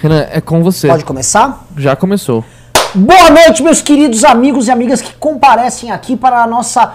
Renan, é com você. Pode começar? Já começou. Boa noite, meus queridos amigos e amigas que comparecem aqui para a nossa,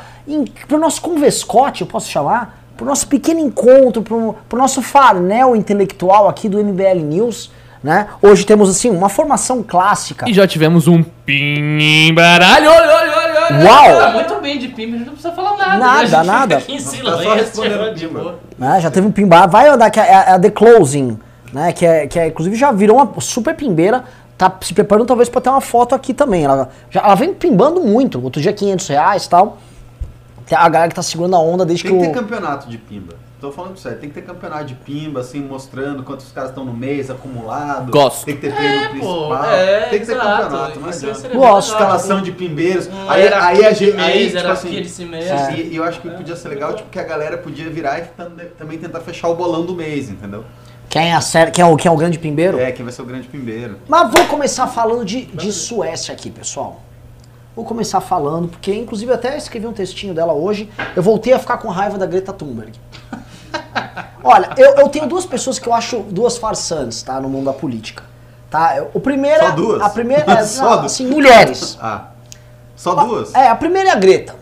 para o nosso convescote, eu posso chamar? Para o nosso pequeno encontro, para o nosso farnel intelectual aqui do MBL News. Né? Hoje temos assim uma formação clássica. E já tivemos um pimbaralho. Olha, olha, olha, olha. Uau! Tá muito bem de gente não precisa falar nada. Nada, né? A gente nada. Aqui em Tá só silêncio, respondendo de pimba. boa. né? Já teve um pimbar, vai andar que é a, a The Closing, né? Que é, que é inclusive já virou uma super pimbeira. Tá se preparando talvez para ter uma foto aqui também. Ela, já, ela vem pimbando muito. Outro dia 500 reais e tal. A galera que tá segurando a onda desde Tem que que ter o campeonato de pimba. Tô falando sério, tem que ter campeonato de pimba, assim, mostrando quantos caras estão no mês, acumulado. Gosto. Tem que ter treino É, principal. é, tem que ter exato. campeonato, não Isso adianta. Gosto. Escalação de pimbeiros. um aí, era aí a gente. Aí, tipo era assim, mês. É. E, eu acho que podia ser legal, tipo, que a galera podia virar e tam- também tentar fechar o bolão do mês, entendeu? Quem é, série, quem é, o, quem é o grande pimbeiro. É, quem vai ser o grande pimbeiro. Mas vou começar falando de, de Suécia aqui, pessoal. Vou começar falando, porque inclusive até escrevi um textinho dela hoje. Eu voltei a ficar com raiva da Greta Thunberg. Olha, eu, eu tenho duas pessoas que eu acho duas farsantes, tá? No mundo da política. Tá? O primeiro. Só duas? A primeira. é, Só duas? assim, mulheres. Ah. Só duas? É, a primeira é a Greta.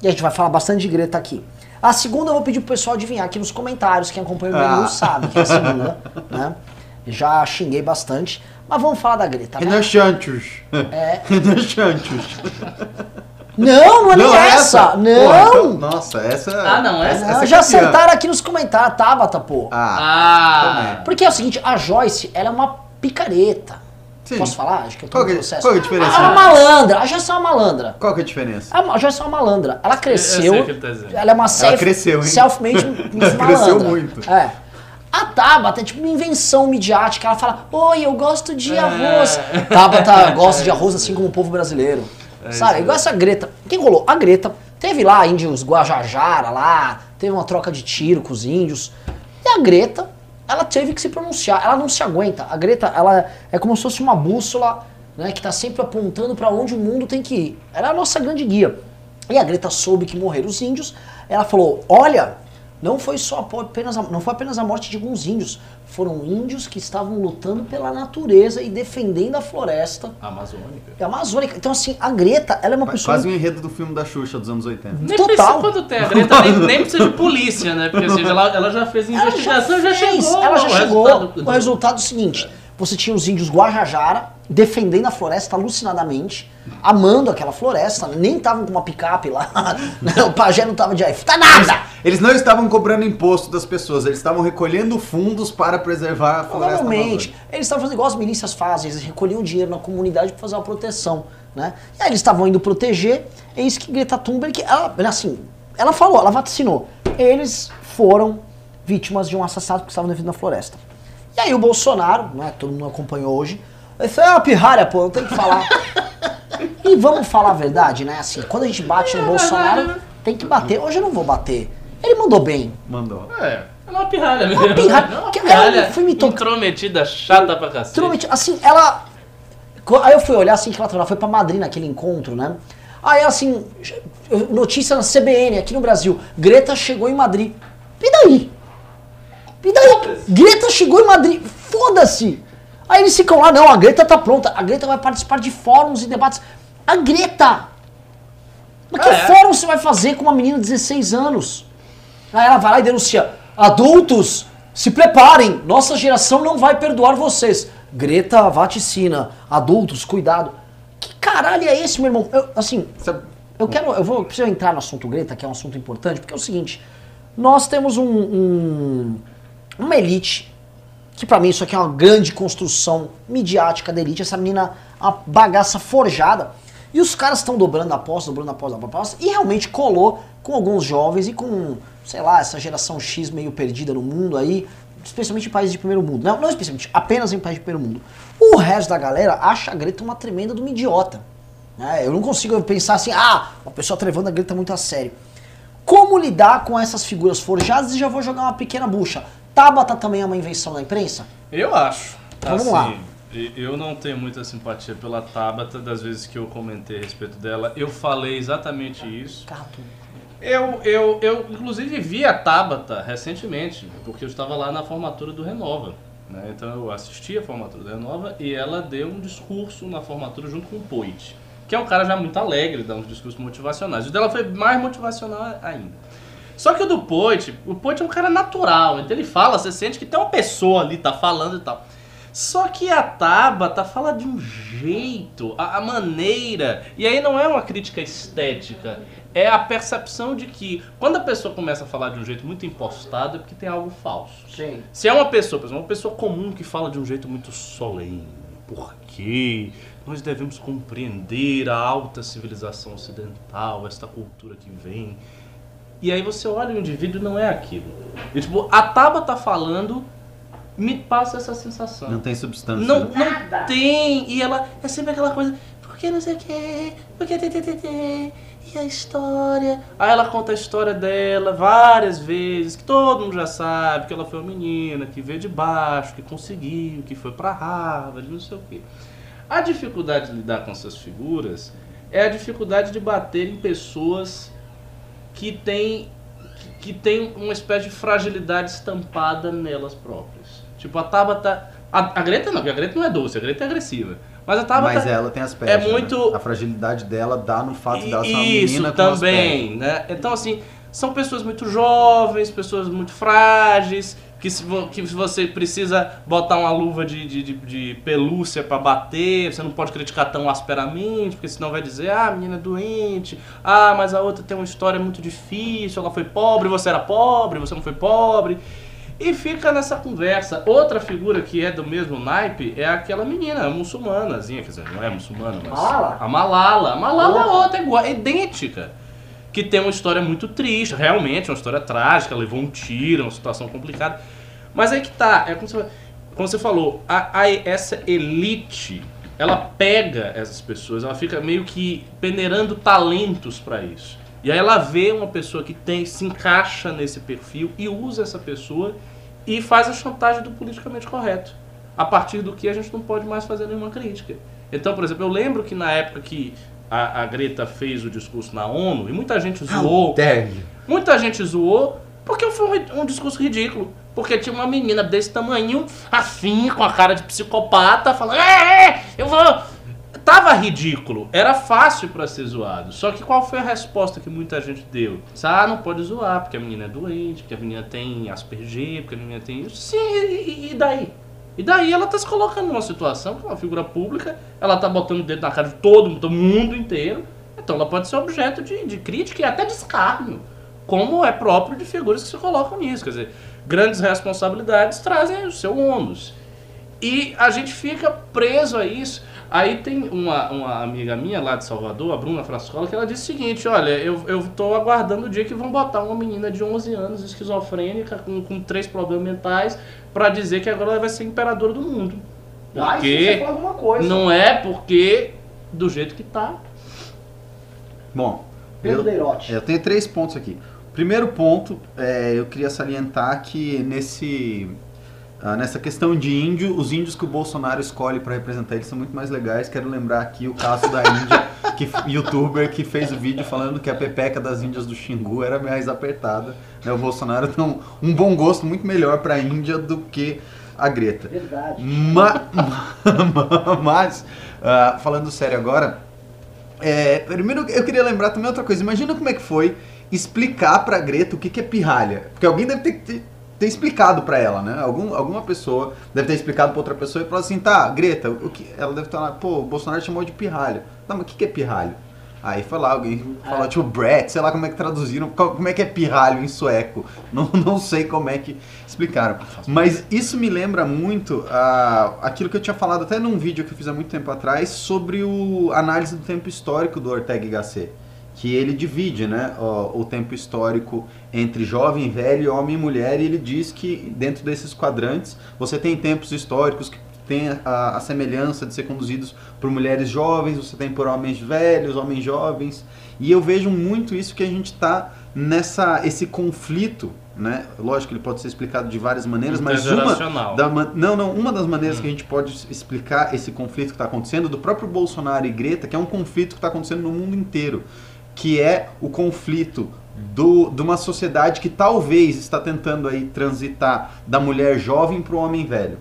E a gente vai falar bastante de Greta aqui. A segunda eu vou pedir pro pessoal adivinhar aqui nos comentários. Quem acompanha o menu Ah. sabe que é a segunda, né? Já xinguei bastante. Mas vamos falar da Greta, né? Renan Chanchos. É. Renan Chanchos. Não, não é nem é essa. Pô, Não. então- nossa, essa. Ah, não, essa- Não, essa é já campeã. acertaram aqui nos comentários, Tabata, pô. Ah, Ah, Porque é o seguinte, a Joyce, ela é uma picareta. Sim. Posso falar? Acho que eu tô Qual no que- processo. qual que é a diferença? Ela é uma malandra. A Joyce é uma malandra. Qual que é a diferença? A Joyce é uma malandra. Ela cresceu. sei o que ele tá dizendo. Ela é uma self, cresceu, hein? self-made Miss Ela malandra. cresceu muito. É. A Tabata é tipo uma invenção midiática. Ela fala, oi, eu gosto de arroz. Tabata gosta de arroz assim como o povo brasileiro. Sabe? Igual essa Greta. Quem rolou? A Greta. Teve lá índios Guajajara lá, teve uma troca de tiro com os índios. E a Greta, ela teve que se pronunciar. Ela não se aguenta. A Greta, ela é como se fosse uma bússola, né, que tá sempre apontando para onde o mundo tem que ir. Ela é a nossa grande guia. E a Greta soube que morreram os índios. Ela falou: "Olha, não foi só apenas a, não foi apenas a morte de alguns índios, foram índios que estavam lutando pela natureza e defendendo a floresta amazônica. amazônica. Então assim, a Greta, ela é uma pessoa Quase um enredo do filme da Xuxa dos anos 80. Nem Total. precisa quando tem a Greta, nem, nem precisa de polícia, né? Porque assim, ela, ela já fez Ela investigação, já, fez, chegou. Ela já chegou. resultado. O resultado é o seguinte: você tinha os índios Guajajara defendendo a floresta alucinadamente, amando aquela floresta, nem estavam com uma picape lá. o pajé não tava de iPhone, tá nada! Eles não estavam cobrando imposto das pessoas, eles estavam recolhendo fundos para preservar a floresta Provavelmente. Eles estavam fazendo igual as milícias fazem, eles recolhiam dinheiro na comunidade para fazer uma proteção, né? E aí eles estavam indo proteger, eis que Greta Thunberg, ela, assim, ela falou, ela vaticinou. Eles foram vítimas de um assassinato que estavam defendendo a floresta. E aí o Bolsonaro, né, todo mundo acompanhou hoje, isso é uma pirralha, pô, não tem o que falar. e vamos falar a verdade, né? Assim, quando a gente bate no Bolsonaro, tem que bater. Hoje eu não vou bater. Ele mandou bem. Mandou. É, é uma pirralha mesmo. Uma pirralha. É uma pirralha ela foi me tocar- intrometida, chata pra cacete. Extremamente. Assim, ela. Aí eu fui olhar assim que ela, ela foi pra Madrid naquele encontro, né? Aí assim, notícia na CBN aqui no Brasil. Greta chegou em Madrid. E daí? E daí? Greta chegou em Madrid. Foda-se! Aí eles ficam lá, não, a Greta tá pronta. A Greta vai participar de fóruns e debates. A Greta! Mas que Ah, é? fórum você vai fazer com uma menina de 16 anos? Aí ela vai lá e denuncia: adultos, se preparem, nossa geração não vai perdoar vocês. Greta vaticina, adultos, cuidado. Que caralho é esse, meu irmão? Eu, assim, eu quero, eu vou preciso entrar no assunto Greta, que é um assunto importante, porque é o seguinte: nós temos um, um- uma elite que pra mim isso aqui é uma grande construção midiática da elite. Essa menina uma bagaça forjada. E os caras estão dobrando a aposta, dobrando a aposta, dobrando a aposta, e realmente colou com alguns jovens e com, sei lá, essa geração X meio perdida no mundo aí, especialmente em países de primeiro mundo. Não, não especialmente, apenas em países de primeiro mundo. O resto da galera acha a Greta uma tremenda de uma idiota. né? eu não consigo pensar assim, ah, uma pessoa levando a Greta muito a sério. Como lidar com essas figuras forjadas? E já vou jogar uma pequena bucha. Tabata também é uma invenção da imprensa? Eu acho. Então, vamos assim, e- Eu não tenho muita simpatia pela Tabata, das vezes que eu comentei a respeito dela. Eu falei exatamente isso. Gato. Eu, eu, eu inclusive vi a Tabata recentemente, porque eu estava lá na formatura do Renova. Né? Então eu assisti a formatura da Renova e ela deu um discurso na formatura junto com o Poit, que é um cara já muito alegre, dá uns discursos motivacionais. O dela foi mais motivacional ainda. Só que o do Poit, o Poit é um cara natural, então ele fala, você sente que tem uma pessoa ali, tá falando e tal. Só que a Tabata fala de um jeito, a, a maneira, e aí não é uma crítica estética, é a percepção de que quando a pessoa começa a falar de um jeito muito impostado é porque tem algo falso. Sim. Se é uma pessoa, por exemplo, uma pessoa comum que fala de um jeito muito solene, porque nós devemos compreender a alta civilização ocidental, esta cultura que vem. E aí você olha o indivíduo e não é aquilo. E, tipo, a Taba tá falando, me passa essa sensação. Não tem substância. Não, né? não tem. E ela é sempre aquela coisa, porque não sei o que, porque tê, tê, tê, tê, e a história. Aí ela conta a história dela várias vezes, que todo mundo já sabe, que ela foi uma menina que veio de baixo, que conseguiu, que foi pra Harvard, não sei o que. A dificuldade de lidar com essas figuras é a dificuldade de bater em pessoas que têm que, tem uma espécie de fragilidade estampada nelas próprias. Tipo, a Tabata. A, a Greta não, porque a Greta não é doce, a Greta é agressiva. Mas a Tabata. Mas ela tem aspecto. é muito- A fragilidade dela dá no fato dela ser uma Isso menina com também, né? Então, assim, são pessoas muito jovens, pessoas muito frágeis, que se, vo- que se você precisa botar uma luva de, de, de, de pelúcia pra bater, você não pode criticar tão asperamente, porque senão vai dizer, ah, a menina é doente, ah, mas a outra tem uma história muito difícil, ela foi pobre, você era pobre, você não foi pobre. E fica nessa conversa. Outra figura que é do mesmo naipe é aquela menina, muçulmanazinha, quer dizer, não é muçulmana, mas. Malala? A Malala. A Malala é outra, é igual, é idêntica. Que tem uma história muito triste, realmente, uma história trágica, levou um tiro, uma situação complicada. Mas aí que tá, é como você, como você falou, a, a- essa elite, ela pega essas pessoas, ela fica meio que peneirando talentos pra isso. E aí ela vê uma pessoa que tem, se encaixa nesse perfil e usa essa pessoa e faz a chantagem do politicamente correto. A partir do que a gente não pode mais fazer nenhuma crítica. Então, por exemplo, eu lembro que na época que a, a Greta fez o discurso na ONU, e muita gente zoou. Muita gente zoou porque foi um, discurso ridículo. Porque tinha uma menina desse tamanho, assim, com a cara de psicopata, falando: É, é, eu vou. Tava ridículo, era fácil pra ser zoado. Só que qual foi a resposta que muita gente deu? Ah, não pode zoar, porque a menina é doente, porque a menina tem Asperger, porque a menina tem isso. Sim, e, e daí? E daí ela tá se colocando numa situação que é uma figura pública, ela tá botando o dedo na cara de todo mundo, do mundo inteiro. Então ela pode ser objeto de, de crítica e até de escárnio, como é próprio de figuras que se colocam nisso. Quer dizer, grandes responsabilidades trazem o seu ônus. E a gente fica preso a isso. Aí tem uma, uma amiga minha lá de Salvador, a Bruna Frascola, que ela disse o seguinte, olha, eu, eu tô aguardando o dia que vão botar uma menina de 11 anos, esquizofrênica, com, com três problemas mentais, pra dizer que agora ela vai ser imperadora do mundo. Mas Porque coisa. não é porque do jeito que tá. Bom, Pedro eu, eu tenho três pontos aqui. Primeiro ponto, é, eu queria salientar que nesse, ah, nessa questão de índio, os índios que o Bolsonaro escolhe para representar eles são muito mais legais. Quero lembrar aqui o caso da Índia, que youtuber que fez o vídeo falando que a pepeca das índias do Xingu era mais apertada. né? O Bolsonaro tem um, um bom gosto muito melhor para a Índia do que a Greta. Verdade. Ma- mas, ah, falando sério agora, é, primeiro eu queria lembrar também outra coisa. Imagina como é que foi explicar pra Greta o que, que é pirralha. Porque alguém deve ter, ter, ter explicado pra ela, né? Algum, alguma pessoa deve ter explicado pra outra pessoa e falou assim, tá, Greta, o que, ela deve estar lá, pô, o Bolsonaro chamou de pirralha. Não, mas o que, que é pirralho? Aí foi lá, alguém falou, tipo, Brett, sei lá como é que traduziram, como é que é pirralho em sueco. Não, não sei como é que explicaram. Mas isso me lembra muito ah, aquilo que eu tinha falado até num vídeo que eu fiz há muito tempo atrás sobre o análise do tempo histórico do Ortega y Gasset. Que ele divide né, o, o tempo histórico entre jovem, velho, homem e mulher, e ele diz que dentro desses quadrantes você tem tempos históricos que tem a, a semelhança de ser conduzidos por mulheres jovens, você tem por homens velhos, homens jovens, e eu vejo muito isso que a gente está nessa esse conflito, né? Lógico que ele pode ser explicado de várias maneiras, mas uma da não, não, uma das maneiras que a gente pode explicar esse conflito que está acontecendo do próprio Bolsonaro e Greta, que é um conflito que está acontecendo no mundo inteiro, que é o conflito do, de uma sociedade que talvez está tentando aí transitar da mulher jovem para o homem velho.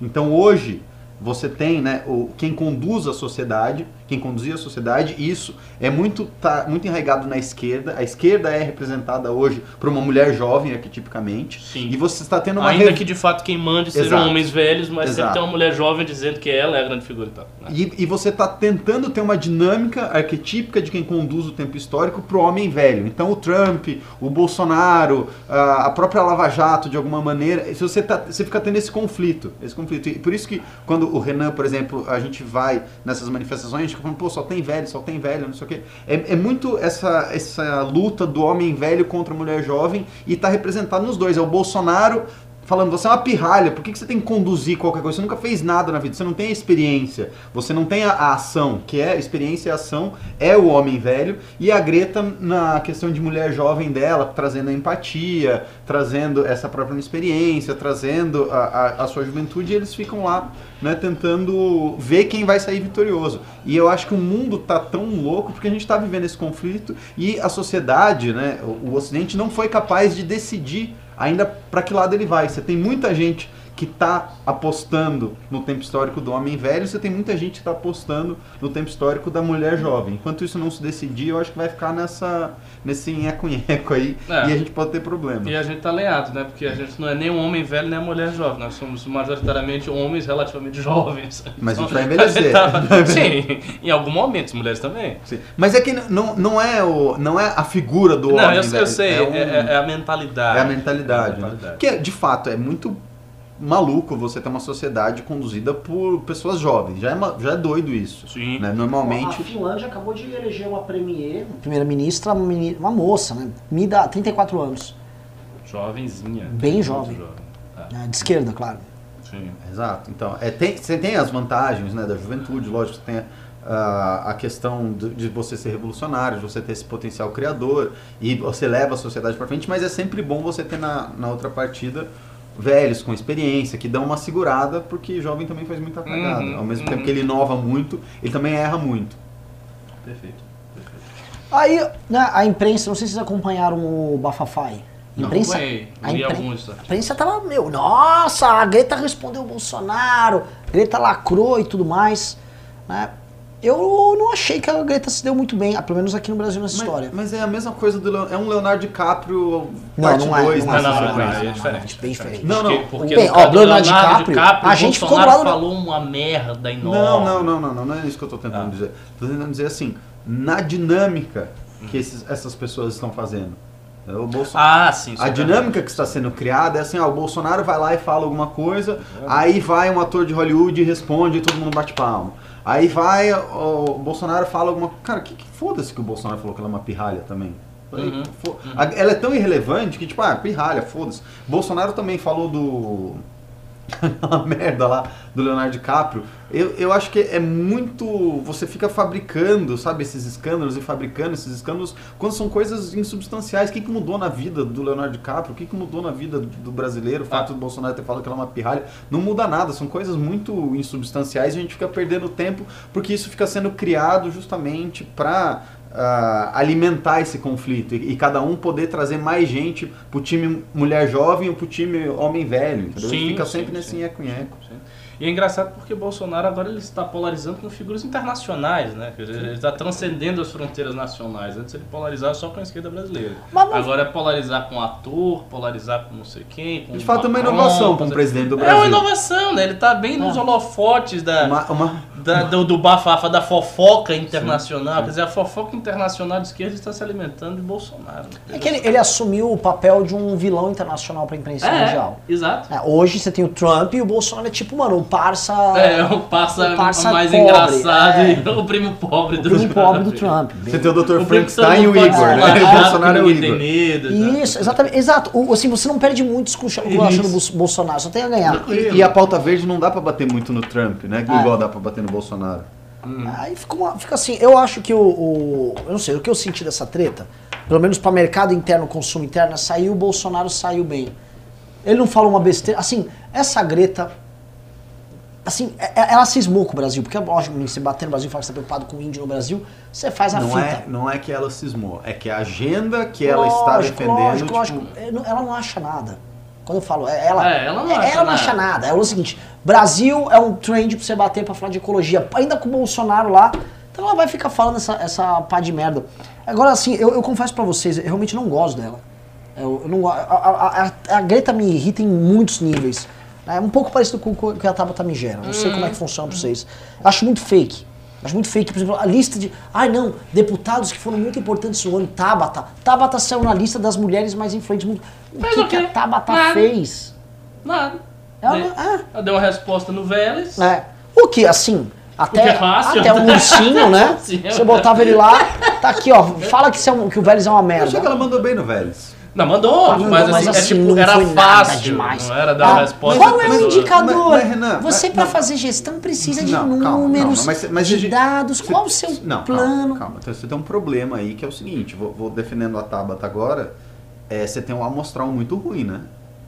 Então hoje você tem né, o, quem conduz a sociedade, quem conduzia a sociedade, e isso é muito, tá, muito enraigado na esquerda. A esquerda é representada hoje por uma mulher jovem, arquetipicamente. Sim. E você está tendo uma Ainda rev- que de fato quem mande sejam Exato. homens velhos, mas Exato. sempre tem uma mulher jovem dizendo que ela é a grande figura e tal. né? E, e você está tentando ter uma dinâmica arquetípica de quem conduz o tempo histórico para o homem velho. Então o Trump, o Bolsonaro, a própria Lava Jato, de alguma maneira, se você, tá, você fica tendo esse conflito, esse conflito. E por isso que quando o Renan, por exemplo, a gente vai nessas manifestações, a gente fica falando, pô, só tem velho, só tem velho, não sei o quê. É, é muito essa, essa luta do homem velho contra a mulher jovem e está representado nos dois. É o Bolsonaro falando, você é uma pirralha, por que, que você tem que conduzir qualquer coisa? Você nunca fez nada na vida, você não tem a experiência, você não tem a, a ação, que é experiência e ação, é o homem velho, e a Greta na questão de mulher jovem dela, trazendo a empatia, trazendo essa própria experiência, trazendo a, a, a sua juventude, e eles ficam lá, né, tentando ver quem vai sair vitorioso. E eu acho que o mundo tá tão louco porque a gente está vivendo esse conflito e a sociedade, né, o, o Ocidente não foi capaz de decidir ainda para que lado ele vai. Você tem muita gente que está apostando no tempo histórico do homem velho, você tem muita gente que está apostando no tempo histórico da mulher jovem. Enquanto isso não se decidir, eu acho que vai ficar nessa nesse nheco-nheco aí É. e a gente pode ter problema. E a gente tá alinhado, né? Porque a gente não é nem um homem velho, nem uma mulher jovem. Nós somos majoritariamente homens relativamente jovens. Mas a gente Então, vai envelhecer. tá- Sim, em algum momento, as mulheres também. Sim. Mas é que não, não, é o, não é a figura do não, homem eu, velho. eu sei, é, um- é- é a mentalidade. É a mentalidade. É a né? mentalidade. Que, de fato, é muito maluco você ter uma sociedade conduzida por pessoas jovens. Já é, já é doido isso. Sim. Né? A Normalmente. Finlândia acabou de eleger uma premier, uma primeira-ministra, uma, moça, né? Me dá 34 anos. Jovenzinha. Bem Muito jovem. É, né, De esquerda, claro. sim. Exato. Então, é, tem, você tem as vantagens né, da juventude, lógico, você tem a, a questão de, de você ser revolucionário, de você ter esse potencial criador e você leva a sociedade para frente, mas é sempre bom você ter na, na outra partida velhos com experiência, que dão uma segurada, porque jovem também faz muita cagada. Uhum, Ao mesmo uhum. tempo que ele inova muito, ele também erra muito. Perfeito. perfeito. Aí, né, a imprensa, não sei se vocês acompanharam o Bafafai. Não Imprensa, acompanhei, a, li impren- alguns, tá? a imprensa tava, meu, nossa, a Greta respondeu o Bolsonaro, Greta lacrou e tudo mais. Né? Eu não achei que a Greta se deu muito bem, ah, pelo menos aqui no Brasil nessa história. Mas, mas é a mesma coisa do Leo- é um Leonardo DiCaprio Não, parte não é, 2 não Não, é, não, não, não, não, não, não, é não, diferente. bem diferente. diferente. Não, não. Porque, Bem, ó, Leonardo DiCaprio, a o gente ficou lado- falou uma merda enorme. Não, não, não, não, não, não é isso que eu tô tentando Ah. dizer. Tô tentando dizer assim, na dinâmica que esses- essas pessoas estão fazendo. O Bolsonaro, Ah, sim. a é dinâmica que está sendo criada é assim, ó, o Bolsonaro vai lá e fala alguma coisa, aí vai um ator de Hollywood e responde e todo mundo bate palma. Aí vai, o Bolsonaro fala alguma Cara, que, que foda-se que o Bolsonaro falou que ela é uma pirralha também. Falei, Uhum. a- Ela é tão irrelevante que, tipo, ah, pirralha, foda-se. Bolsonaro também falou do. Aquela merda lá do Leonardo DiCaprio. Eu, eu acho que é muito. Você fica fabricando, sabe, esses escândalos e fabricando esses escândalos quando são coisas insubstanciais. O que, que mudou na vida do Leonardo DiCaprio? O que, que mudou na vida do brasileiro? O fato do Bolsonaro ter falado que ela é uma pirralha. Não muda nada, são coisas muito insubstanciais e a gente fica perdendo tempo porque isso fica sendo criado justamente para alimentar esse conflito e, e cada um poder trazer mais gente pro time mulher jovem ou pro time homem velho. Entendeu? Sim, fica sim, sempre nesse sim. nheco-nheco. Sim. E é engraçado porque Bolsonaro agora ele está polarizando com figuras internacionais, né? Quer dizer, Ele está transcendendo as fronteiras nacionais. Antes ele polarizava só com a esquerda brasileira. Mas não- Agora é polarizar com ator, polarizar com não sei quem. Com De fato, é uma inovação com- para um presidente do É Brasil. uma inovação, né? Ele está bem nos Ah. holofotes da, Uma- uma- da- do, do bafafa, da fofoca internacional. Quer dizer, a fofoca internacional de esquerda está se alimentando de Bolsonaro. É que ele, ele assumiu o papel de um vilão internacional pra imprensa É, mundial. exato. É, hoje você tem o Trump e o Bolsonaro é tipo, mano, parça. É, o parça, O parça mais pobre, engraçado é. e o primo pobre o do primo pobre do Trump. Trump. Você tem o Dr. O Frankenstein e o Igor, né? O Bolsonaro é o ninguém tem Igor. medo? Isso, exatamente. Exato. O, assim, você não perde muito discurso achando Isso. o Bolsonaro, só tem a ganhar. E, e a pauta verde não dá pra bater muito no Trump, né? Ah. Igual dá pra bater no Bolsonaro. Aí fica, uma- fica assim, eu acho que o, o- Eu não sei, o que eu senti dessa treta, pelo menos para mercado interno, consumo interno, é saiu o Bolsonaro saiu bem. Ele não fala uma besteira. Assim, essa Greta. Assim, é- é- ela cismou com o Brasil, porque lógico, você bater no Brasil e falar que você tá preocupado com o índio no Brasil, você faz a Não fita. é, não é que ela cismou, é que a agenda que ela está Lógico, defendendo. Lógico, tipo, lógico. É, Ela não acha nada. Quando eu falo, é- ela, É, ela não é- acha ela não nada. acha nada. É o seguinte, Brasil é um trend pra você bater pra falar de ecologia. Ainda com o Bolsonaro lá, então ela vai ficar falando essa, essa pá de merda. Agora, assim, eu, eu confesso pra vocês, eu realmente não gosto dela. Eu, eu não, a, a, a- a Greta me irrita em muitos níveis. É um pouco parecido com o que a Tabata me gera. Não sei como é que funciona pra vocês. Acho muito fake. Acho muito fake, por exemplo, a lista de. Ai não, deputados que foram muito importantes no ano. Tabata. Tabata saiu na lista das mulheres mais influentes do mundo. O que, que a? Tabata Nada. fez? Nada. Ela Dei- não- é. Ela deu uma resposta no Vélez. É. O que, assim, até, é fácil. até um ursinho, né? Sim. Você botava ele lá, tá aqui, ó. Fala que, é um- que o Vélez é uma Eu achei merda. que ela mandou bem no Vélez. Não, mandou, Ah, mandou, mas, mas assim, assim, é, tipo, não era fácil. demais. Não era dar Ah, resposta. Qual é o mas- indicador? mas, Renan, Você, mas- pra não. fazer gestão, precisa de Não, calma, números, calma, mas- mas de gente- dados. você- Qual o seu não, plano? Calma, calma. Então, você tem um problema aí que é o seguinte, vou, vou defendendo a Tabata agora, é, você tem um amostral muito ruim, né?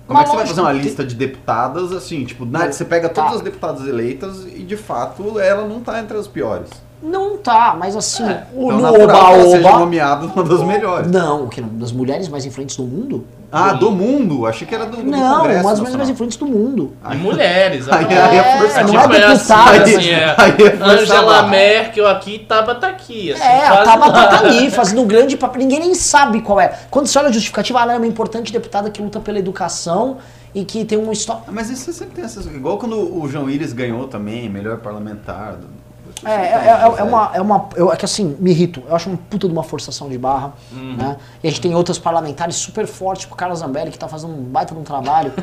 Como é que você vai Mas fazer uma lista de deputadas, assim, tipo, na- você pega tá. todas as deputadas eleitas e de fato ela não tá entre as piores. Não tá, mas assim, É, o, Então, no que ela seja nomeada uma das melhores. Não, o que não? Das mulheres mais influentes do mundo? Ah, do mundo? Achei que era do, do Não, Congresso uma das mulheres mais influentes do mundo. E mulheres. Aí- aí é É, força não barra. é deputada, assim, assim, assim, é. aí é força Angela. Merkel aqui, Tabata aqui. Assim, É, a Tabata tá ali, fazendo um grande papel. Ninguém nem sabe qual é. Quando você olha a justificativa, ela é uma importante deputada que luta pela educação e que tem uma história. Ah, Mas isso você sempre tem essas. Igual quando o João Íris ganhou também, melhor parlamentar. do- É, é, é, é uma. É, uma eu, é que assim, me irrito. Eu acho uma puta de uma forçação de barra. Né? E a gente tem outras parlamentares super fortes, tipo o Carlos Zambelli, que tá fazendo um baita de um trabalho.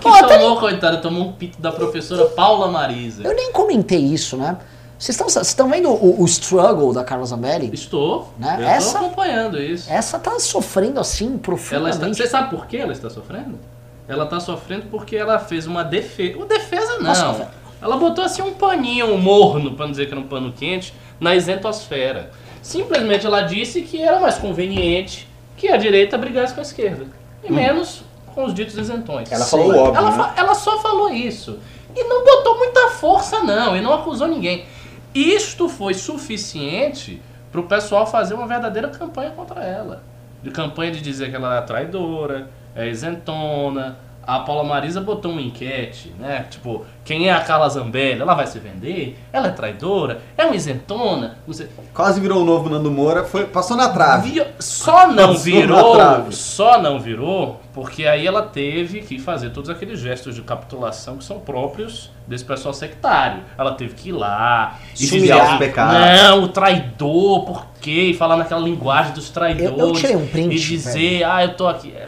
Que até tomou, coitada, tomou um pito da professora Paula Marisa. Eu nem comentei isso, né? Vocês estão vocês estão vendo o, o struggle da Carla Zambelli? Estou. Né? Eu Essa- estou acompanhando isso. Essa tá sofrendo assim Ela está, profundamente. você sabe por que ela está sofrendo? Ela está sofrendo porque ela fez uma defesa. Uma defesa não. Nossa. Ela botou assim um paninho morno, para não dizer que era um pano quente, na isentosfera. Simplesmente ela disse que era mais conveniente que a direita brigasse com a esquerda. E menos com os ditos isentões. Ela Sei. falou óbvio. Ela, né? ela só falou isso. E não botou muita força, não. E não acusou ninguém. Isto foi suficiente para o pessoal fazer uma verdadeira campanha contra ela. De campanha de dizer que ela é traidora, é isentona. A Paula Marisa botou uma enquete, né? Tipo, quem é a Carla Zambelli? Ela vai se vender? Ela é traidora? É uma isentona? Não sei. Quase virou o novo Nando Moura, foi, passou na trave. Vi- Só não Passou na virou, trave. só não virou, porque aí ela teve que fazer todos aqueles gestos de capitulação que são próprios desse pessoal sectário. Ela teve que ir lá e Se dizer humilhar. assim, os pecados. não, o traidor, por quê? E falar naquela linguagem dos traidores. Eu- eu tirei um print, E dizer, ah, eu tô aqui. É,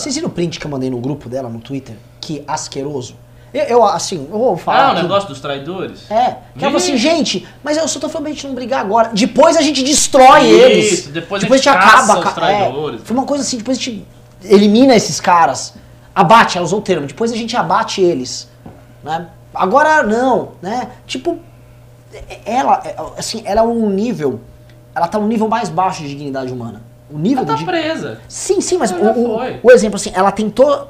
Vocês viram o print que eu mandei no grupo dela no Twitter? Que asqueroso. Eu, eu, assim, eu vou falar. Ah, o aqui. negócio dos traidores? É, que ela falou assim, gente, mas eu só tô falando pra gente não brigar agora. Depois a gente destrói Isso, eles. depois a gente caça os ca- traidores. É, foi uma coisa assim, depois a gente elimina esses caras. Abate, ela usou o termo. Depois a gente abate eles. Né? Agora não, né? Tipo, ela, é, assim, ela é um nível. Ela tá um nível mais baixo de dignidade humana. O nível Ela tá de- presa. Sim, sim, mas o, o- foi. o exemplo assim, ela tentou.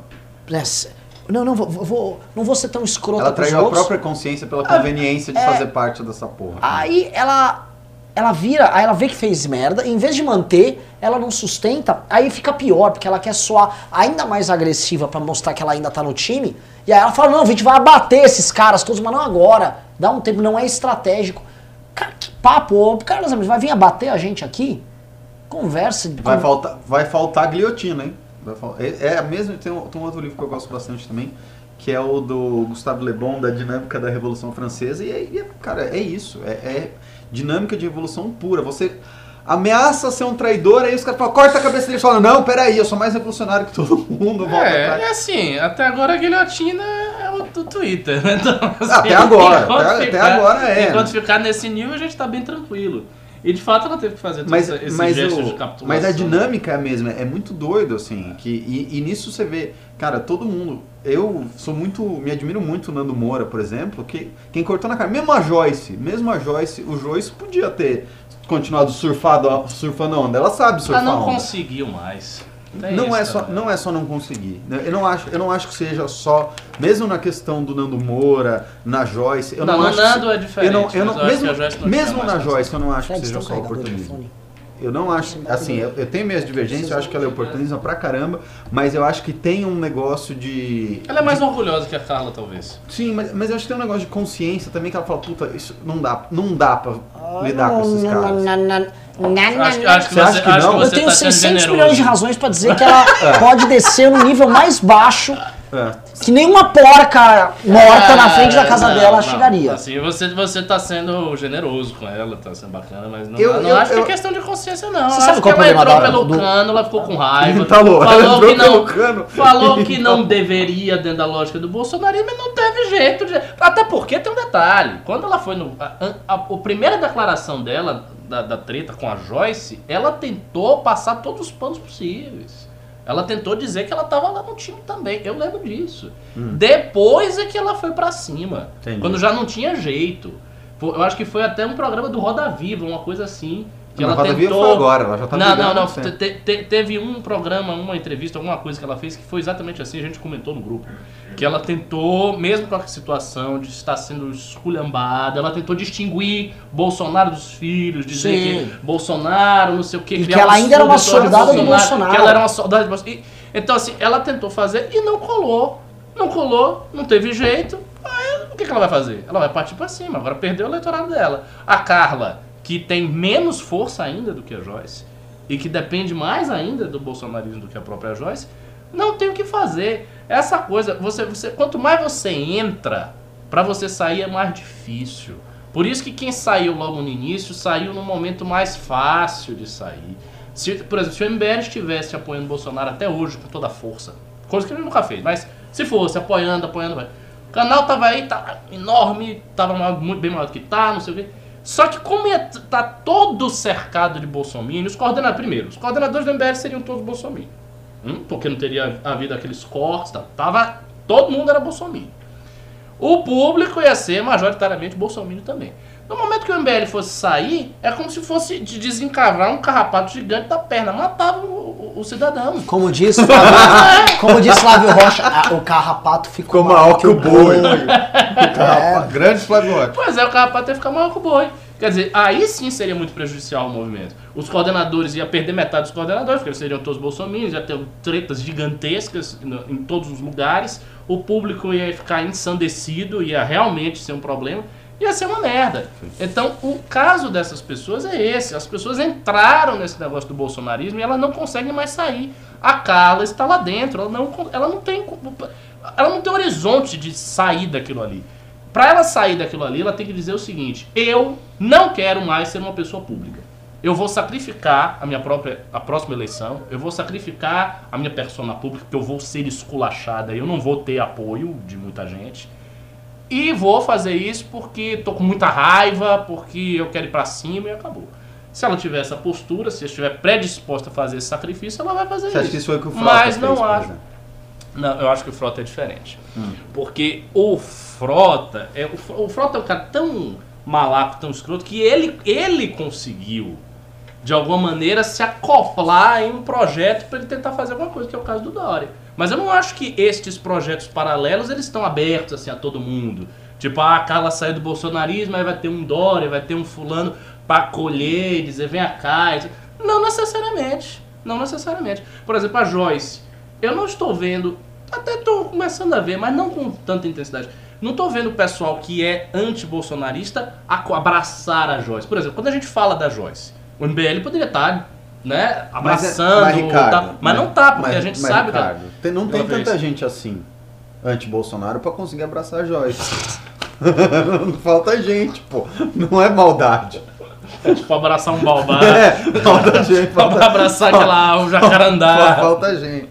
Não, não vou, vou- não vou ser tão escrota Ela traiu a própria consciência pela conveniência de é. fazer parte dessa porra. Aí ela ela vira, aí ela vê que fez merda, em vez de manter, ela não sustenta, aí fica pior, porque ela quer soar ainda mais agressiva pra mostrar que ela ainda tá no time. E aí ela fala: "Não, a gente vai abater esses caras todos, mas não agora. Dá um tempo, não é estratégico". Cara, que papo, ô, Carlos, vai vir abater a gente aqui? Conversa, Vai con- faltar, vai faltar guilhotina, hein? Vai fal- É, é a mesma. Tem um, tem um outro livro que eu gosto bastante também, que é o do Gustave Le Bon, da dinâmica da Revolução Francesa. E, é- e é- cara, é isso. É, é dinâmica de revolução pura. Você ameaça ser um traidor, aí os caras falam, corta a cabeça dele e falam, não, peraí, eu sou mais revolucionário que todo mundo, É, é assim, até agora a guilhotina é o do Twitter, né? Então, assim, Até agora, enquanto até- até agora é, Enquanto né? ficar nesse nível, a gente tá bem tranquilo. E de fato ela teve que fazer Mas, esses mas, gestos o- de capitulação. mas a dinâmica é a mesma, é muito doido, assim, que, e, e nisso você vê, cara, todo mundo, eu sou muito, me admiro muito o Nando Moura, por exemplo, que quem cortou na cara, mesmo a Joyce, mesmo a Joyce, o Joyce podia ter continuado surfado, surfando a onda, ela sabe Ela surfar não a onda. conseguiu mais. Tem Não isso é, só, não é só não conseguir. né? Eu não, acho, eu não acho que seja só. Mesmo na questão do Nando Moura, na Joyce. Eu Não, não, acho Nando que, é diferente, Eu não, eu não, mesmo Joyce não mesmo na Joyce, eu não acho que seja só de oportunismo. Eu não acho, assim, eu, eu tenho minhas divergências, eu acho que ela é oportunista pra caramba, mas eu acho que tem um negócio de... Ela é mais orgulhosa que a Carla, talvez. Sim, mas, mas eu acho que tem um negócio de consciência também que ela fala, puta, isso não dá, não dá pra lidar com esses caras. Acho, que- acho que Você acha que acho não? que Eu tenho tá sendo 600 generoso. milhões de razões pra dizer que ela pode descer no nível mais baixo É. que nenhuma porca morta na frente da É, casa não, dela não. chegaria. Assim, você, você tá sendo generoso com ela, tá sendo bacana, mas não, Eu- não eu- acho que eu- é questão de consciência, não. Você sabe acho qual que é ela entrou pelo do- cano, ela ficou com raiva. Tá falou entrou que não, pelo cano. Falou que não deveria dentro da lógica do bolsonarismo e não teve jeito. De... Até porque tem um detalhe. Quando ela foi no. A, a, a- a primeira declaração dela, da, da treta com a Joyce, ela tentou passar todos os panos possíveis. Ela tentou dizer que ela tava lá no time também. Eu lembro disso. Depois é que ela foi pra cima. Entendi. Quando já não tinha jeito. Eu acho que foi até um programa do Roda Viva, uma coisa assim. Que Não, ela Roda tentou... agora, ela já tá Não, não, não. sempre. Te- te- teve um programa, uma entrevista, alguma coisa que ela fez que foi exatamente assim, a gente comentou no grupo. Que ela tentou, mesmo com a situação de estar sendo esculhambada, ela tentou distinguir Bolsonaro dos filhos, dizer Sim. que Bolsonaro, não sei o que. E criar que ela um ainda era uma soldada do Bolsonaro. Que ela era uma soldada do Bolsonaro. E- Então, assim, ela tentou fazer e não colou. Não colou, não teve jeito. Aí, o que, que ela vai fazer? Ela vai partir pra cima. Agora perdeu o eleitorado dela. A Carla, que tem menos força ainda do que a Joyce, e que depende mais ainda do bolsonarismo do que a própria Joyce, não tem o que fazer. Essa coisa, você, você, quanto mais você entra, pra você sair é mais difícil. Por isso que quem saiu logo no início, saiu no momento mais fácil de sair. Se, por exemplo, se o MBL estivesse apoiando o Bolsonaro até hoje com toda a força, coisa que ele nunca fez, mas se fosse apoiando, apoiando, o canal tava aí, tá enorme, tava bem maior do que tá, não sei o quê. Só que como t- tá todo cercado de bolsominions, os coordenadores, primeiro, os coordenadores do MBL seriam todos bolsominions. Hum, porque não teria havido aqueles cortes, tá? tava, todo mundo era bolsominion. O público ia ser majoritariamente bolsominion também. No momento que o MBL fosse sair, é como se fosse de desencavar um carrapato gigante da perna. Matava o, o- o cidadão. Como disse Flávio, como disse Flávio Rocha, o carrapato ficou Ficou maior que o boi. É. Grande Flávio Rocha. Pois é, o carrapato ia ficar maior que o boi. Quer dizer, aí sim seria muito prejudicial ao movimento. Os coordenadores iam perder metade dos coordenadores, porque eles seriam todos bolsominions, ia ter tretas gigantescas em todos os lugares. O público ia ficar ensandecido, ia realmente ser um problema. Ia ser uma merda. Então, o caso dessas pessoas é esse. As pessoas entraram nesse negócio do bolsonarismo e elas não conseguem mais sair. A Carla está lá dentro. Ela não, ela não tem. Ela não tem horizonte de sair daquilo ali. Para ela sair daquilo ali, ela tem que dizer o seguinte: eu não quero mais ser uma pessoa pública. Eu vou sacrificar a minha própria a próxima eleição, eu vou sacrificar a minha persona pública, porque eu vou ser esculachada, eu não vou ter apoio de muita gente. E vou fazer isso porque tô com muita raiva, porque eu quero ir pra cima e acabou. Se ela tiver essa postura, se estiver predisposta a fazer esse sacrifício, ela vai fazer Você acha isso. que isso foi que o Frota Mas não acho. Não, eu acho que o Frota é diferente. Porque o Frota, é, o Frota é um cara tão malaco, tão escroto, que ele, ele conseguiu, de alguma maneira, se acoplar em um projeto para ele tentar fazer alguma coisa, que é o caso do Dória. Mas eu não acho que estes projetos paralelos, eles estão abertos assim a todo mundo. Tipo, ah, a Carla saiu do bolsonarismo, aí vai ter um Dória, vai ter um fulano para acolher e dizer, vem cá. e- Não necessariamente. Não necessariamente. Por exemplo, a Joyce. Eu não estou vendo, até estou começando a ver, mas não com tanta intensidade. Não estou vendo o pessoal que é anti-bolsonarista abraçar a Joyce. Por exemplo, quando a gente fala da Joyce, o MBL poderia estar, né, Mas, é- abraçando, mas, Ricardo, tá- mas não tá, porque mas- a gente mas, sabe que Ricardo, tem- não tem vez. tanta gente assim, anti-Bolsonaro, pra conseguir abraçar a Joyce. Falta gente, pô. Não é maldade. é tipo abraçar um baobá, É, falta gente. Falta, abraçar aquela o jacarandá. falta gente.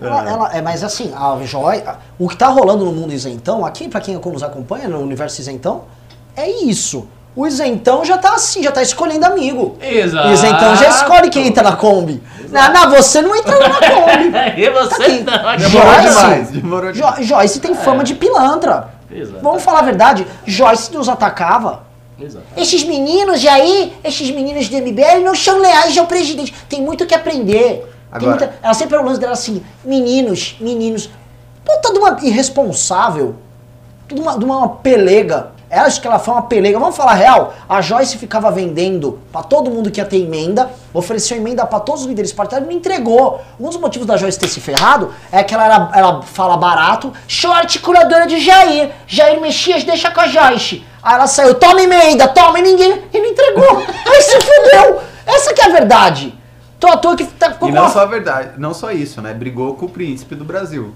Ela, ela- é, mas assim, a Joy, o que tá rolando no mundo isentão, aqui pra quem nos acompanha no universo isentão, é isso. O isentão já tá assim, já tá escolhendo amigo. Exato. O isentão já escolhe quem entra na Kombi. Não, não, você não entra na Kombi. E você Tá aqui. não. Demorou Joyce. demais, demorou demais. Jo- Joyce tem fama de pilantra. Exato. Vamos falar a verdade, Joyce nos atacava. Exato. Esses meninos de aí, esses meninos do MBL não são leais ao presidente. Tem muito o que aprender. Tem Agora- muita- ela sempre é o lance dela assim, meninos, meninos. Puta de uma irresponsável, de uma, de uma pelega. Ela acho que ela foi uma pelega. Vamos falar a real? A Joyce ficava vendendo pra todo mundo que ia ter emenda, ofereceu emenda pra todos os líderes partidários e não entregou. Um dos motivos da Joyce ter se ferrado é que ela, era- ela fala barato, short curadora de Jair. Jair Mexias deixa com a Joyce. Aí ela saiu, toma emenda, toma, e ninguém. E não entregou. Aí se fudeu. Essa que é a verdade. Tô à toa que tá ficou E não uma- só a verdade, não só isso, né? Brigou com o príncipe do Brasil.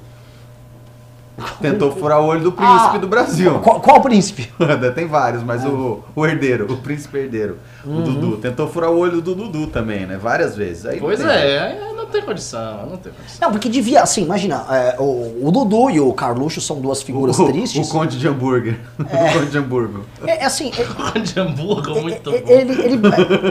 Tentou furar o olho do príncipe Ah, do Brasil. Qual, qual príncipe? Tem vários, mas o, o herdeiro, o príncipe herdeiro, o Uhum. Dudu. Tentou furar o olho do Dudu também, né? Várias vezes. Aí não Pois tem é, aí não tem condição, não tem condição. Não, porque devia, assim, imagina, é, o, o Dudu e o Carluxo são duas figuras o, tristes. O conde de hambúrguer. O conde de hambúrguer. É, é assim, é- De hambúrguer, muito é- bom. ele, ele-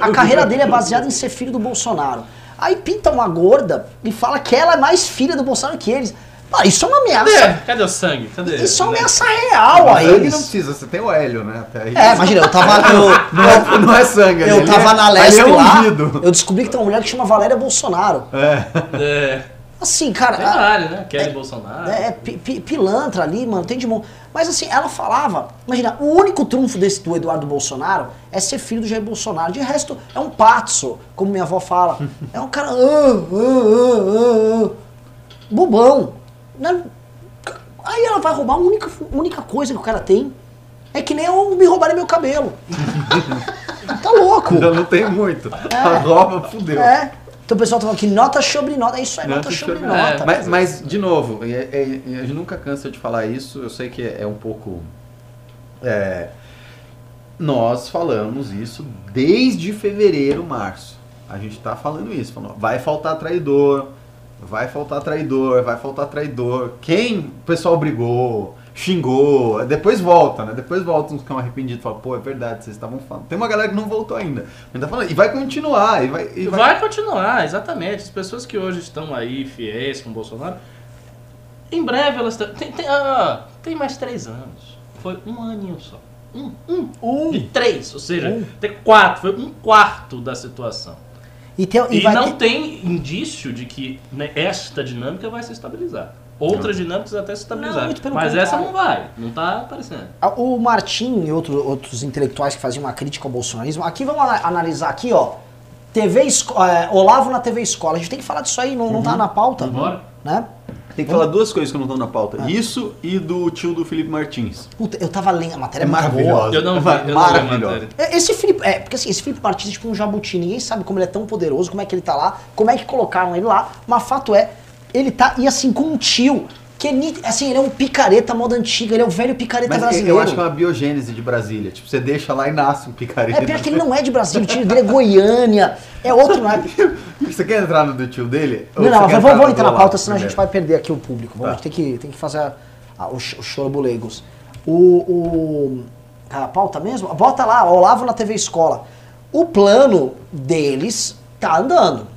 a carreira dele é baseada em ser filho do Bolsonaro. Aí pinta uma gorda e fala que ela é mais filha do Bolsonaro que eles. Mano, isso é uma Cadê? ameaça. Cadê o sangue? Cadê? Isso é uma ameaça real a Sangue não eles. precisa, você tem o hélio, né? Até aí. É, imagina, eu tava. Eu, Não é, não é sangue eu ali tava é- na Lesp é lá. Eu descobri que tem uma mulher que chama Valéria Bolsonaro. É. É, Assim, cara. tem a- vários, né? Kelly Bolsonaro. É, pi- pilantra ali, mano, tem de monte. Mas assim, ela falava, imagina, o único trunfo desse do Eduardo Bolsonaro é ser filho do Jair Bolsonaro. De resto, é um patso, como minha avó fala. É um cara. ah, ah, ah, ah, bobão. Aí ela vai roubar a única, única coisa que o cara tem. É que nem eu me roubarem meu cabelo. tá louco. Já não tem muito. A roupa fudeu. É. Então o pessoal tá falando que nota sobre nota. É isso aí, nota Nota sobre nota. Mas, mas, de novo, e- e- e a gente nunca cansa de falar isso, eu sei que é, é um pouco. é, nós falamos isso desde fevereiro, março. A gente tá falando isso, falando, vai faltar traidor, vai faltar traidor, vai faltar traidor. Quem o pessoal brigou, xingou, depois volta, né? Depois volta uns que estão arrependidos e falam, pô, é verdade, vocês estavam falando. Tem uma galera que não voltou ainda. A gente tá falando, e vai continuar, e vai. E Vai continuar, exatamente. As pessoas que hoje estão aí fiéis com o Bolsonaro, em breve elas têm. Tem, tem, ah, tem mais três anos. Foi um aninho só. Um, um, Um. de três, ou seja, Um. tem quatro, foi um quarto da situação. E, tem, e E, não ter- tem indício de que né, esta dinâmica vai se estabilizar. Outras dinâmicas até se Não, estabilizar. muito pelo Mas contrário. essa não vai, não tá aparecendo. O Martim e outro- outros intelectuais que faziam uma crítica ao bolsonarismo, aqui vamos ana- analisar aqui, ó. TV Esco- é, Olavo na TV Escola. A gente tem que falar disso aí, não, não tá na pauta. Bora. Né? Tem que falar duas coisas que não estão na pauta. Ah. Isso e do tio do Felipe Martins. Puta, eu tava lendo, a matéria É é maravilhosa. Eu não vi, eu não vi a maravilhosa. matéria. É, Esse Felipe, é, porque assim, esse Felipe Martins é tipo um jabuti, ninguém sabe como ele é tão poderoso, como é que ele tá lá, como é que colocaram ele lá, mas fato é, ele tá, e assim, com um tio, que é assim, ele é um picareta moda antiga, ele é o velho picareta Mas brasileiro. eu acho que é uma biogênese de Brasília. Tipo, você deixa lá e nasce um picareta. É pior que ele não é de Brasília, o tio dele é Goiânia, é outro, não é? Você quer entrar no do tio dele? Não, não, vamos, entrar do na pauta, senão a gente vai perder aqui o público. Vamos, Tá. A gente tem que, tem que fazer a, a, o, o chorobulegos. O, o, a pauta mesmo? Bota lá, Olavo na TV Escola. O plano deles tá andando.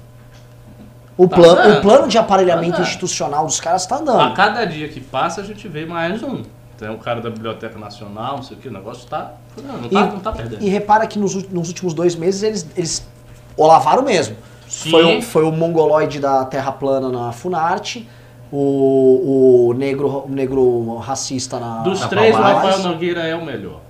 O, Tá plano, andando. o plano de aparelhamento Tá institucional dos caras tá A andando. cada dia que passa, a gente vê mais um. Tem o cara da Biblioteca Nacional, não sei o que, o negócio tá. Não, não, tá, não tá perdendo. E repara que nos, nos últimos dois meses eles, eles olavaram mesmo. Sim. Foi o, foi o mongoloide da Terra Plana na Funarte, o, o negro, o negro racista na. Dos na três, o Palmares. Rafael Nogueira é o melhor.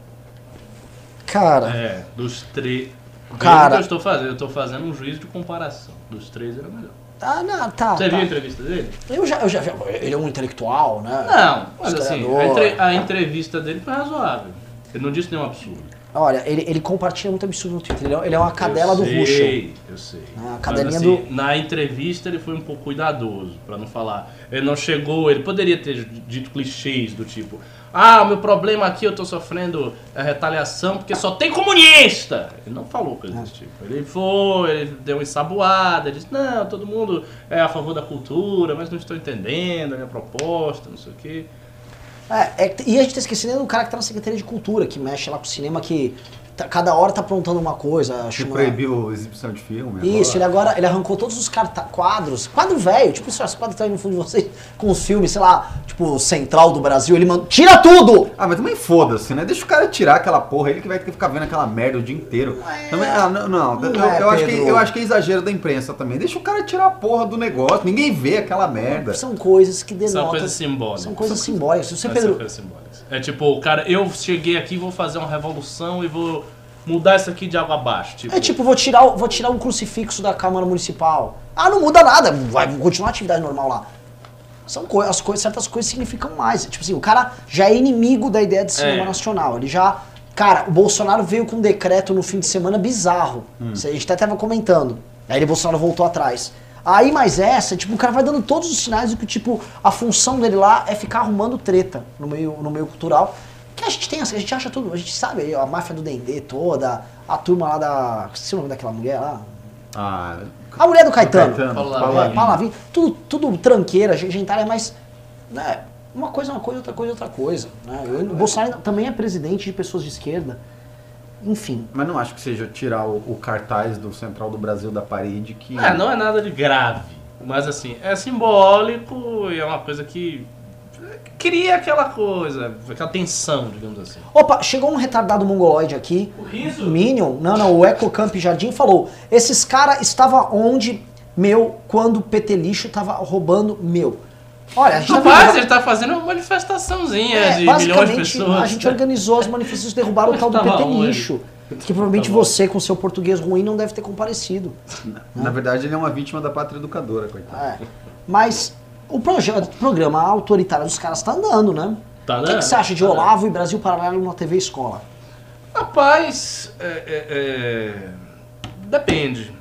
Cara, É, dos três. Cara- eu estou fazendo, eu estou fazendo um juízo de comparação. Dos três é o melhor. Ah, não, tá. Você tá. viu a entrevista dele? Eu já, eu já vi. Ele é um intelectual, né? Não, mas assim, a, entre- a entrevista dele foi razoável. Ele não disse nenhum absurdo. Olha, ele, ele compartilha muito absurdo no Twitter. Ele é, ele é uma cadela eu do sei, Ruschel. Eu sei. A Mas, cadelinha assim, do- Na entrevista ele foi um pouco cuidadoso, pra não falar. Ele não chegou, ele poderia ter dito clichês do tipo: Ah, o meu problema aqui eu tô sofrendo a retaliação porque só tem comunista. Ele não falou coisa desse tipo. Ele foi, ele deu uma ensaboada, ele disse: Não, todo mundo é a favor da cultura, mas não estou entendendo a minha proposta, não sei o quê. É, é e a gente tá esquecendo do cara que tá na Secretaria de Cultura, que mexe lá com o cinema, que cada hora tá aprontando uma coisa. Que proibiu a exibição de filme. Isso, ele agora. agora ele arrancou todos os carta quadros, quadro velho, tipo isso, esse quadro tá aí no fundo de vocês, com os filmes, sei lá, tipo Central do Brasil, ele mandou. Tira tudo! Ah, mas também foda-se, né? Deixa o cara tirar aquela porra, ele que vai ter que ficar vendo aquela merda o dia inteiro. é. Também, ah, não, não, Não eu, é, eu acho que, eu acho que é exagero da imprensa também. Deixa o cara tirar a porra do negócio, ninguém vê aquela merda. São coisas que denotam. São coisas simbólicas. São coisas simbólicas. Se você, São Pedro, coisas simbólicas. É tipo, o cara, eu cheguei aqui, vou fazer uma revolução e vou mudar isso aqui de água abaixo. Tipo, É tipo, vou tirar, o- vou tirar um crucifixo da Câmara Municipal. Ah, não muda nada, vai continuar a atividade normal lá. São co as coisas, certas coisas significam mais. Tipo assim, o cara já é inimigo da ideia de cinema É. nacional. Ele já. Cara, o Bolsonaro veio com um decreto no fim de semana bizarro. Isso A gente até tava comentando. Aí ele Bolsonaro voltou atrás. Aí, mais essa, tipo, o cara vai dando todos os sinais de que, tipo, a função dele lá é ficar arrumando treta no meio, no meio cultural. Que a gente tem, a gente acha tudo, a gente sabe a máfia do Dendê toda, a turma lá da. Esqueci o nome daquela mulher lá. Ah, A mulher do Caetano. Caetano, Paula É, Lavigne. Palavrinha, tudo, tudo tranqueira, gentalha, mas né, uma coisa é uma coisa, outra coisa é outra coisa. Né? Eu- o Bolsonaro também é presidente de pessoas de esquerda. Enfim. Mas não acho que seja tirar o, o cartaz do Central do Brasil da parede que. É, não é nada de grave. Mas assim, é simbólico e é uma coisa que cria aquela coisa, aquela tensão, digamos assim. Opa, chegou um retardado mongoloide aqui. O riso? Minion, não, não, o Ecocamp Jardim falou: esses caras estavam onde, meu, quando o PT lixo tava roubando meu. Olha, a gente tá Rapaz, vendo- ele tá fazendo uma manifestaçãozinha É, de milhões de basicamente, pessoas. a gente organizou as manifestações derrubaram o tal do Tava PT lixo. Que provavelmente Tá você, com seu português ruim, não deve ter comparecido. Na verdade, ele é uma vítima da pátria educadora, coitado. É. Mas o projeto, o programa autoritário dos caras tá andando, né? Tá O que, que você acha de Tá Olavo e Brasil Paralelo na TV Escola? Rapaz, é, é, é, depende.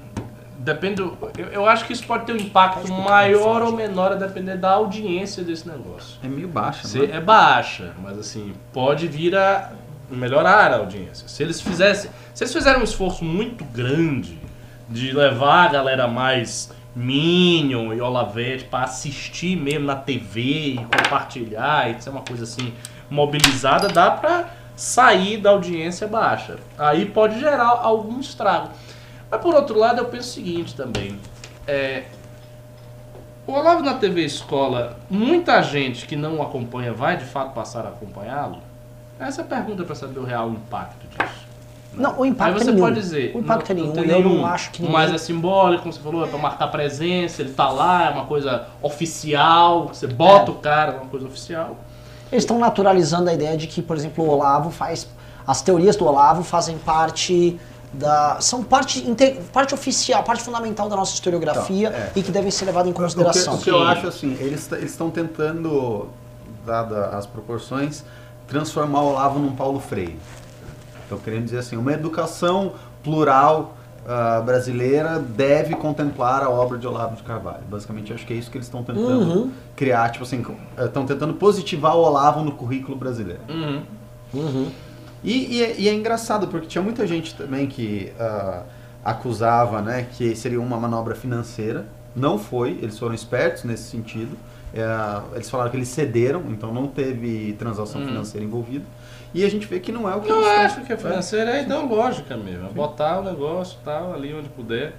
Depende. do- Eu, eu acho que isso pode ter um impacto maior ou menor a depender da audiência desse negócio. É meio baixa, Se- né? é baixa, mas assim, pode vir a melhorar a audiência. Se eles fizessem. Se eles fizerem um esforço muito grande de levar a galera mais Minion e Olavete para assistir mesmo na TV e compartilhar e ser uma coisa assim mobilizada, dá pra sair da audiência baixa. Aí pode gerar algum estrago. Mas por outro lado, eu penso o seguinte também. É, o Olavo na TV Escola, muita gente que não o acompanha vai de fato passar a acompanhá-lo? Essa é a pergunta para saber o real impacto disso. né? Não, o impacto Aí você é nenhum. pode dizer. O impacto não, é não nenhum. tem Eu não nenhum. acho que Mas ninguém- é simbólico, como você falou, é pra marcar presença, ele tá lá, é uma coisa oficial, você bota É. o cara, é uma coisa oficial. Eles estão naturalizando a ideia de que, por exemplo, o Olavo faz. As teorias do Olavo fazem parte da. são parte, inte- parte oficial, parte fundamental da nossa historiografia Então, é. e que devem ser levadas em O que, consideração. o que eu acho assim, eles estão tentando, dada as proporções, transformar o Olavo num Paulo Freire. Estão querendo dizer assim, uma educação plural ah, brasileira deve contemplar a obra de Olavo de Carvalho. Basicamente, acho que é isso que eles estão tentando Uhum. criar, tipo assim, estão tentando positivar o Olavo no currículo brasileiro. Uhum. Uhum. E, e é, e é engraçado, porque tinha muita gente também que ah, acusava né, que seria uma manobra financeira. Não foi, eles foram espertos nesse sentido. É, eles falaram que eles cederam, então não teve transação Hum. financeira envolvida. E a gente vê que não é o que Eu eles estão- acho que a financeira é ideológica mesmo. É botar o negócio tal, ali onde puder.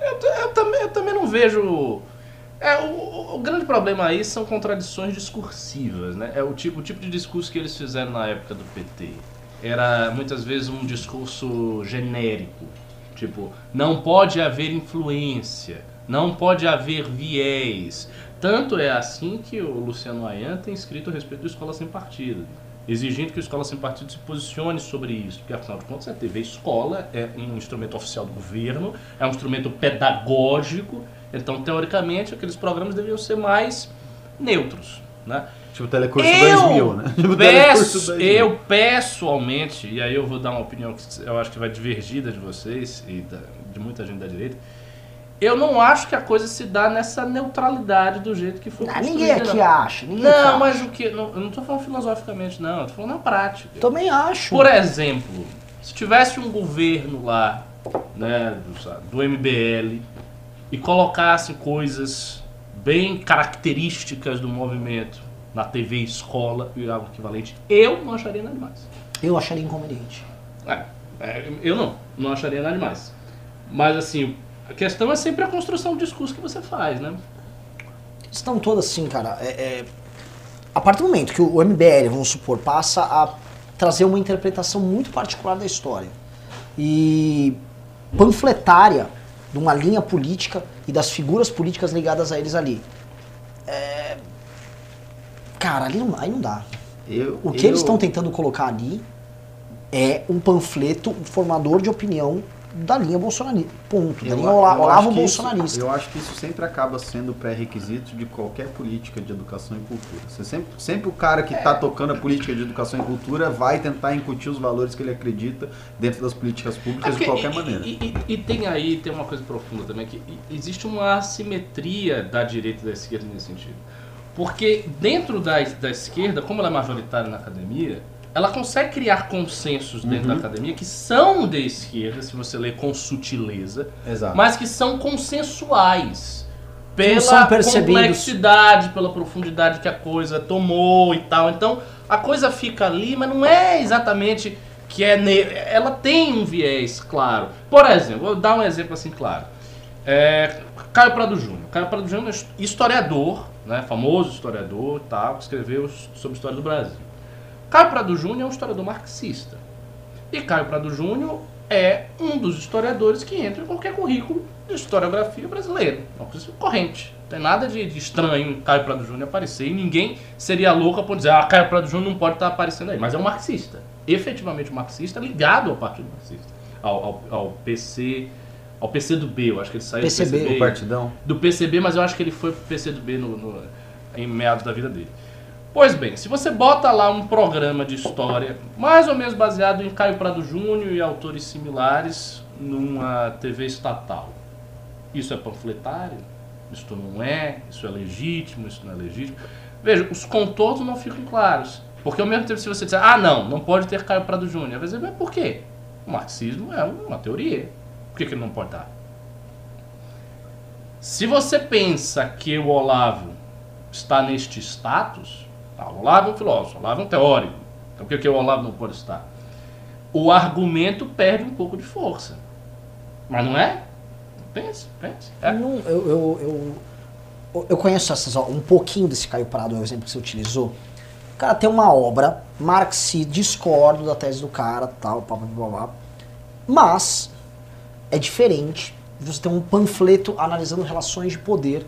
Eu, eu também, eu também não vejo. É, o, o- o grande problema aí são contradições discursivas, né? É o tipo, o tipo de discurso que eles fizeram na época do PT. Era muitas vezes um discurso genérico. Tipo, não pode haver influência, não pode haver viés. Tanto é assim que o Luciano Ayan tem escrito a respeito do Escola Sem Partido, exigindo que o Escola Sem Partido se posicione sobre isso, porque afinal de contas a TV Escola é um instrumento oficial do governo, é um instrumento pedagógico, então teoricamente aqueles programas deviam ser mais neutros, né? Tipo Telecurso Eu 2000, né? Tipo Telecurso peço, 2000. eu pessoalmente, e aí eu vou dar uma opinião que eu acho que vai divergir da de vocês e da- de muita gente da direita, eu não acho que a coisa se dá nessa neutralidade do jeito que foi Ah, ninguém aqui não. acha. Ninguém Não, acha. mas o que? Não, eu não tô falando filosoficamente, não, eu tô falando na prática. Também acho. Por exemplo, se tivesse um governo lá, né, do, do MBL, e colocasse coisas bem características do movimento na TV escola e algo equivalente, eu não acharia nada demais. Eu acharia inconveniente. É, é, eu não, não acharia nada demais. Mas assim, a questão é sempre a construção do discurso que você faz, né? Estão todas assim, cara. É, é, a partir do momento que o MBL, vamos supor, passa a trazer uma interpretação muito particular da história e panfletária de uma linha política e das figuras políticas ligadas a eles ali. É, cara, ali não, aí não dá. Eu, O que eu- eles estão tentando colocar ali é um panfleto formador de opinião da linha bolsonarista. Ponto. Da Eu, linha Ola- acho Olavo que isso- bolsonarista. eu acho que isso sempre acaba sendo pré-requisito de qualquer política de educação e cultura. Você sempre, sempre o cara que está tocando a política de educação e cultura vai tentar incutir os valores que ele acredita dentro das políticas É públicas porque- de qualquer e, maneira. E, e- e tem aí, tem uma coisa profunda também, que existe uma assimetria da direita e da esquerda nesse sentido. Porque dentro da, da esquerda, como ela é majoritária na academia, ela consegue criar consensos dentro Uhum. da academia que são de esquerda, se você ler com sutileza, Exato. mas que são consensuais. Pela complexidade, pela profundidade que a coisa tomou e tal. Então, a coisa fica ali, mas não é exatamente que é... Ne... Ela tem um viés, claro. Por exemplo, vou dar um exemplo assim claro. É, Caio Prado Júnior. Caio Prado Júnior é historiador, né, famoso historiador tal, que escreveu sobre a história do Brasil. Caio Prado Júnior é um historiador marxista. E Caio Prado Júnior é um dos historiadores que entra em qualquer currículo de historiografia brasileira. É uma coisa corrente. Não tem nada de, de estranho em Caio Prado Júnior aparecer e ninguém seria louco por dizer ah, Caio Prado Júnior não pode estar aparecendo aí. Mas é um marxista. Efetivamente um marxista ligado ao Partido Marxista. Ao, ao, ao PC... Ao PC do B, eu acho que ele saiu PCB. do PCB O partidão. do PCB, mas eu acho que ele foi pro PCdoB no, no, em meados da vida dele. Pois bem, se você bota lá um programa de história, mais ou menos baseado em Caio Prado Júnior e autores similares, numa TV estatal, isso é panfletário? Isso não é? Isso é legítimo? Isso não é legítimo? Veja, os contornos não ficam claros. Porque ao mesmo tempo, se você disser, ah, não, não pode ter Caio Prado Júnior, vai dizer, mas por quê? O marxismo é uma teoria. Por que, que ele não pode dar? Se você pensa que o Olavo está neste status, tá, o Olavo é um filósofo, o Olavo é um teórico, então por que, que o Olavo não pode estar? O argumento perde um pouco de força. Mas não é? Pense, pense. É. Não, eu, eu, eu, eu conheço essas, ó, um pouquinho desse Caio Prado, é o exemplo que você utilizou. O cara tem uma obra, marxista, discordo da tese do cara, tal, blá, blá, blá, blá. Mas é diferente de você ter um panfleto analisando relações de poder.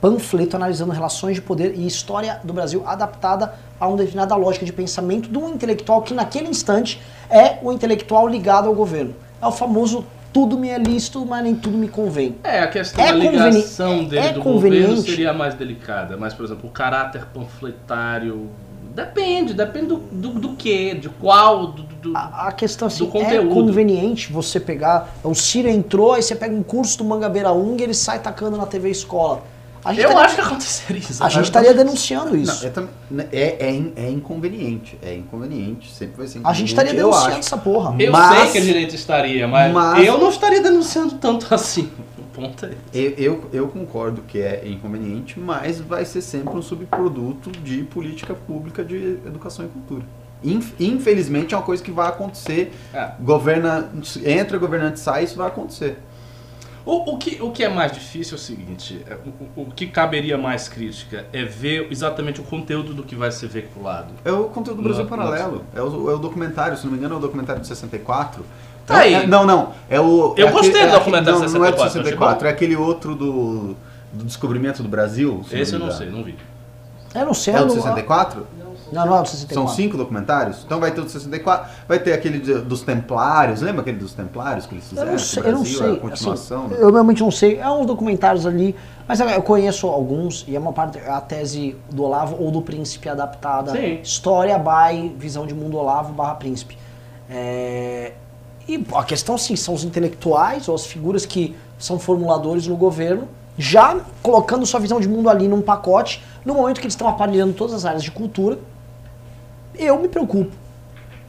Panfleto analisando relações de poder e história do Brasil adaptada a uma determinada lógica de pensamento de um intelectual que naquele instante é o intelectual ligado ao governo. É o famoso tudo me é lícito, mas nem tudo me convém. É, a questão É da ligação dele é do governo seria mais delicada. Mas, por exemplo, o caráter panfletário. Depende, depende do, do, do que, de qual. Do, do- A, a questão assim, do conteúdo. é conveniente você pegar. O Ciro entrou, aí você pega um curso do Mangabeira Ung e ele sai tacando na TV escola. A gente Eu estaria- acho que aconteceria isso. A gente estaria denunciando isso. Não, é, tam- é, é, in- é inconveniente. É inconveniente. Sempre vai ser a inconveniente. gente estaria denunciando acho. essa porra. Eu Mas- sei que a direita estaria, mas, mas- eu não estaria denunciando tanto assim. Ponto é esse. Eu, eu, eu concordo que é inconveniente, mas vai ser sempre um subproduto de política pública de educação e cultura. Inf- Infelizmente é uma coisa que vai acontecer. É. Governa, entra governante sai, isso vai acontecer. O, o, que, o que é mais difícil é o seguinte: é, o, o- que caberia mais crítica é ver exatamente o conteúdo do que vai ser veiculado. É o conteúdo do Brasil Não, Paralelo. É o, é o documentário, se não me engano, é o documentário de 64. Tá aí. É- não, não. É o. Eu é gostei aquele- do é documentário aquele- de não, não é do 64, 64, é aquele outro do, do descobrimento do Brasil. se Esse eu não sei, não vi. Eu não sei. É eu o do não- 64? Não, não é o do 64. São cinco documentários? Então vai ter o do 64, vai ter aquele de- dos Templários, lembra aquele dos Templários que eles Eu fizeram? não pro sei, eu não Brasil, sei. a continuação. assim, né? eu realmente não sei. É uns documentários ali, mas eu conheço alguns e é uma parte a tese do Olavo ou do Príncipe adaptada. Sim. História by visão de mundo Olavo barra Príncipe. É, E a questão sim, são os intelectuais ou as figuras que são formuladores no governo, já colocando sua visão de mundo ali num pacote, no momento que eles estão aparelhando todas as áreas de cultura. Eu me preocupo.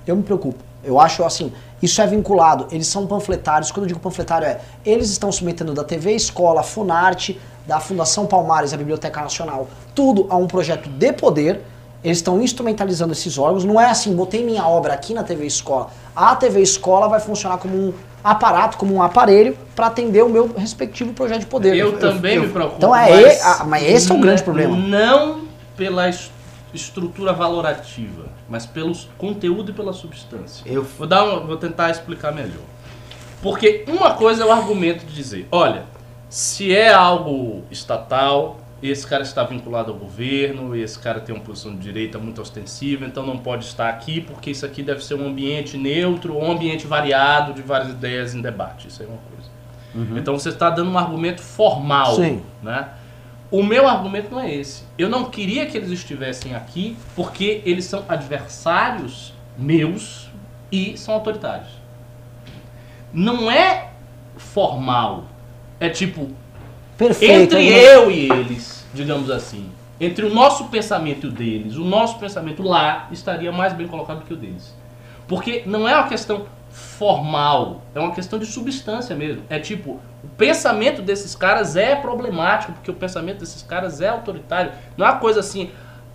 Eu me preocupo. Eu acho assim, isso é vinculado, eles são panfletários. Quando eu digo panfletário é, eles estão submetendo da TV Escola, Funarte, da Fundação Palmares, a Biblioteca Nacional, tudo a um projeto de poder. Eles estão instrumentalizando esses órgãos. Não é assim, botei minha obra aqui na TV Escola. A TV Escola vai funcionar como um aparato, como um aparelho para atender o meu respectivo projeto de poder. Eu, também eu- me preocupo. Então é mas, e- ah, mas esse é o grande problema. Não pela es- estrutura valorativa, mas pelo conteúdo e pela substância. Eu- Vou, dar um- vou tentar explicar melhor. Porque uma coisa é o argumento de dizer, olha, se é algo estatal, esse cara está vinculado ao governo, esse cara tem uma posição de direita muito ostensiva, então não pode estar aqui porque isso aqui deve ser um ambiente neutro, um ambiente variado de várias ideias em debate. Isso é uma coisa. Então você está dando um argumento formal, Sim. né? O meu argumento não é esse. Eu não queria que eles estivessem aqui porque eles são adversários meus e são autoritários. Não é formal. É tipo, Perfeito. entre né? eu e eles, digamos assim, entre o nosso pensamento e o deles, o nosso pensamento lá estaria mais bem colocado do que o deles. Porque não é uma questão formal, é uma questão de substância mesmo. É tipo, o pensamento desses caras é problemático, porque o pensamento desses caras é autoritário. Não é uma coisa assim,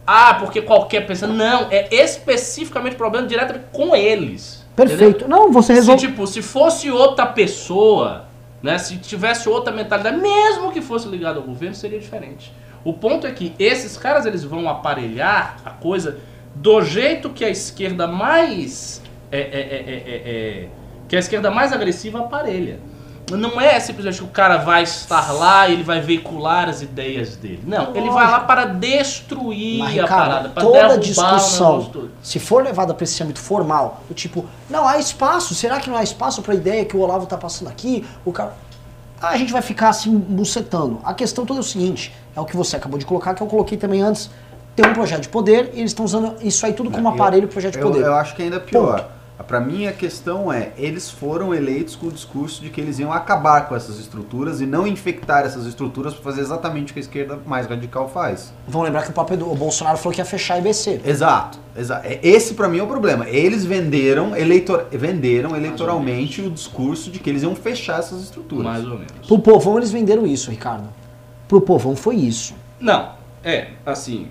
ah, porque qualquer pensamento. Não, é especificamente problema diretamente com eles. entendeu? Perfeito. Não, você Se, resolve. tipo, se fosse outra pessoa, né, se tivesse outra mentalidade, mesmo que fosse ligado ao governo, seria diferente. O ponto é que esses caras eles vão aparelhar a coisa do jeito que a esquerda mais é, é, é, é, é, é, que a esquerda mais agressiva aparelha. Não é simplesmente que o cara vai estar lá e ele vai veicular as ideias dele. Não, ele vai lá para destruir Mas, a Ricardo, parada, para toda o discussão, se for levada para esse âmbito formal, do tipo, não há espaço, será que não há espaço para a ideia que o Olavo tá passando aqui? O cara. A gente vai ficar assim bucetando. A questão toda é o seguinte: é o que você acabou de colocar, que eu coloquei também antes. Tem um projeto de poder e eles estão usando isso aí tudo como Eu- aparelho pro projeto de poder. Eu acho que ainda pior. Pra mim a questão é, eles foram eleitos com o discurso de que eles iam acabar com essas estruturas e não infectar essas estruturas para fazer exatamente o que a esquerda mais radical faz. Vamos lembrar que o próprio o Bolsonaro falou que ia fechar a IBC. Exato, exato. É- Esse pra mim é o problema. Eles venderam, eleitor, venderam eleitoralmente o discurso de que eles iam fechar essas estruturas. Mais ou menos. Pro povão eles venderam isso, Ricardo. Pro povão foi isso. Não, é, assim,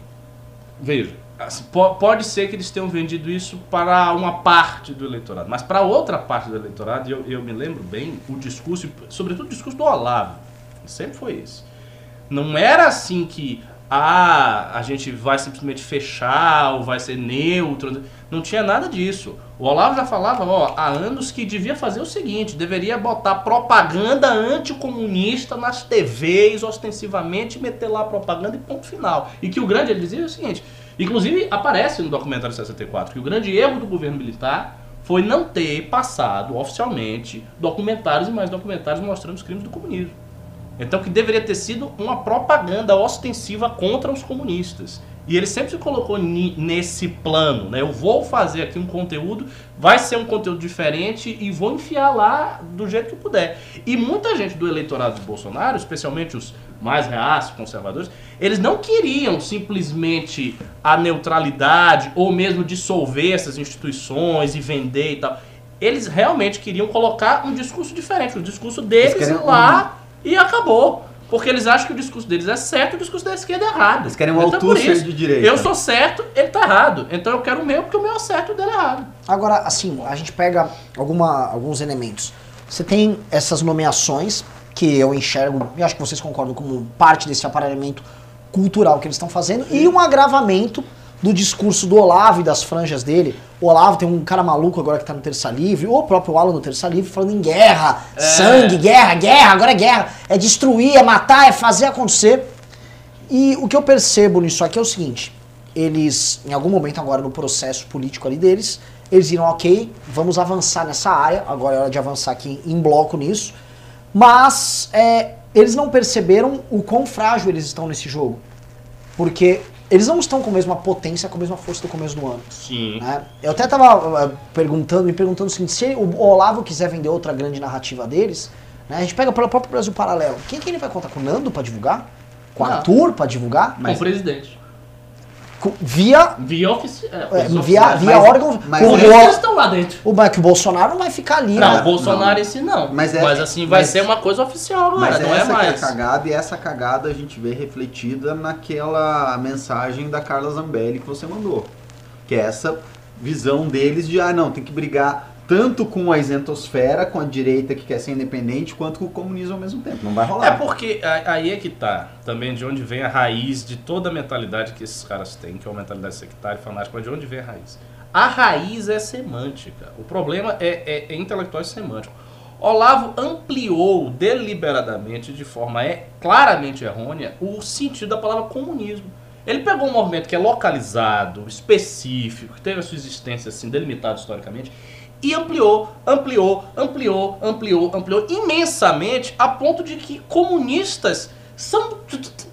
veja, assim, po- pode ser que eles tenham vendido isso para uma parte do eleitorado, mas para outra parte do eleitorado, eu, eu me lembro bem, o discurso, sobretudo o discurso do Olavo, sempre foi esse. Não era assim que, ah, a gente vai simplesmente fechar ou vai ser neutro, não tinha nada disso. O Olavo já falava, ó, há anos que devia fazer o seguinte, deveria botar propaganda anticomunista nas TVs ostensivamente, meter lá propaganda e ponto final. E que o grande, ele dizia o seguinte, inclusive aparece no documentário 64, que o grande erro do governo militar foi não ter passado oficialmente documentários e mais documentários mostrando os crimes do comunismo. Então que deveria ter sido uma propaganda ostensiva contra os comunistas. E ele sempre se colocou nesse plano, né? Eu vou fazer aqui um conteúdo, vai ser um conteúdo diferente e vou enfiar lá do jeito que puder. E muita gente do eleitorado de Bolsonaro, especialmente os mais reaços, conservadores, eles não queriam simplesmente a neutralidade ou mesmo dissolver essas instituições e vender e tal. Eles realmente queriam colocar um discurso diferente, o discurso deles lá e acabou. Porque eles acham que o discurso deles é certo e o discurso da esquerda é errado. Eles querem um Então, Althusser isso, de direita. Eu sou certo, ele tá errado. Então eu quero o meu porque o meu é certo e o dele é errado. Agora, assim, a gente pega alguma, alguns elementos. Você tem essas nomeações que eu enxergo, e acho que vocês concordam, como parte desse aparelhamento cultural que eles estão fazendo, e um agravamento do discurso do Olavo e das franjas dele. O Olavo tem um cara maluco agora que tá no Terça Livre, ou o próprio Alan no Terça Livre, falando em guerra, sangue, guerra, guerra, agora é guerra. É destruir, é matar, é fazer acontecer. E o que eu percebo nisso aqui é o seguinte: eles, em algum momento agora no processo político ali deles, eles viram, ok, vamos avançar nessa área, agora é hora de avançar aqui em bloco nisso, mas é, eles não perceberam o quão frágil eles estão nesse jogo. Porque eles não estão com a mesma potência, com a mesma força do começo do ano. Sim. né? Eu até tava uh, perguntando, me perguntando o seguinte, se o Olavo quiser vender outra grande narrativa deles, né, a gente pega pelo próprio Brasil Paralelo. Quem que ele vai contar? Com o Nando pra divulgar? Com o. Arthur pra divulgar? Com o presidente. Com- via Via oficial. é, via, via mas- órgão. mas é- o, eles estão lá dentro. o, mas que o Bolsonaro não vai ficar ali. Não, né? o Bolsonaro não. em si não. Mas Mas, é- assim, vai mas- ser uma coisa oficial agora, Mas não é essa que é a mais. cagada e essa cagada a gente vê refletida naquela mensagem da Carla Zambelli que você mandou. Que é essa visão deles de, ah não, tem que brigar tanto com a isentosfera, com a direita que quer ser independente, quanto com o comunismo ao mesmo tempo. Não vai rolar. É porque aí é que tá também de onde vem a raiz de toda a mentalidade que esses caras têm, que é uma mentalidade sectária fanática, mas de onde vem a raiz? A raiz é semântica. O problema é, é, é intelectual e semântico. Olavo ampliou deliberadamente, de forma é, claramente errônea, o sentido da palavra comunismo. Ele pegou um movimento que é localizado, específico, que teve a sua existência assim, delimitada historicamente, e ampliou, ampliou, ampliou, ampliou, ampliou imensamente, a ponto de que comunistas são.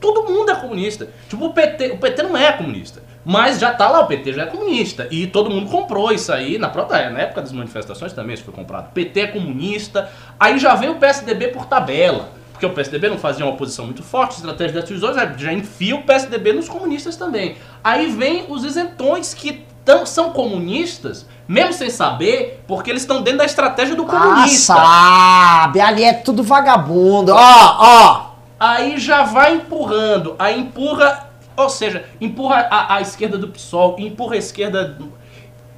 Todo mundo é comunista. Tipo, o PT, o PT não é comunista. Mas já tá lá, o PT já é comunista. E todo mundo comprou isso aí na própria na época das manifestações também, isso foi comprado. PT é comunista. Aí já veio o PSDB por tabela. Porque o PSDB não fazia uma oposição muito forte, estratégia das divisões, aí já enfia o PSDB nos comunistas também. Aí vem os isentões que tão, são comunistas, mesmo sem saber, porque eles estão dentro da estratégia do Ah, comunista. sabe, ali é tudo vagabundo. Ó, ó. Aí já vai empurrando, aí empurra, ou seja, empurra a, a esquerda do PSOL, empurra a esquerda,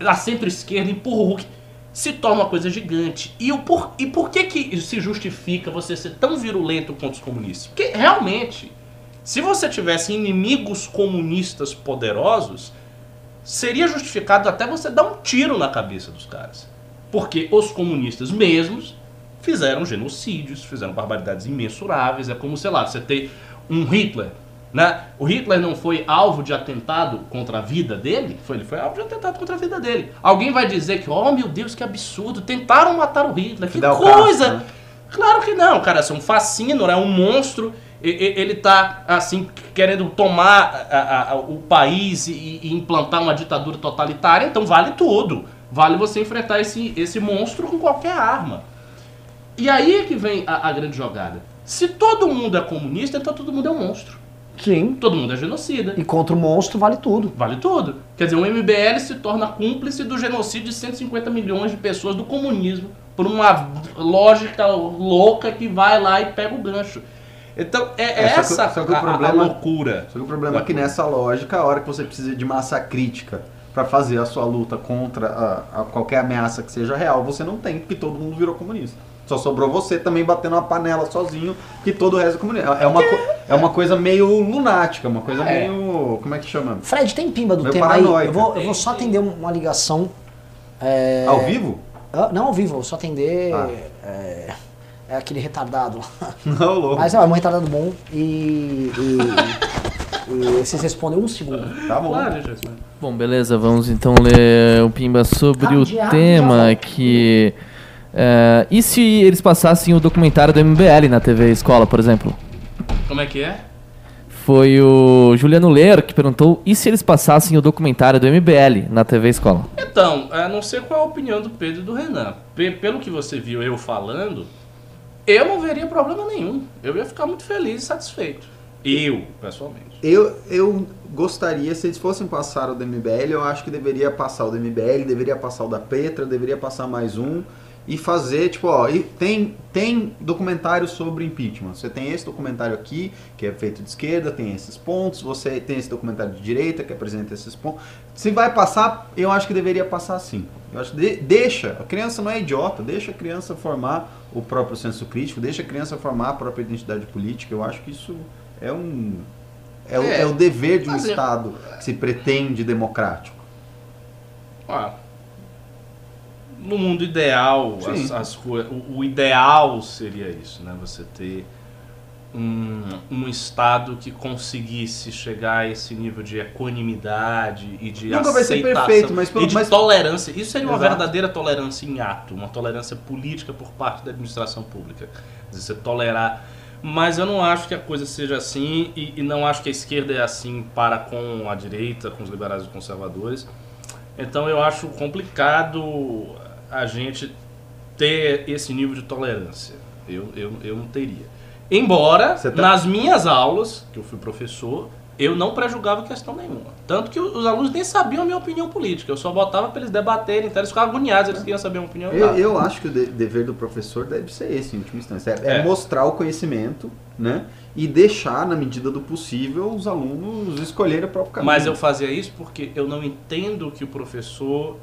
a centro-esquerda, empurra o Hulk. Se torna uma coisa gigante. E, o por, e por que, que se justifica você ser tão virulento contra os comunistas? Porque realmente, se você tivesse inimigos comunistas poderosos, seria justificado até você dar um tiro na cabeça dos caras. Porque os comunistas mesmos fizeram genocídios, fizeram barbaridades imensuráveis. É como, sei lá, você ter um Hitler. Né? O Hitler não foi alvo de atentado contra a vida dele? Foi, ele foi alvo de atentado contra a vida dele. Alguém vai dizer que, oh meu Deus, que absurdo, tentaram matar o Hitler, que coisa! Né? Claro que não, cara, é um fascínio, é um monstro. Ele tá, assim, querendo tomar a- a- o país e, e implantar uma ditadura totalitária, então vale tudo. Vale você enfrentar esse, esse monstro com qualquer arma. E aí é que vem a, a grande jogada. Se todo mundo é comunista, então todo mundo é um monstro. Sim. Todo mundo é genocida. E contra o monstro vale tudo. Vale tudo. Quer dizer, o MBL se torna cúmplice do genocídio de 150 milhões de pessoas do comunismo por uma lógica louca que vai lá e pega o gancho. Então, é, é só que- essa só que o a- a, problema- loucura. Só que o problema é que nessa lógica, a hora que você precisa de massa crítica para fazer a sua luta contra a, a qualquer ameaça que seja real, você não tem, porque todo mundo virou comunista. Só sobrou você também batendo uma panela sozinho, que todo o resto é comunista. É uma, é uma coisa meio lunática, uma coisa É. meio. Como é que chama? Fred, tem pimba do Meio tema aí? paranoica. Eu vou, eu vou só atender uma ligação. É... Ao vivo? Ah, Não ao vivo, vou só atender. Ah. É... é aquele retardado lá. Não, louco. Mas é um retardado bom e. e, e vocês respondem um segundo. Tá bom. Claro, gente. Bom, beleza, vamos então ler o Pimba sobre Ah, o tema já. que... é, e se eles passassem o documentário do MBL na TV Escola, por exemplo? Como é que é? Foi o Juliano Leiro que perguntou e se eles passassem o documentário do MBL na TV Escola? Então, não sei qual é a opinião do Pedro e do Renan. Pe- pelo que você viu eu falando, eu não veria problema nenhum. Eu ia ficar muito feliz e satisfeito. Eu, pessoalmente. Eu, eu gostaria, se eles fossem passar o do MBL, eu acho que deveria passar o do MBL, deveria passar o da Petra, deveria passar mais um e fazer, tipo, ó, tem, tem documentário sobre impeachment. Você tem esse documentário aqui, que é feito de esquerda, tem esses pontos, você tem esse documentário de direita, que apresenta esses pontos. Se vai passar, eu acho que deveria passar sim. Eu acho que de- deixa, a criança não é idiota, deixa a criança formar o próprio senso crítico, deixa a criança formar a própria identidade política. Eu acho que isso é um é, o, É, é o dever de um eu- Estado que se pretende democrático. Ah, no mundo ideal, as, as o, o ideal seria isso, né? Você ter um, um Estado que conseguisse chegar a esse nível de equanimidade e de Nunca vai ser perfeito, mas pelo- e de mas- tolerância. Isso seria uma Exato. verdadeira tolerância em ato, uma tolerância política por parte da administração pública. Você tolerar. Mas eu não acho que a coisa seja assim e, e não acho que a esquerda é assim para com a direita, com os liberais e conservadores. Então eu acho complicado a gente ter esse nível de tolerância. Eu, eu, eu não teria. Embora, tá- nas minhas aulas, que eu fui professor, eu não prejugava questão nenhuma. Tanto que os alunos nem sabiam a minha opinião política. Eu só botava para eles debaterem, então eles ficavam agoniados, eles queriam saber a minha opinião. Eu, dava. eu acho que o de- dever do professor deve ser esse, em última instância. É, é É. mostrar o conhecimento, né? E deixar, na medida do possível, os alunos escolherem o próprio caminho. Mas eu fazia isso porque eu não entendo que o professor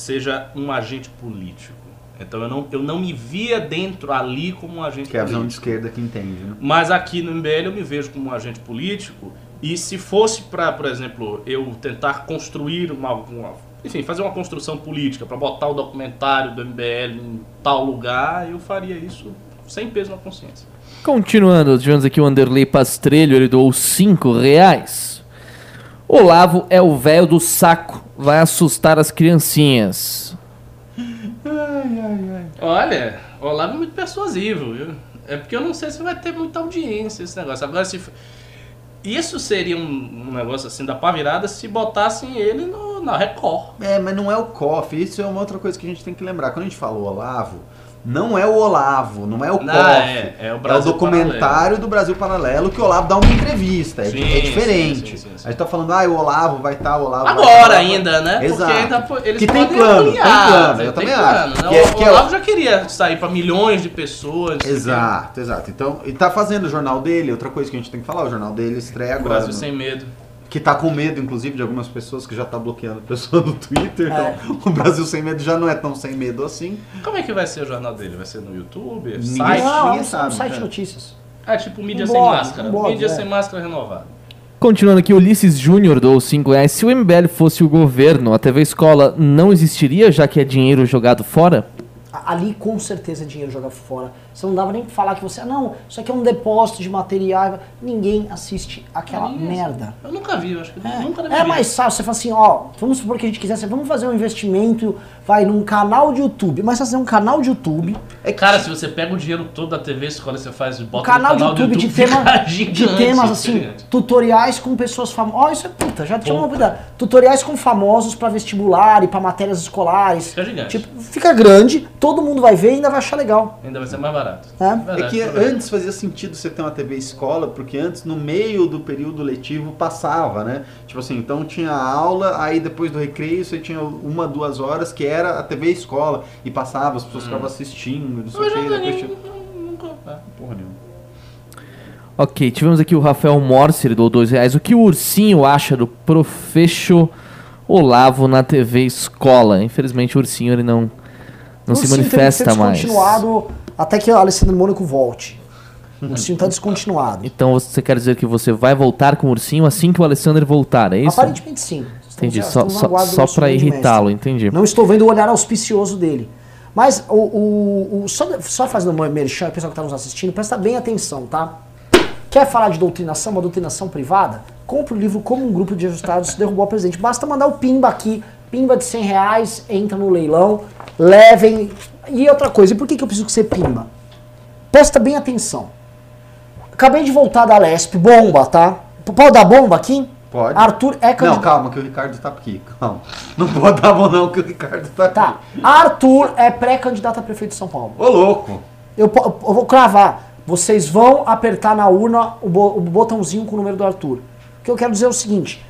seja um agente político. Então eu não, eu não me via dentro ali como um agente Que é a político. visão de esquerda que entende, né? Mas aqui no MBL eu me vejo como um agente político e se fosse para, por exemplo, eu tentar construir uma, uma enfim, fazer uma construção política para botar o documentário do MBL em tal lugar, eu faria isso sem peso na consciência. Continuando, tivemos aqui o Anderley Pastrelho, ele doou 5 reais. Olavo é o velho do saco, vai assustar as criancinhas. Olha, o Olavo é muito persuasivo, viu? É porque eu não sei se vai ter muita audiência esse negócio. Agora, se. Isso seria um, um negócio assim da pá virada se botassem ele no, na Record. É, mas não é o COF. Isso é uma outra coisa que a gente tem que lembrar. Quando a gente fala o Olavo, não é o Olavo, não é o Não, COF. é- é o Brasil documentário do Brasil Paralelo que o Olavo dá uma entrevista. É, Sim, é diferente. sim, sim. A gente tá falando, ah, o Olavo vai estar, o Olavo vai Agora tá, ainda, né? Exato. Porque ainda eles Que tem plano, tem plano, eu também plano, acho. né? Que é- o que é- Olavo já queria sair pra milhões de pessoas. o. Exato, exato. Então, ele tá fazendo o jornal dele, outra coisa que a gente tem que falar, o jornal dele estreia agora. Brasil no- sem medo. Que tá com medo, inclusive, de algumas pessoas que já tá bloqueando pessoa no Twitter. É. Então, o Brasil sem medo já não é tão sem medo assim. Como é que vai ser o jornal dele? Vai ser no YouTube? Ninguém Site? Não, é ninguém sabe, site de cara. notícias. É tipo mídia Um sem blog, máscara. um blog, mídia é. sem máscara renovada. Continuando aqui, Ulisses Júnior doou 5 reais. Se o MBL fosse o governo, a TV Escola não existiria, já que é dinheiro jogado fora? Ali com certeza dinheiro jogado fora. Você não dava nem pra falar que você. "Ah, Não, isso aqui é um depósito de material. Ninguém assiste aquela Ninguém merda. Eu nunca vi, eu acho que É, nunca é mais fácil, você fala assim, ó, vamos supor que a gente quisesse, vamos fazer um investimento, vai num canal de YouTube, mas fazer um canal de YouTube, É cara, se você pega o dinheiro todo da TV escola e você faz e um bota canal, no de canal YouTube do de, YouTube, tema, fica de gigante, temas assim, gigante. tutoriais com pessoas famosas. Ó, isso é puta, já tinha uma novidade. Tutoriais com famosos pra vestibular e pra matérias escolares. Fica gigante. Tipo, fica grande, todo mundo vai ver e ainda vai achar legal. Ainda vai ser mais barato. É. É que verdade. antes fazia sentido você ter uma TV escola, porque antes, no meio do período letivo, passava, né? Tipo assim, então tinha aula, aí depois do recreio você tinha uma, duas horas que era a TV escola, e passava, as pessoas ficavam assistindo, não sei o que, depois tinha... nunca-. Porra nenhuma. Ok, tivemos aqui o Rafael Morse, ele doou 2 reais. O que o Ursinho acha do Profecho Olavo na TV Escola? Infelizmente o Ursinho ele não, não O se manifesta tem mais. descontinuado até que o Alessandro Mônico volte. O Ursinho tá descontinuado. Então você quer dizer que você vai voltar com o Ursinho assim que o Alessandro voltar, é isso? Aparentemente sim. Entendi, só, só, só mestre. irritá-lo, entendi. Não estou vendo o olhar auspicioso dele. Mas o, o, o- só, só fazendo uma merchan, o pessoal que está nos assistindo, presta bem atenção, tá? Quer falar de doutrinação, uma doutrinação privada? Compre o livro Como um Grupo de Ajustados Derrubou a Presidente. Basta mandar o Pimba aqui, Pimba de 100 reais, entra no leilão, levem. E outra coisa, e por que, que eu preciso que você Pimba? Presta bem atenção. Acabei de voltar da Lesp, bomba, tá? Pode dar bomba aqui? Pode. Arthur é Não, candidato. calma, que o Ricardo tá aqui, calma. Não pode dar bom não, que o Ricardo tá aqui. Tá. Arthur é pré-candidato a prefeito de São Paulo. Ô, louco. Eu, eu vou cravar. Vocês vão apertar na urna o, bo- o botãozinho com o número do Arthur. O que eu quero dizer é o seguinte: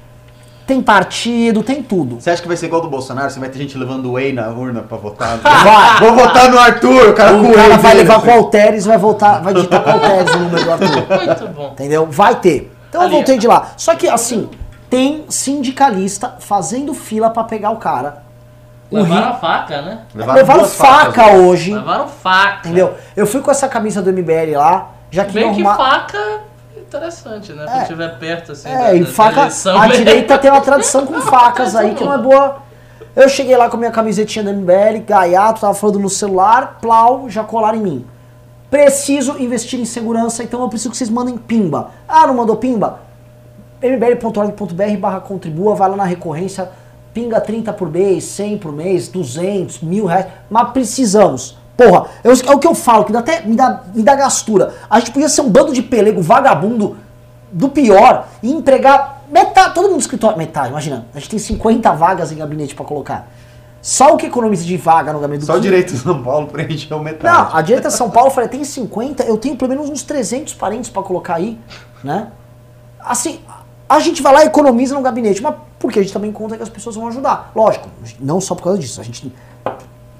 tem partido, tem tudo. Você acha que vai ser igual do Bolsonaro? Você vai ter gente levando whey na urna pra votar? Vai. Vou votar no Arthur, o cara com O cara whey vai dele, levar assim. com o Alteres e vai voltar, vai digitar com o Alteres o número do Arthur. Muito bom. Entendeu? Vai ter. Então eu Ali, voltei de lá. Só que assim, tem sindicalista fazendo fila pra pegar o cara. O Levaram Rio- faca, né? Levaram duas faca facas, hoje. Levaram faca. Entendeu? Eu fui com essa camisa do MBL lá, já que Bem que arrumar... faca interessante, né? É. Quando estiver perto, assim, É, e da- da faca. eleição, A direita tem uma tradição com facas aí que não é boa. Eu cheguei lá com a minha camisetinha da MBL, gaiato, tava falando no celular, plau, já colaram em mim. Preciso investir em segurança, então eu preciso que vocês mandem pimba. Ah, não mandou pimba? mbl.org.br barra contribua, vai lá na recorrência, pinga 30 por mês, 100 por mês, 200, mil reais, mas precisamos. Porra, eu- é o que eu falo, que até me dá, me dá gastura. A gente podia ser um bando de pelego vagabundo do pior e empregar metade, todo mundo no escritório, metade, imagina, a gente tem 50 vagas em gabinete pra colocar. Só o que economiza de vaga no gabinete do Só o direito de São Paulo preencheu metade. não, a direita de São Paulo, eu falei, tem 50, eu tenho pelo menos uns 300 parentes pra colocar aí, né? Assim, a gente vai lá e economiza no gabinete, mas porque a gente também conta que as pessoas vão ajudar. Lógico, não só por causa disso, a gente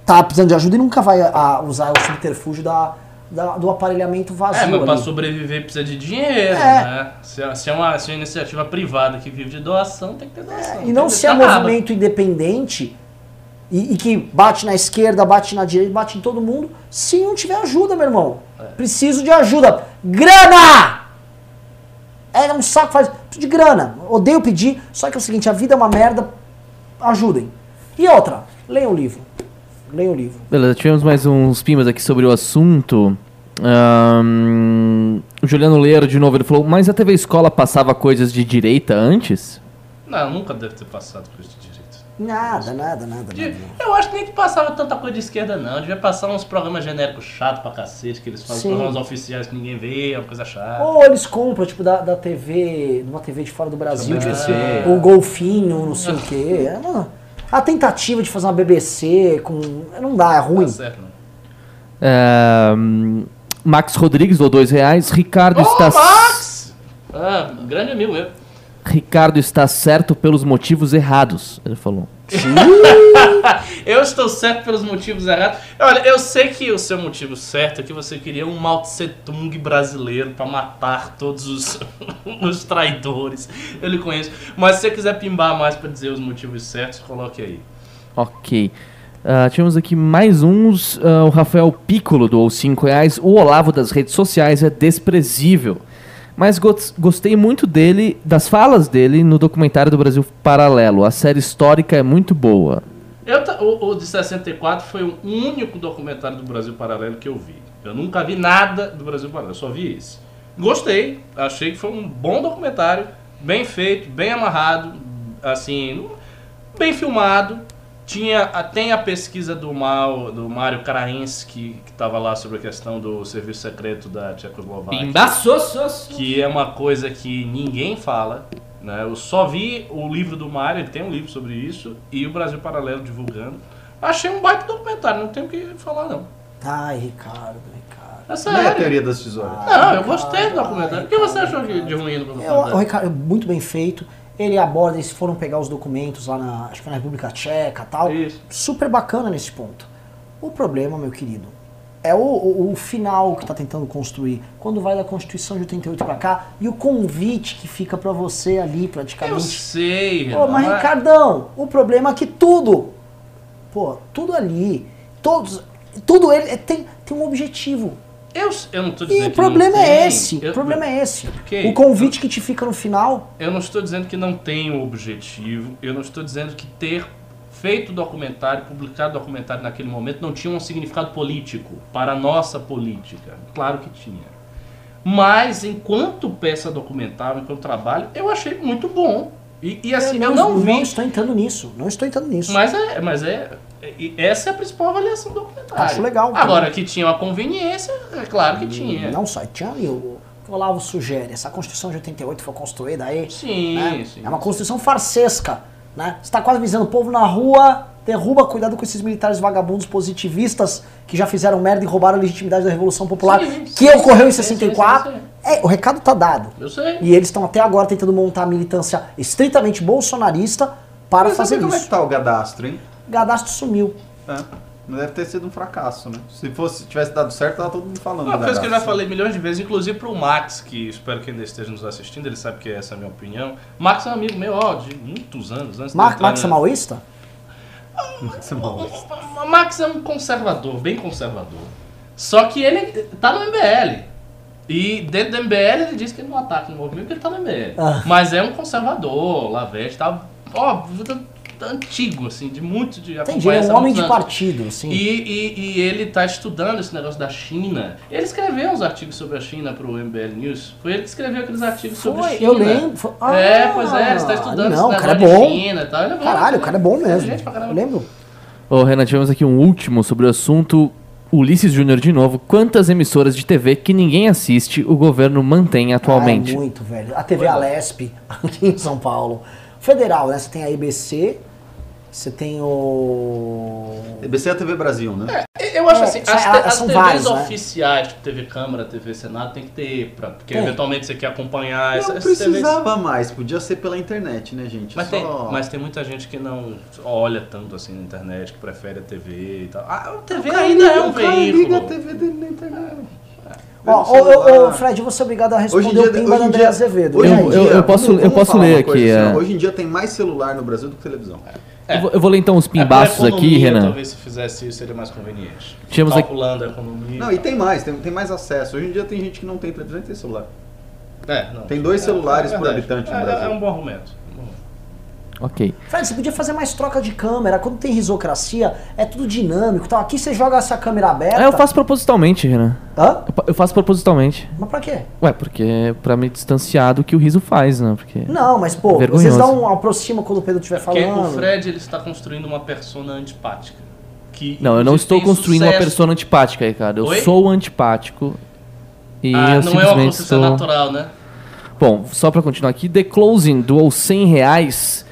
tá precisando de ajuda e nunca vai a, usar o subterfúgio da, da- do aparelhamento vazio. É, mas pra ali. sobreviver precisa de dinheiro, É. né? Se é, se é uma, se é uma iniciativa privada que vive de doação, tem que ter doação. E não se é movimento independente e, e que bate na esquerda, bate na direita, bate em todo mundo, se não tiver ajuda, meu irmão. Preciso de ajuda. Grana! É um saco, faz. Preciso de grana. Odeio pedir, só que é o seguinte: a vida é uma merda. Ajudem. E outra, leia o livro. Leia o livro. Beleza, tivemos mais uns pimbas aqui sobre o assunto. Ahn, o Juliano Leiro, de novo, ele falou, mas a TV Escola passava coisas de direita antes? Não, nunca deve ter passado coisa de direita. Nada, nada, nada, De- nada. eu acho que nem que passava tanta coisa de esquerda, não. Devia passar uns programas genéricos chatos pra cacete, que eles fazem Sim. programas oficiais que ninguém vê, é uma coisa chata. Ou eles compram, tipo, da, da TV, numa TV de fora do Brasil, tipo, BBC. o Golfinho, não sei o quê. É uma, a tentativa de fazer uma BBC com. Não dá, é Não ruim. tá certo, não. Ahn, Max Rodrigues, ou dois reais. Ricardo Ô, está... Max! Ah, grande amigo meu. Ricardo está certo pelos motivos errados, ele falou. Eu estou certo pelos motivos errados. Olha, eu sei que o seu motivo certo é que você queria um Mao Tse Tung brasileiro pra matar todos os, os traidores. Eu lhe conheço. Mas se você quiser pimbar mais pra dizer os motivos certos, coloque aí. Ok. Ah, tivemos aqui mais uns. ah, o Rafael Piccolo doou 5 reais. O Olavo das redes sociais é desprezível. Mas gos- gostei muito dele, das falas dele no documentário do Brasil Paralelo. A série histórica é muito boa. Eu o, o de 64 foi o único documentário do Brasil Paralelo que eu vi. Eu nunca vi nada do Brasil Paralelo, só vi esse. Gostei, achei que foi um bom documentário, bem feito, bem amarrado, assim, bem filmado. Tinha, tem a pesquisa do, Mal, do Mário Karainski, que estava lá sobre a questão do serviço secreto da Tchecoslováquia que é uma coisa que ninguém fala. Né? Eu só vi o livro do Mário, ele tem um livro sobre isso, e o Brasil Paralelo divulgando. Achei um baita documentário, não tenho o que falar não. Ai, Ricardo, Ricardo. É Não é a teoria das tesouras. Não, eu gostei do documentário. O que você achou de, de ruim do Eu, o documentário? Ricardo, muito bem feito. Ele aborda, eles foram pegar os documentos lá na, acho que na República Tcheca e tal. Isso. Super bacana nesse ponto. O problema, meu querido, é o, o, o final que tá tentando construir. Quando vai da Constituição de 88 pra cá e o convite que fica pra você ali, Eu praticamente. sei, Pô, mas Renan, Ricardão, o problema é que tudo, pô, tudo ali, todos, tudo ele é- tem, tem um objetivo. Eu, eu não tô dizendo E o que não problema é esse. Eu- O problema é esse. O convite que te fica no final. Eu não estou dizendo que não tem um objetivo, eu não estou dizendo que ter feito o documentário, publicado o documentário naquele momento, não tinha um significado político para a nossa política. Claro que tinha. Mas, enquanto peça documental, enquanto trabalho, eu achei muito bom. E, e assim, eu, não, vi. Não estou entrando nisso. Não estou entrando nisso. Mas é, mas é. E essa é a principal avaliação do documentário. Acho legal Agora, também. que tinha uma conveniência, é claro que tinha. Não só, tinha ali o, o Olavo sugere. Essa Constituição de 88 foi construída aí. Sim, né? sim. É uma Constituição farsesca. Né? Você está quase visando o povo na rua, derruba, cuidado com esses militares vagabundos positivistas que já fizeram merda e roubaram a legitimidade da Revolução Popular, Sim, que sim, ocorreu em sim, sim, 64. sim, sim. É, o recado tá dado. Eu sei. E eles estão até agora tentando montar a militância estritamente bolsonarista para Mas fazer sabe como é isso. que tá o cadastro, hein? Gadastro sumiu. É. Deve ter sido um fracasso, né? Se fosse, tivesse dado certo, tava todo mundo falando. Uma do coisa que eu já falei milhões de vezes, inclusive pro Max, que espero que ainda esteja nos assistindo, ele sabe que essa é a minha opinião. Max é um amigo meu, ó, de muitos anos. Antes Mar Max é maoísta? Isso é bom. O Max é um conservador, bem conservador. Só que ele tá no MBL. E dentro do MBL ele diz que ele não ataca o movimento porque ele tá no MBL. Ah. Mas é um conservador, Lavete, tá, ó, antigo, assim, de muito de Entendi, ele é acompanha um homem de anos. partido, assim. E, e, e ele está estudando esse negócio da China. Ele escreveu uns artigos sobre a China para o MBL News. Foi ele que escreveu aqueles artigos sobre Foi, China. eu lembro. Foi- Ah, é, pois é, ele está estudando Não, o esse cara é negócio bom. de China e tal. Ele é bom, Caralho, o cara é bom mesmo. Gente pra caramba. Eu lembro. Ô, Renan, tivemos aqui um último sobre o assunto. Ulisses Júnior de novo. Quantas emissoras de TV que ninguém assiste o governo mantém atualmente? Ah, é muito, velho. A TV Alesp, aqui em São Paulo. Federal, né? Você tem a IBC, você tem o. EBC é a TV Brasil, né? Eu acho É, assim, são- as, te- as TVs várias, né? oficiais, tipo TV Câmara, TV Senado, tem que ter, pra, porque Tem. eventualmente você quer acompanhar essa- Não essas TVs. precisava mais, podia ser pela internet, né, gente? Mas Só- tem, mas tem muita gente que não olha tanto assim na internet, que prefere a TV e tal. Ah, a TV O cara ainda é um o cara veículo. liga a TV dele na internet. Ó, ô. Fred, eu vou ser obrigado a Hoje em responder dia, o pimba em André dia, Azevedo. hoje E em aí? Eu- eu dia, posso- vamos- eu vamos posso ler aqui, coisa assim, é. ó. Hoje em dia tem mais celular no Brasil do que televisão. Eu, vou, eu vou ler então os É, pimbaços aqui, economia, Renan. Talvez se fizesse isso seria mais conveniente. Tínhamos aqui- Calculando a economia. Não, e tem mais, tem, tem mais acesso. Hoje em dia tem gente que não tem televisão e tem celular. É, não. Tem dois celulares por verdade. habitante no É, Brasil. É um bom argumento. Ok. Fred, você podia fazer mais troca de câmera. Quando tem risocracia, é tudo dinâmico e tal. Aqui você joga essa câmera aberta. Ah, eu faço propositalmente, Renan. Hã? Eu Eu faço propositalmente. Mas pra quê? Ué, porque é pra me distanciar do que o riso faz, né? Porque... Não, mas pô, Vergonhoso. vocês dão um aproxima quando o Pedro estiver Porque falando. o Fred ele está construindo uma persona antipática. Que, Não, eu não estou construindo uma sucesso. persona antipática, Ricardo. Eu Oi? sou antipático. E Ah, eu não é uma simplesmente construção estou... natural, né? Bom, só pra continuar aqui, The Closing doou 100 reais.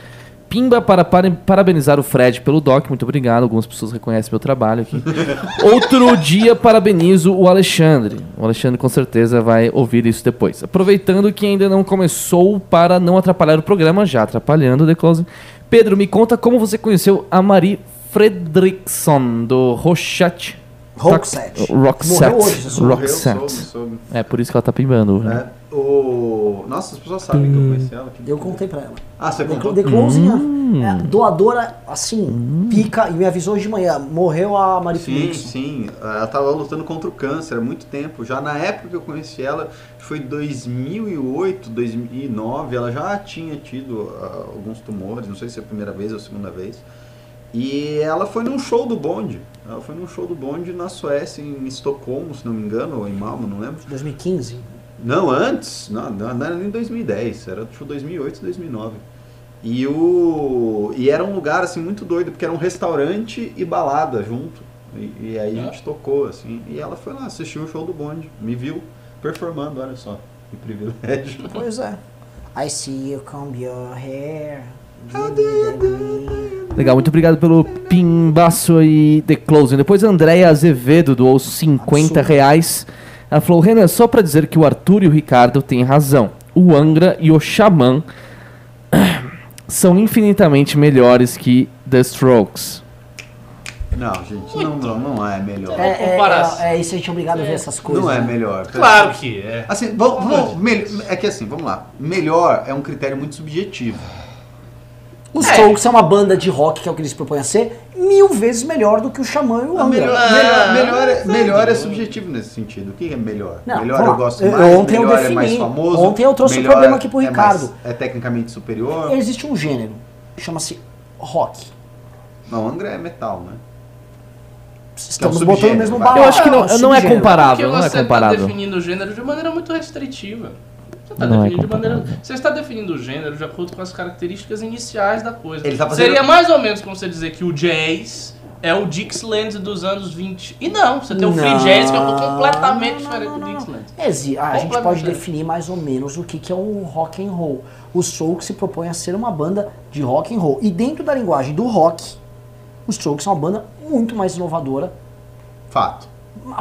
Pimba para, para parabenizar o Fred pelo doc, muito obrigado. Algumas pessoas reconhecem meu trabalho aqui. Outro dia parabenizo o Alexandre. O Alexandre com certeza vai ouvir isso depois. Aproveitando que ainda não começou para não atrapalhar o programa, já atrapalhando The Closing. Pedro, me conta como você conheceu a Marie Fredrickson do Roxette. Roxette. Roxette. Morreu hoje, você soube? Morreu, Roxette. É por isso que ela tá pimbando. né? É, o... Nossa, as pessoas sabem que eu conheci ela. que- Eu contei pra ela. Ah, você contou? The Closing, Hum. é, doadora, assim, pica, e me avisou hoje de manhã. Morreu a Marie Sim, sim. Ela tava lutando contra o câncer há muito tempo. Já na época que eu conheci ela, foi 2008, 2009, ela já tinha tido ah, alguns tumores, não sei se é a primeira vez ou a segunda vez. E ela foi num show do bonde. Ela foi num show do bonde na Suécia, em Estocolmo, se não me engano, ou em Malmo, não lembro. 2015. Não, antes, não, não, não era nem 2010, era tipo 2008, 2009. E, o, e era um lugar assim muito doido, porque era um restaurante e balada junto. E, e aí a gente tocou, assim, e ela foi lá, assistiu o show do bonde, me viu performando, olha só, que privilégio. Pois é. I see you comb your hair. Legal, muito obrigado pelo pimbaço aí, The Closing. Depois a Andréia Azevedo doou 50 Absurdo. reais. Ela falou, Renan, só pra dizer que o Arthur e o Ricardo têm razão. O Angra e o Xamã são infinitamente melhores que The Strokes. Não, gente, não, não, não é melhor. É, é, comparação. é, é isso, a gente é obrigado a ver essas coisas. Não é né? melhor. Claro que é. Assim, vamos, vamos- é que assim, vamos lá. Melhor é um critério muito subjetivo. Os Strokes é uma banda de rock, que é o que eles propõem a ser, mil vezes melhor do que o Xamã e o Ah, Angra. melhor, Ah, melhor, melhor, é, não melhor é subjetivo nesse sentido. O que é melhor? Não, melhor eu gosto Eu- mais, ontem eu melhor é mais defini. famoso. Ontem eu trouxe o melhor problema aqui pro é Ricardo. mais- é tecnicamente superior. Existe um gênero, chama-se rock. Não, Angra é metal, né? Estamos um botando o mesmo balaio. Eu acho que não, um não é subgênero. comparável, Porque não é você está comparável. definindo o gênero de maneira muito restritiva. Você está Não é definindo de maneira. Você está definindo o gênero de acordo com as características iniciais da coisa. Ele tá fazendo- Seria mais ou menos como você dizer que o jazz é o Dixieland dos anos 20. E não, você tem o free jazz que é completamente não, diferente não, do. Dixieland. Exi- a gente pode definir mais ou menos o que, que é um rock and roll. Os Strokes se propõem a ser uma banda de rock and roll. E dentro da linguagem do rock, os Strokes são uma banda muito mais inovadora. Fato.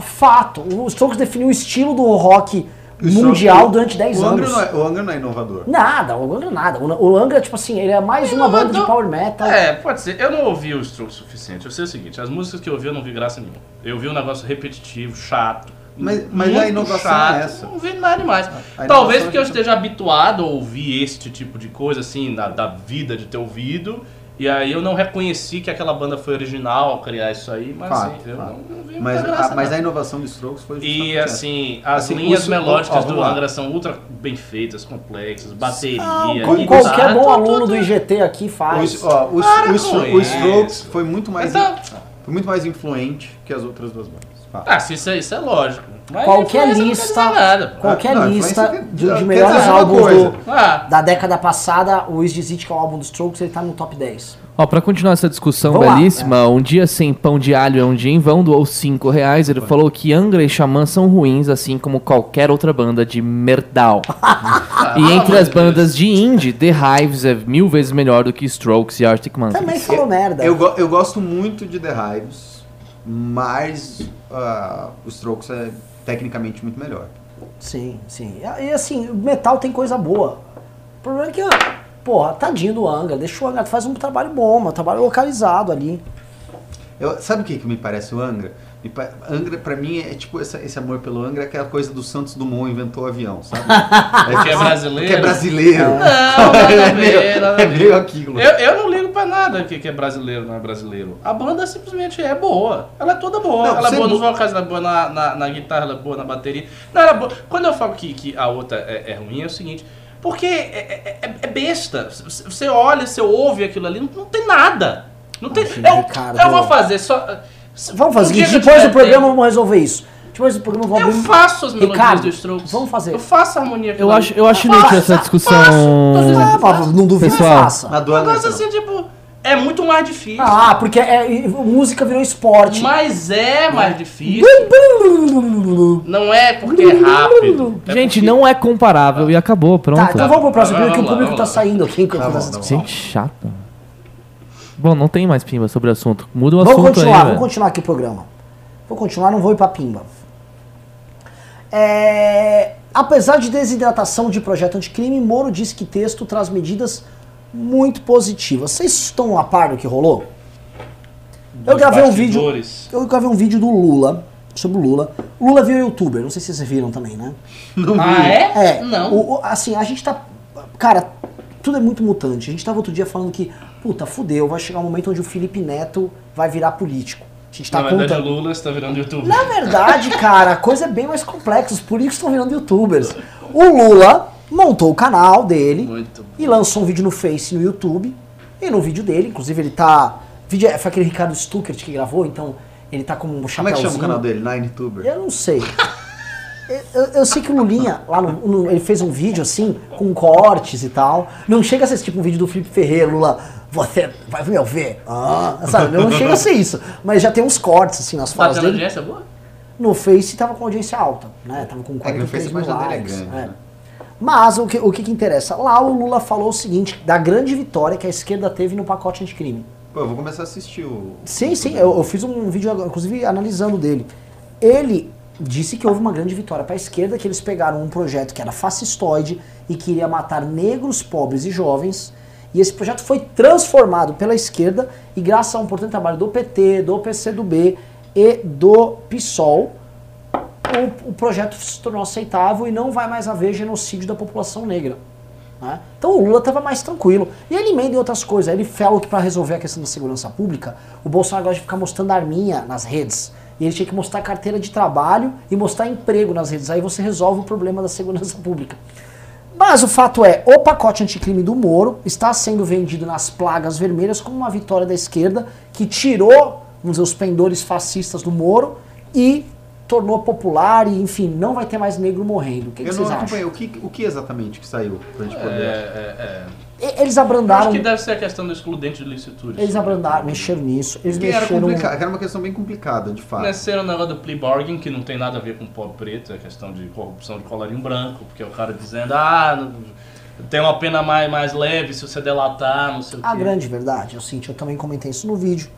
Fato, os Strokes definiu o estilo do rock O mundial durante 10 o Angra anos. não é- o Angra não é inovador. Nada, o Angra nada. O Angra, tipo assim, ele é mais uma banda de power metal. É, pode ser. Eu não ouvi o Strokes o suficiente. Eu sei o seguinte, as músicas que eu ouvi eu não vi graça nenhuma. Eu vi um negócio repetitivo, chato. Mas- mas muito a inovação chato. é essa. Não vi nada demais. Talvez inovação porque eu é esteja habituado a ouvir este tipo de coisa, assim, da, da vida de ter ouvido. E aí eu não reconheci que aquela banda foi original ao criar isso aí, mas Fato, assim, eu não, não vi Mas, graça, a, mas a inovação dos Strokes foi justamente E essa. assim, as Assim, linhas melódicas ó, do. Angra são ultra bem feitas, complexas, bateria, Não, guitarra, como qualquer bom aluno tudo. do IGT aqui faz. Os, ó, os, Strokes foi muito mais, Então- foi muito mais influente que as outras duas bandas. Fato. Ah, sim, isso, é, isso é lógico. Mas Qualquer lista- nada. Qualquer Não, lista de, de melhores uma álbuns do- Ah, da década passada, o Is It, que é o álbum dos Strokes, ele tá no top 10. Ó, pra continuar essa discussão Vamos lá, belíssima, um dia sem pão de alho é um dia em vão, doou 5 reais. Ele falou que Angra e Xamã são ruins, assim como qualquer outra banda de merdal. e entre as bandas de indie, The Hives é mil vezes melhor do que Strokes e Arctic Monkeys. Também falou merda. Eu, go- eu gosto muito de The Hives, mas ah, os Strokes é tecnicamente muito melhor. Sim, sim. E assim, metal tem coisa boa. O problema é que, porra, tadinho do Angra. Deixa o Angra, faz um trabalho bom, um trabalho localizado ali. Eu- sabe o que, que me parece o Angra? Me pa- Angra, pra mim, é tipo essa- esse amor pelo Angra, é aquela coisa do Santos Dumont inventou o avião, sabe? Porque é brasileiro? Porque é brasileiro. Não, é meio, é meio aquilo. Eu, eu não ligo pra nada que, que é brasileiro não é brasileiro. A banda simplesmente é boa. Ela é toda boa. Não, ela é boa nos vocais, ela é boa na, na, na guitarra, ela é boa na bateria. Não, ela é boa. Quando eu falo que, que a outra é, é ruim, é o seguinte. Porque é, é- é besta. C- Você olha, você ouve aquilo ali, não, não tem nada. Não tem. Nossa, Eu, Ricardo. eu vou fazer só. Vamos fazer o dia seguinte, que eu depois do programa vamos resolver isso. Depois do programa vamos Eu faço as melodias Ricardo, do Strokes. vamos fazer. Eu faço a harmonia. Eu acho, eu acho inútil essa discussão. Ah, não duvido faça. Na Um negócio assim, tipo, é muito mais difícil. Ah, porque é, música virou esporte. Mas é mais difícil. Não é porque é rápido. É Gente, porque- não é comparável e acabou, pronto. Tá, então vamos pro próximo, Vamos porque o público tá lá. saindo aqui enquanto Tá tá bom. discussão. Gente, chato. Bom, não tem mais pimba sobre o assunto. Muda o Vamos assunto continuar, aí, vamos velho. continuar aqui o programa. Vou continuar, não vou ir pra pimba. É, apesar de desidratação de projeto anticrime, Moro disse que texto traz medidas muito positivas. Vocês estão a par do que rolou? Eu Dos gravei um vídeo. bastidores. Eu gravei um vídeo do Lula, sobre o Lula. Lula viu youtuber, não sei se vocês viram também, né? Não Ah, é? É, Não. o- o- assim, a gente tá. Cara, tudo é muito mutante. A gente tava outro dia falando que, puta, fudeu, vai chegar um momento onde o Felipe Neto vai virar político. A gente tá Na verdade, contando. o Lula está virando YouTube. Na verdade, cara, a coisa é bem mais complexa. Os políticos estão virando youtubers. O Lula montou o canal dele Muito. e lançou um vídeo no Face e no YouTube. E no vídeo dele, inclusive, ele tá. Vídeo, foi aquele Ricardo Stuckert que gravou, então ele tá com um Como é chapéuzinho. que chama o canal dele? Nine Tuber? Eu não sei. Eu, eu sei que o Lulinha, lá no, no- ele fez um vídeo assim, com cortes e tal. Não chega a ser tipo um vídeo do Felipe Ferreira, Lula, você vai me ouvir? Ah, sabe? Não chega a ser isso. Mas já tem uns cortes assim nas Tá falas dele. audiência boa? No Face tava com audiência alta, né? Tava com É que no 43 Face a mil é likes. grande, é. né? Mas o que, o que que interessa? Lá o Lula falou o seguinte, da grande vitória que a esquerda teve no pacote anticrime. Pô, eu vou começar a assistir o. Sim, sim, eu, eu fiz um vídeo, inclusive, analisando dele. Ele disse que houve uma grande vitória para a esquerda, que eles pegaram um projeto que era fascistoide e queria matar negros, pobres e jovens. E esse projeto foi transformado pela esquerda e graças a um importante trabalho do PT, do PCdoB e do PSOL, o, o projeto se tornou aceitável e não vai mais haver genocídio da população negra. né? Então o Lula estava mais tranquilo. E ele emenda em outras coisas. Ele falou que para resolver a questão da segurança pública, o Bolsonaro gosta de ficar mostrando arminha nas redes. E ele tinha que mostrar carteira de trabalho e mostrar emprego nas redes. Aí você resolve o problema da segurança pública. Mas o fato é, o pacote anticrime do Moro está sendo vendido nas plagas vermelhas como uma vitória da esquerda que tirou, vamos dizer, os pendores fascistas do Moro e tornou popular e, enfim, não vai ter mais negro morrendo. O que, que Eu vocês não acham? O que, o que exatamente que saiu pra gente É, poder. é, é. E- Eles Eu abrandaram, Acho que deve ser a questão do excludente de licitude. eles abrandaram, mexeram nisso, eles era mexeram... complicado, era uma questão bem complicada, de fato. Começaram o negócio do plea bargain, que não tem nada a ver com pobre preto, é questão de corrupção de colarinho branco, porque o cara dizendo, ah, não- tem uma pena mais, mais leve se você delatar, não sei o quê. A grande verdade, eu senti, eu também comentei isso no vídeo.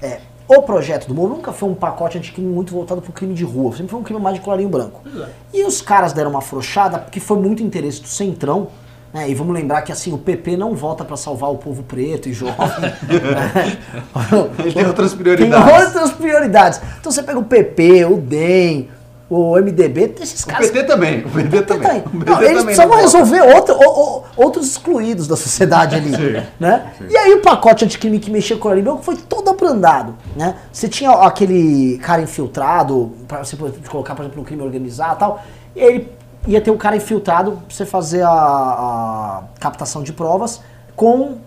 É, o projeto do Moro nunca foi um pacote anticrime muito voltado pro crime de rua, sempre foi um crime mais de colarinho branco. É. E os caras deram uma afrouxada porque foi muito interesse do Centrão. Né? E vamos lembrar que assim, o PP não vota pra salvar o povo preto e jovem. né? Ele tem outras Tem prioridades. outras prioridades. Então você pega o PP, o DEM, o MDB, esses O caras. PT também. O PT também. O PT Não, eles também precisavam resolver outro- o- o- outros excluídos da sociedade ali. né? E aí o pacote anticrime que mexia com o Branco foi todo abrandado. Né? Você tinha aquele cara infiltrado, para você colocar, por exemplo, no crime organizado e tal. E ele ia ter um cara infiltrado pra você fazer a, a captação de provas com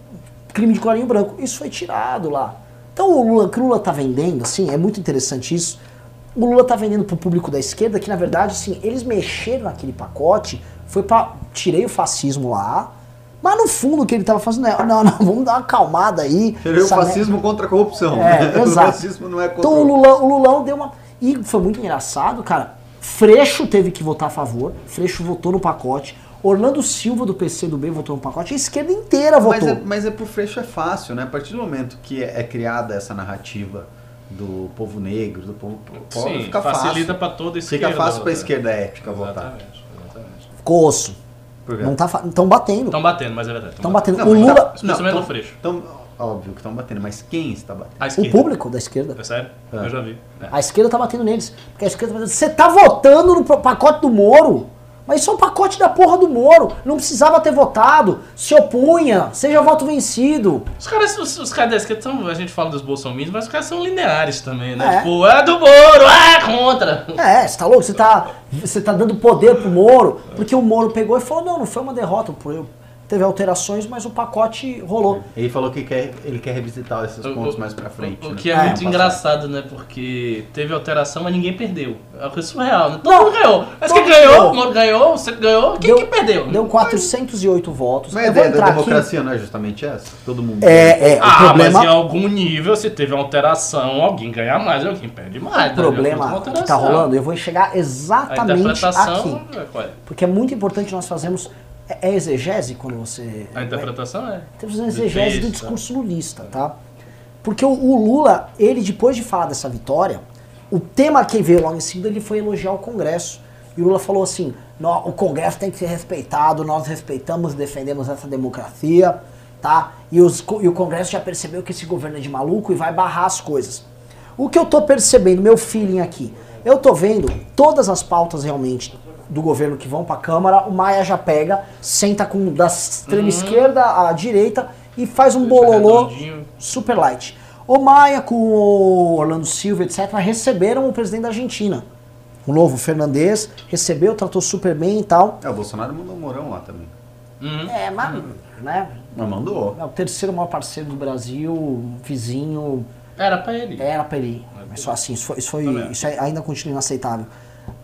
crime de colarinho branco. Isso foi tirado lá. Então o Lula, o que o Lula tá vendendo, assim, é muito interessante isso. O Lula tá vendendo pro público da esquerda que, na verdade, assim, eles mexeram naquele pacote, foi pra. Tirei o fascismo lá, mas no fundo o que ele tava fazendo é, não, não, vamos dar uma acalmada aí. Ele é o fascismo contra a corrupção. É, o exato. fascismo não é contra Então o, Lula, o Lulão deu uma. E foi muito engraçado, cara. Freixo teve que votar a favor, Freixo votou no pacote. Orlando Silva do PC do B votou no pacote, a esquerda inteira Mas votou. é, mas é pro Freixo é fácil, né? A partir do momento que é, é criada essa narrativa do povo negro, do povo pobre, fica facilita fácil. pra toda a esquerda. Fica fácil pra votar. esquerda ética votar. Exatamente, exatamente. Ficou osso. Por quê? Não tá Estão batendo. Estão batendo, mas é verdade. Estão batendo. Não, o mas Lula. tá- Especialmente não, no Freixo. Então, óbvio que estão batendo, mas quem está batendo? O público da esquerda. É sério? É. Eu já vi. É. A esquerda tá batendo neles. Porque a esquerda tá batendo. Você tá votando no pro- pacote do Moro? Mas isso é um pacote da porra do Moro. Não precisava ter votado. Se opunha. Seja voto vencido. Os caras, os, os caras da esquerda são, a gente fala dos bolsominions, mas os caras são lineares também, né? É. Tipo, é do Moro, é contra. É, você tá louco? Você tá, você tá dando poder pro Moro. Porque o Moro pegou e falou: não, não foi uma derrota. pô, Teve alterações, mas o pacote rolou. Ele falou que quer, ele quer revisitar esses O- pontos o- mais pra frente. O, o né? que é, É, muito passado. engraçado, né? Porque teve alteração, mas ninguém perdeu. É uma coisa surreal, né? Todo Não, mundo ganhou. Mas quem ganhou, Moro ganhou, você ganhou, quem Deu- que perdeu? Deu 408 votos. Mas a ideia da entrar aqui- democracia não é justamente essa? Todo mundo. É, é, o Ah, problema. mas em algum nível, se teve uma alteração, alguém ganha mais, alguém perde mais. O né? problema que tá rolando, eu vou chegar A exatamente aqui. é, é? Porque é muito importante nós fazermos. É, é exegese quando você. A interpretação é. Temos uma exegese do Defesa. discurso lulista, tá? Porque o, o Lula, ele depois de falar dessa vitória, o tema que veio logo em seguida, ele foi elogiar o Congresso. E o Lula falou assim: "Nó- o Congresso tem que ser respeitado, nós respeitamos e defendemos essa democracia, tá? E, os e o Congresso já percebeu que esse governo é de maluco e vai barrar as coisas. O que eu tô percebendo, meu feeling aqui, eu tô vendo todas as pautas realmente do governo que vão pra Câmara, o Maia já pega, senta com da extrema esquerda à direita e faz um bololô redondinho. super light. O Maia com o Orlando Silva, etc., receberam o presidente da Argentina. O novo Fernandes recebeu, tratou super bem e tal. É, o Bolsonaro mandou um morão lá também. Uhum. É, mas, né? Mas mandou. É o terceiro maior parceiro do Brasil, vizinho, Era pra ele. era pra ele. Mas só assim, isso, foi, isso, foi- isso é- ainda continua inaceitável.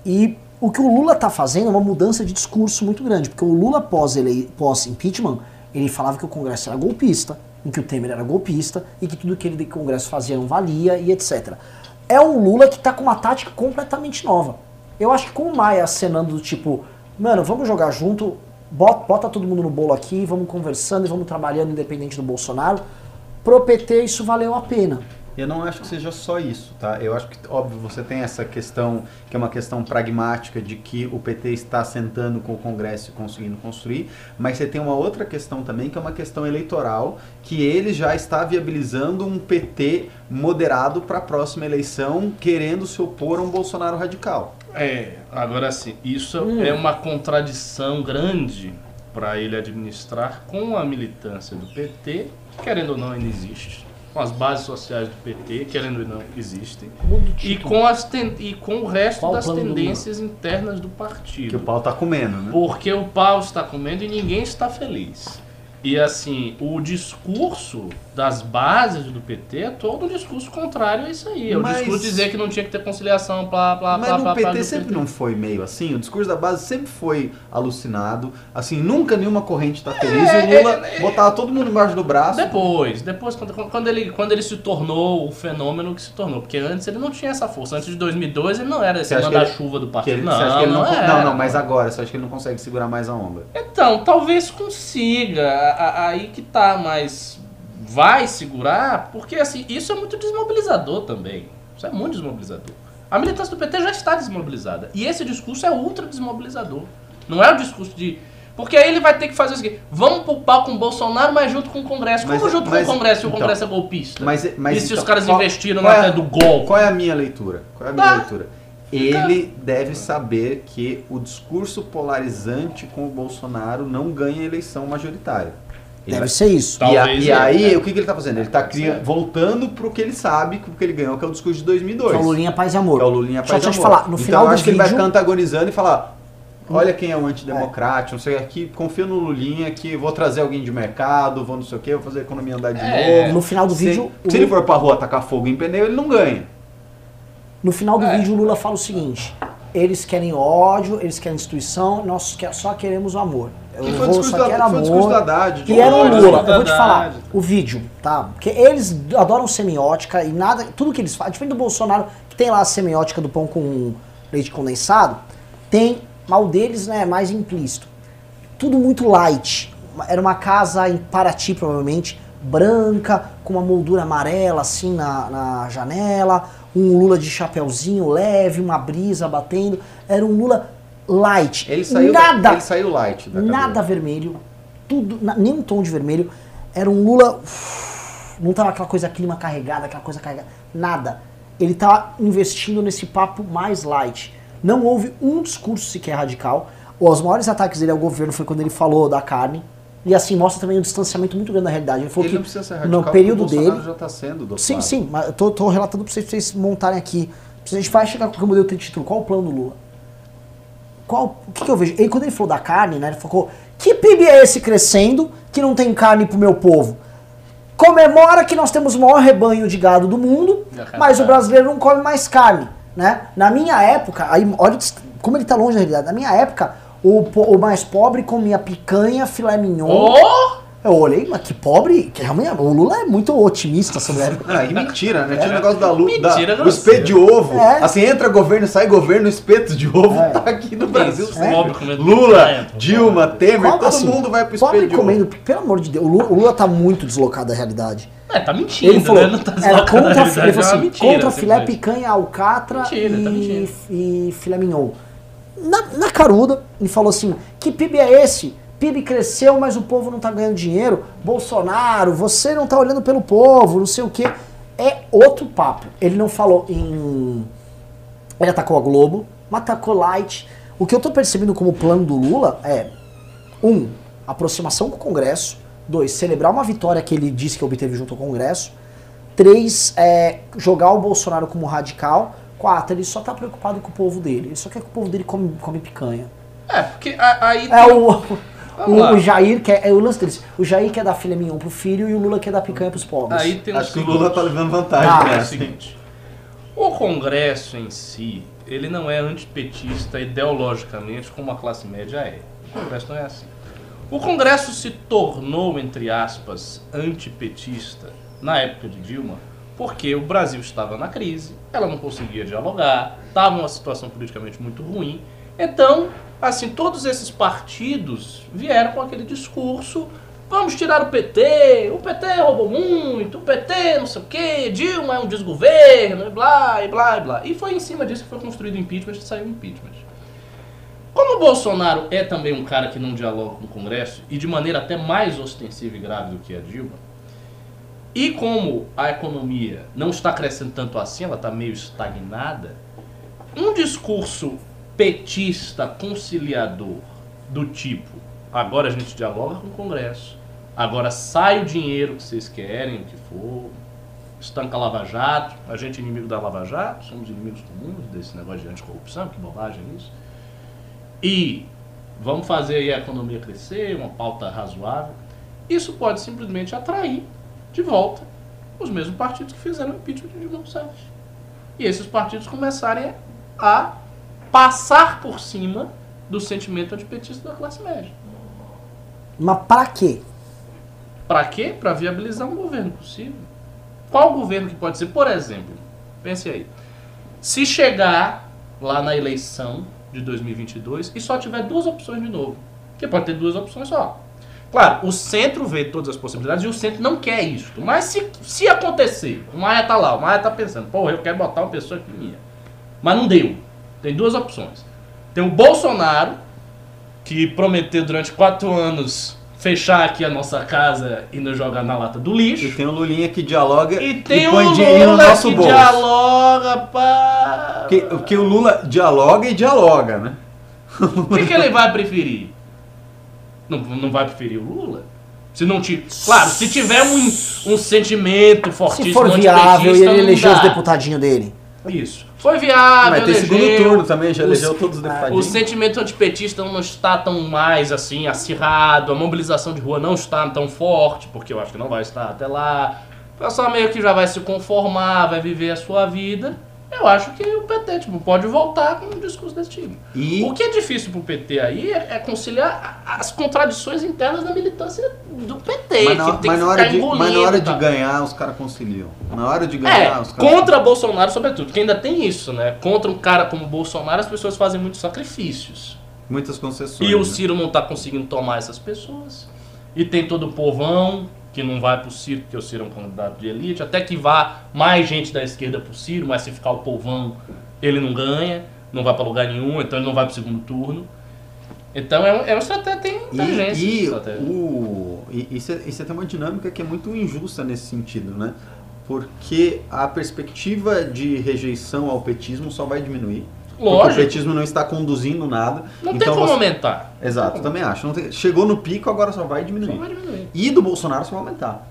E o que o Lula tá fazendo é uma mudança de discurso muito grande, porque o Lula pós-impeachment, ele falava que o Congresso era golpista, em que o Temer era golpista, e que tudo que ele do Congresso fazia não valia, e etc. É um Lula que tá com uma tática completamente nova. Eu acho que com o Maia acenando do tipo, mano, vamos jogar junto, bota, bota todo mundo no bolo aqui, vamos conversando e vamos trabalhando independente do Bolsonaro, pro PT isso valeu a pena. Eu não acho que seja só isso, tá? Eu acho que, óbvio, você tem essa questão, que é uma questão pragmática de que o PT está sentando com o Congresso e conseguindo construir, mas você tem uma outra questão também, que é uma questão eleitoral, que ele já está viabilizando um PT moderado para a próxima eleição, querendo se opor a um Bolsonaro radical. É, agora sim, isso Hum. é uma contradição grande para ele administrar com a militância do PT, querendo ou não, ainda existe. Com as bases sociais do PT, querendo ou não, existem. E título. com, as ten- e com o resto Qual das tendências internas do partido. Que o pau tá comendo, né? Porque o pau está comendo e ninguém está feliz. E assim, o discurso das bases do PT é todo um discurso contrário a isso aí. É o Mas- discurso dizer que não tinha que ter conciliação, blá, blá, Mas blá, blá, blá, PT sempre não foi meio assim, o discurso da base sempre foi alucinado, assim, nunca nenhuma corrente tá feliz É, e o Lula é, é. botava todo mundo embaixo do braço. Depois, depois quando, quando, ele, quando ele se tornou o fenômeno que se tornou. Porque antes ele não tinha essa força. Antes de 2002 ele não era esse manda-chuva do partido. ele, não, você acha que ele não, não, não, não, mas agora, você acha que ele não consegue segurar mais a onda? Então, talvez consiga. A- a- Aí que tá, mas vai segurar, porque assim, isso é muito desmobilizador também. Isso é muito desmobilizador. A militância do PT já está desmobilizada. E esse discurso é ultra desmobilizador. Não é o discurso de. Porque aí ele vai ter que fazer o seguinte: vamos pro pau com o Bolsonaro, mas junto com o Congresso. Como Mas- junto mas- com o Congresso e o então, Congresso é golpista? Mas, mas e se os então, caras qual- investiram qual na é- do golpe? Qual é a minha leitura? Qual é a minha Tá. leitura? Ele deve saber que o discurso polarizante com o Bolsonaro não ganha eleição majoritária. Deve ser isso. Tá. E, a- e é, aí, é. o que, que ele tá fazendo? Ele tá ser. voltando pro que ele sabe, que o que ele ganhou, que é o discurso de 2002. Que é o Lulinha Paz e Amor. Que é o Lulinha Só Paz deixa eu te Amor. falar, no então final eu do acho que ele vai vídeo- ficar antagonizando e falar: olha quem é o antidemocrático, não sei o que, confio no Lulinha que vou trazer alguém de mercado, vou não sei o que, vou fazer a economia andar de É. novo. No final do Se- vídeo, o Se ele for pra rua tacar fogo em pneu, ele não ganha. No final do É. vídeo, o Lula fala o seguinte: eles querem ódio, eles querem destruição, nós só queremos o amor. Eu Que foi o vou, só da- quero foi o discurso amor. da Haddad, E era o Lula. Eu vou te falar o vídeo, tá? Porque eles adoram semiótica e nada, tudo que eles fazem, diferente do Bolsonaro, que tem lá a semiótica do pão com leite condensado, tem, mal deles, né, mais implícito. Tudo muito light. Era uma casa em Paraty, provavelmente, branca, com uma moldura amarela assim na, na janela, um Lula de chapeuzinho leve, uma brisa batendo. Era um Lula light. Ele saiu, nada, da, ele saiu light da nada vermelho, tudo, nenhum tom de vermelho. Era um Lula. uff, Não tava aquela coisa clima carregada, aquela coisa carregada. Nada. Ele tá investindo nesse papo mais light. Não houve um discurso sequer radical. Os maiores ataques dele ao governo foi quando ele falou da carne. E assim, mostra também um distanciamento muito grande da realidade. Ele falou Ele que não precisa ser radical, no período o Bolsonaro dele. já tá sendo dopado. Sim, sim, mas eu tô, tô relatando pra vocês, pra vocês montarem aqui. A gente vai chegar com o modelo tem título. Qual o plano do Lula? Qual, o que, que eu vejo? Ele, quando ele falou da carne, né? Ele falou: que PIB é esse crescendo que não tem carne pro meu povo? Comemora que nós temos o maior rebanho de gado do mundo, quero mas o brasileiro não come mais carne, né? Na minha época, aí olha como ele tá longe da realidade. Na minha época, o, o mais pobre comia picanha, filé mignon. Oh! Eu olhei, mas que pobre, que realmente o Lula é muito otimista sobre a época. Ah, e mentira, né? Tinha o negócio da luta, Mentira, da, o espeto de ovo. É. Assim, entra governo, sai governo, o espeto de ovo É. tá aqui no Brasil Isso, sempre. pobre comendo Lula. Dilma, Temer, Como todo assim? mundo vai pro Pobre espeto de comendo, ovo. pelo amor de Deus, o Lula, o Lula tá muito deslocado da realidade. É, tá mentindo, Ele falou, né? Não tá deslocado da contra, realidade, ele falou é assim, mentira, contra filé, picanha, alcatra Mentira, tá e, mentindo. e filé mignon. Na, na caruda, ele falou assim, que PIB é esse? PIB cresceu, mas o povo não tá ganhando dinheiro. Bolsonaro, você não tá olhando pelo povo, não sei o quê. É outro papo. Ele não falou em... Ele atacou a Globo, mas atacou Light. O que eu tô percebendo como plano do Lula é um, aproximação com o Congresso. Dois, celebrar uma vitória que ele disse que obteve junto ao Congresso. Três, é, jogar o Bolsonaro como radical. Quatro, ele só tá preocupado com o povo dele. Ele só quer que o povo dele come, come picanha. É, porque aí É tem- o, o, o Jair quer. É o lance deles. O Jair quer dar filé mignon pro filho e o Lula quer dar picanha pros pobres. Aí tem Acho o que o seguinte. Lula tá levando vantagem Ah, É o seguinte. O Congresso em si, ele não é antipetista ideologicamente como a classe média é. O Congresso não é assim. O Congresso se tornou, entre aspas, antipetista na época de Dilma, porque o Brasil estava na crise, ela não conseguia dialogar, estava numa situação politicamente muito ruim. Então, assim, todos esses partidos vieram com aquele discurso Vamos tirar o PT, o PT roubou muito, o PT não sei o quê, Dilma é um desgoverno, e blá, e blá, e blá. E foi em cima disso que foi construído o impeachment e saiu o impeachment. Como o Bolsonaro é também um cara que não dialoga com o Congresso, e de maneira até mais ostensiva e grave do que a Dilma, e como a economia não está crescendo tanto assim, ela está meio estagnada, um discurso petista conciliador do tipo agora a gente dialoga com o Congresso, agora sai o dinheiro que vocês querem, o que for, estanca a Lava Jato, a gente é inimigo da Lava Jato, somos inimigos comuns desse negócio de anticorrupção, que bobagem é isso. E vamos fazer a economia crescer, uma pauta razoável. Isso pode simplesmente atrair de volta os mesmos partidos que fizeram o impeachment de Dilma Rousseff. E esses partidos começarem a passar por cima do sentimento antipetista da classe média. Mas pra quê? Para quê? Para viabilizar um governo possível. Qual governo que pode ser? Por exemplo, pense aí. Se chegar lá na eleição de 2022 e só tiver duas opções de novo. Porque pode ter duas opções só. Claro, o centro vê todas as possibilidades e o centro não quer isso. Mas se, se acontecer, o Maia tá lá, o Maia tá pensando, pô, eu quero botar uma pessoa aqui minha. Mas não deu. Tem duas opções. Tem o Bolsonaro, que prometeu durante quatro anos fechar aqui a nossa casa e nos jogar na lata do lixo. E tem o Lulinha que dialoga E tem o põe dinheiro no nosso que bolso. dialoga, pá. Porque, porque o Lula dialoga e dialoga, né? O que, que ele vai preferir? Não, não vai preferir o Lula? Se não tiver. Claro, se tiver um, um sentimento fortíssimo. Se for viável e ele eleger os deputadinhos dele. Isso. Foi viável, Mas tem segundo elegeu. turno também, já Os- elegeu todos os O deputadinhos. sentimento antipetista não está tão mais assim acirrado, a mobilização de rua não está tão forte, porque eu acho que não vai estar até lá. O pessoal meio que já vai se conformar, vai viver a sua vida. Eu acho que o PT tipo, pode voltar com um discurso desse tipo. E O que é difícil pro PT aí é, é conciliar as contradições internas da militância do PT, mas na, que tem mas que na hora de, mas na de tá? ganhar, os caras conciliam. Na hora de É, ganhar, os caras. contra Bolsonaro, sobretudo, que ainda tem isso, né? Contra um cara como Bolsonaro, as pessoas fazem muitos sacrifícios. Muitas concessões. E o né? Ciro não tá conseguindo tomar essas pessoas. E tem todo o povão que não vai pro Ciro, porque o Ciro é um candidato de elite. Até que vá mais gente da esquerda pro Ciro, mas se ficar o povão, ele não ganha, não vai pra lugar nenhum, então ele não vai pro segundo turno. Então é, um- é uma estratégia, tem inteligência. E, e, estratégia. o, e isso, é, isso é até uma dinâmica que é muito injusta nesse sentido, né? Porque a perspectiva de rejeição ao petismo só vai diminuir. Porque o Lógico. petismo não está conduzindo nada. Não tem então como você- aumentar. Exato, também acho. Não tem- Chegou no pico, agora só vai diminuir. Só vai diminuir. E do Bolsonaro só vai aumentar.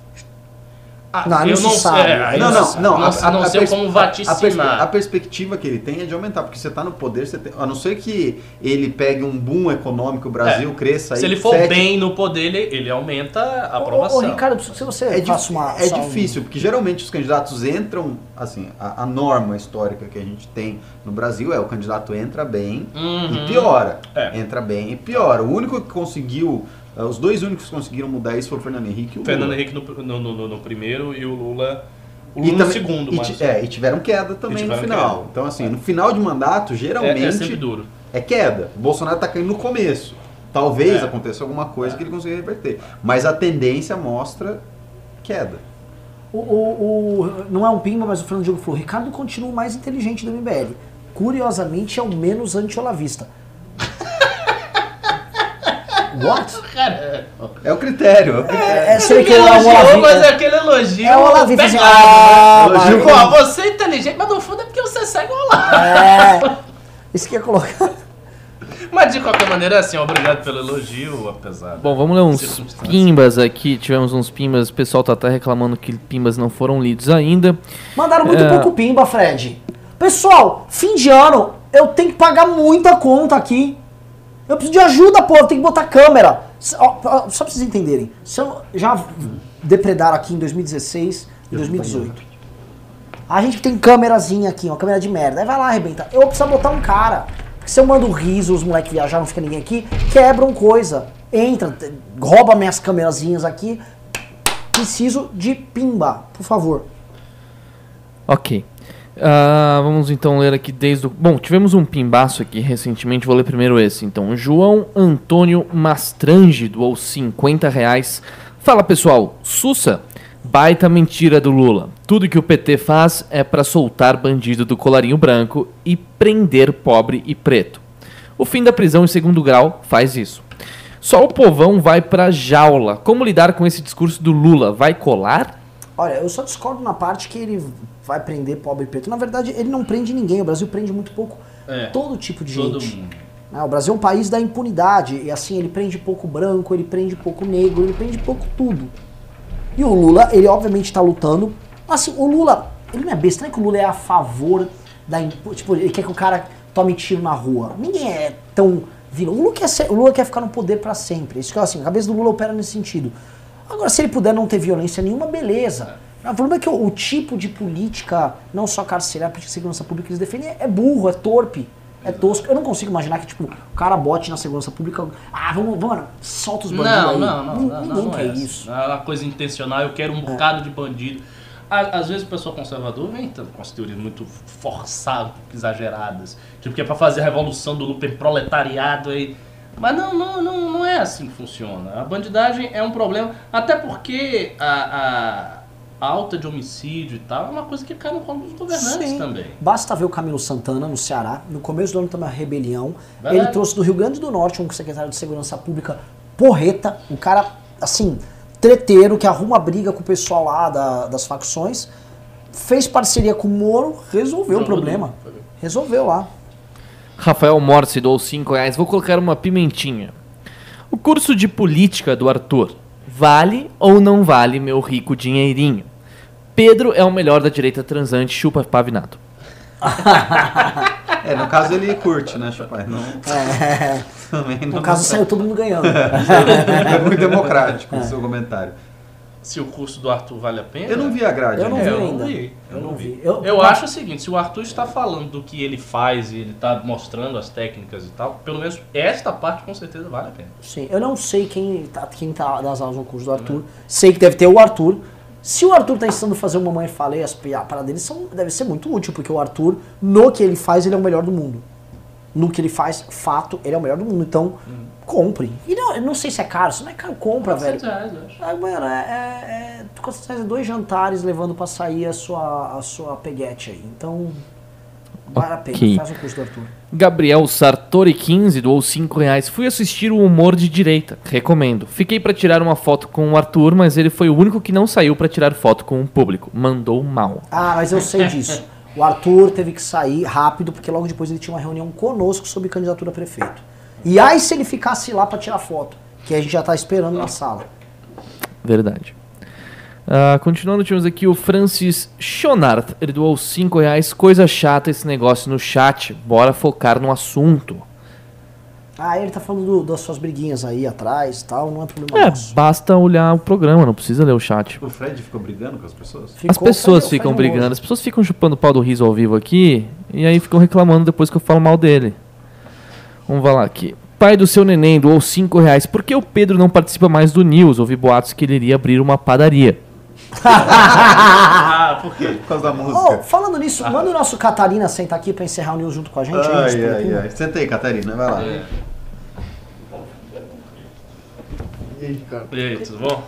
Ah, Não, não eu se não sabe. é, não, não, não. Não, a- a- não a sei pers- como a- a, perspe- vaticinar. a perspectiva que ele tem é de aumentar, porque você está no poder, você tem- a não ser que ele pegue um boom econômico, o Brasil cresça aí. É. Se ele for sete- bem no poder, ele, ele aumenta a Ô, aprovação. ô, Ricardo, se você É, faça uma. é só um- difícil, porque geralmente os candidatos entram, assim, a, a norma histórica que a gente tem no Brasil é o candidato entra bem Uhum. e piora. É. Entra bem e piora. O único que conseguiu, os dois únicos que conseguiram mudar isso foi o Fernando Henrique e o Fernando Lula. Henrique no, no, no- no primeiro e o Lula, o E Lula no também- segundo. e, mas é, e tiveram queda também no tiveram final. queda. Então, assim, no final de mandato, é, geralmente, é sempre duro. é queda. O Bolsonaro tá caindo no começo. Talvez É. aconteça alguma coisa que ele consiga reverter. Mas a tendência mostra queda. O, o- o- não é um pimba, mas o Fernando Diogo falou: Ricardo continua o mais inteligente do MBL. Curiosamente, é o menos anti-olavista. What? Cara, É o critério. É o critério. É, que ele é um elogiou, mas é aquele elogio É o pegado. ah, Elogio Pô, você é inteligente, mas no fundo é porque você segue o Olavo. É. Isso que ia colocar. Mas de qualquer maneira, assim, obrigado pelo elogio, apesar. Bom, vamos ler uns pimbas aqui. Tivemos uns pimbas. O pessoal tá até reclamando que pimbas não foram lidos ainda. Mandaram muito É. pouco pimba, Fred. Pessoal, fim de ano, eu tenho que pagar muita conta aqui. Eu preciso de ajuda, pô. Eu tenho que botar câmera. Só pra vocês entenderem. Já depredaram aqui em 2016 e 2018. A gente tem câmerazinha aqui, uma câmera de merda. Aí vai lá, arrebenta. Eu preciso botar um cara. Porque se eu mando riso, os moleques viajar, não fica ninguém aqui, quebram coisa. Entra, rouba minhas câmerazinhas aqui. Preciso de pimba, por favor. Ok. Ah, vamos então ler aqui desde o. Bom, tivemos um pimbaço aqui recentemente, vou ler primeiro esse. Então, João Antônio Mastrange doou 50 reais. Fala pessoal, Sussa, baita mentira do Lula. Tudo que o PT faz é pra soltar bandido do colarinho branco e prender pobre e preto. O fim da prisão em segundo grau faz isso. Só o povão vai pra jaula. Como lidar com esse discurso do Lula? Vai colar? Olha, eu só discordo na parte que ele vai prender pobre preto. Na verdade, ele não prende ninguém. O Brasil prende muito pouco É, todo tipo de todo gente. mundo. né? O Brasil é um país da impunidade. E assim, ele prende pouco branco, ele prende pouco negro, ele prende pouco tudo. E o Lula, ele obviamente está lutando. Assim, o Lula, ele não é besta, não é que o Lula é a favor da. Tipo, ele quer que o cara tome tiro na rua. Ninguém é tão. vilão. O Lula quer, ser- o Lula quer ficar no poder para sempre. Isso que assim, a cabeça do Lula opera nesse sentido. Agora, se ele puder não ter violência nenhuma, beleza. O problema é que o, o tipo de política, não só carcerária, política de segurança pública que eles defendem, é, é burro, é torpe, é tosco. Eu não consigo imaginar que, tipo, o cara bote na segurança pública. Ah, vamos, vamos, solta os bandidos Não, não, não, não, Ninguém não, quer é isso. É uma coisa intencional, eu quero um bocado de bandido. Às vezes o pessoal conservador vem tanto com as teorias muito forçadas, exageradas. Tipo, que é pra fazer a revolução do lupen proletariado aí. Mas não, não, não, não é assim que funciona. A bandidagem é um problema, até porque a, a alta de homicídio e tal é uma coisa que cai no colo dos governantes Sim. também. Basta ver o Camilo Santana no Ceará. No começo do ano teve uma rebelião. Verdade. Ele trouxe do Rio Grande do Norte um secretário de Segurança Pública porreta, um cara, assim, treteiro, que arruma briga com o pessoal lá da- das facções. Fez parceria com o Moro, resolveu o Jogou problema. duro. Resolveu lá. Rafael Morse doou 5 reais. Vou colocar uma pimentinha. O curso de política do Arthur. Vale ou não vale meu rico dinheirinho? Pedro é o melhor da direita transante, chupa pavinato. É, no caso ele curte, né, Chupar? Não, É, também não. no caso, saiu todo mundo ganhando. é muito democrático o seu comentário. Se o curso do Arthur vale a pena. Eu não vi a grade. Eu não vi É, eu ainda. não vi. Eu Eu não não vi. vi. Eu- Eu, mas- acho o seguinte, se o Arthur está falando do que ele faz e ele está mostrando as técnicas e tal, pelo menos essa parte com certeza vale a pena. Sim, eu não sei quem tá, quem tá das aulas no curso do Arthur. Sei que deve ter o Arthur. Se o Arthur tá ensinando a fazer uma mãe falei, as pi- a parada dele são, deve ser muito útil, porque o Arthur, no que ele faz, ele é o melhor do mundo. No que ele faz, fato, ele é o melhor do mundo. Então, compre. E não, não sei se é caro, se não é caro, compra, velho. 400 reais, eu acho. Ah, mano, é, é, é, dois jantares levando pra sair a sua, a sua peguete aí. Então, vale a pena. Ok. Faz o curso do Arthur. Gabriel Sartori 15 doou 5 reais. Fui assistir o Humor de Direita. Recomendo. Fiquei pra tirar uma foto com o Arthur, mas ele foi o único que não saiu pra tirar foto com o público. Mandou mal. Ah, mas eu sei disso. O Arthur teve que sair rápido, porque logo depois ele tinha uma reunião conosco sobre candidatura a prefeito. E aí se ele ficasse lá pra tirar foto, que a gente já tá esperando na sala. Verdade. Ah, continuando, tínhamos aqui o Francis Schonart. Ele doou 5 reais. Coisa chata esse negócio no chat. Bora focar no assunto. Ah, ele tá falando do- das suas briguinhas aí atrás e tal, não é problema É, nosso. basta olhar o programa, não precisa ler o chat. O Fred ficou brigando com as pessoas? As Ficou pessoas feio- ficam brigando, as pessoas ficam chupando o pau do riso ao vivo aqui e aí ficam reclamando depois que eu falo mal dele. Vamos lá aqui. Pai do seu neném doou 5 reais. Por que o Pedro não participa mais do News? Ouvi boatos que ele iria abrir uma padaria. Ah, por quê? Por causa da Oh, música. falando nisso, manda o nosso Catarina sentar aqui pra encerrar o news junto com a gente. Ai, Mr. ai, ai. Senta aí, Catarina, vai lá. É. E aí, cara? E aí, tudo bom?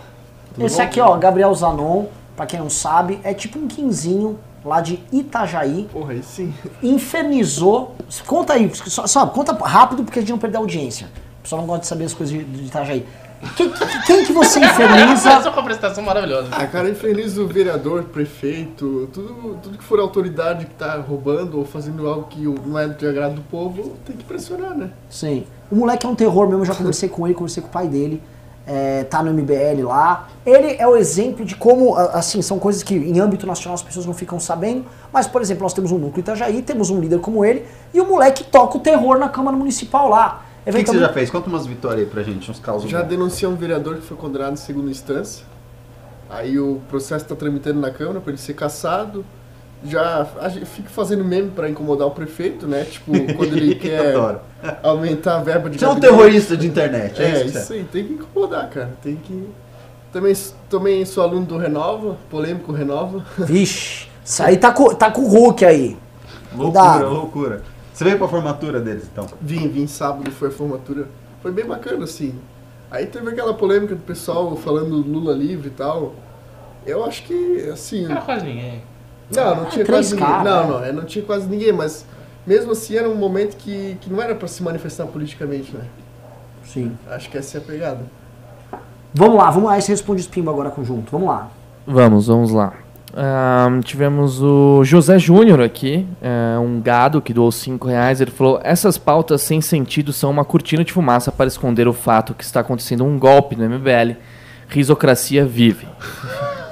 Esse aqui, ó, Gabriel Zanon, pra quem não sabe, é tipo um quinzinho lá de Itajaí. Porra, aí sim. Infernizou. Conta aí, só, só conta rápido porque a gente não perder a audiência. O pessoal não gosta de saber as coisas de, de Itajaí. Quem, quem- que você inferniza? Essa é uma apresentação maravilhosa. Ah, cara, infeliz o vereador, prefeito, tudo, tudo que for autoridade que tá roubando ou fazendo algo que não é de agrado do povo, tem que pressionar, né? Sim. O moleque é um terror mesmo, eu já conversei com ele, conversei com o pai dele. É, tá no MBL lá. Ele é o exemplo de como, assim, são coisas que em âmbito nacional as pessoas não ficam sabendo. Mas, por exemplo, nós temos um núcleo Itajaí, temos um líder como ele, e o moleque toca o terror na Câmara Municipal lá. O que, que você já fez? Conta umas vitórias aí pra gente, uns causos. Já bons. denunciou um vereador que foi condenado em segunda instância. Aí o processo está tramitando na Câmara para ele ser cassado. Já fica fazendo meme para incomodar o prefeito, né? Tipo, quando ele quer aumentar a verba de Você é um terrorista de internet, é, É, isso? isso você aí, tem que incomodar, cara. Tem que. Também, também sou aluno do Renova, polêmico Renova. Vixe, isso aí tá com, tá com o Hulk aí. é? Loucura, Cuidado. loucura. Você veio pra formatura deles, então? Vim, vim sábado, foi a formatura. Foi bem bacana, assim. Aí teve aquela polêmica do pessoal falando Lula livre e tal. Eu acho que, assim. Era quase ninguém. Não, não tinha Ah, três quase ninguém. Não, não, é, não tinha quase ninguém, mas mesmo assim era um momento que, que não era pra se manifestar politicamente, né? Sim. Acho que essa é a pegada. Vamos lá, vamos lá, você responde os pimba agora conjunto. Vamos lá. Vamos, vamos lá. Ahn, tivemos o José Júnior aqui, é, um gado que doou 5 reais. Ele falou: Essas pautas sem sentido são uma cortina de fumaça para esconder o fato que está acontecendo um golpe no MBL. Risocracia vive.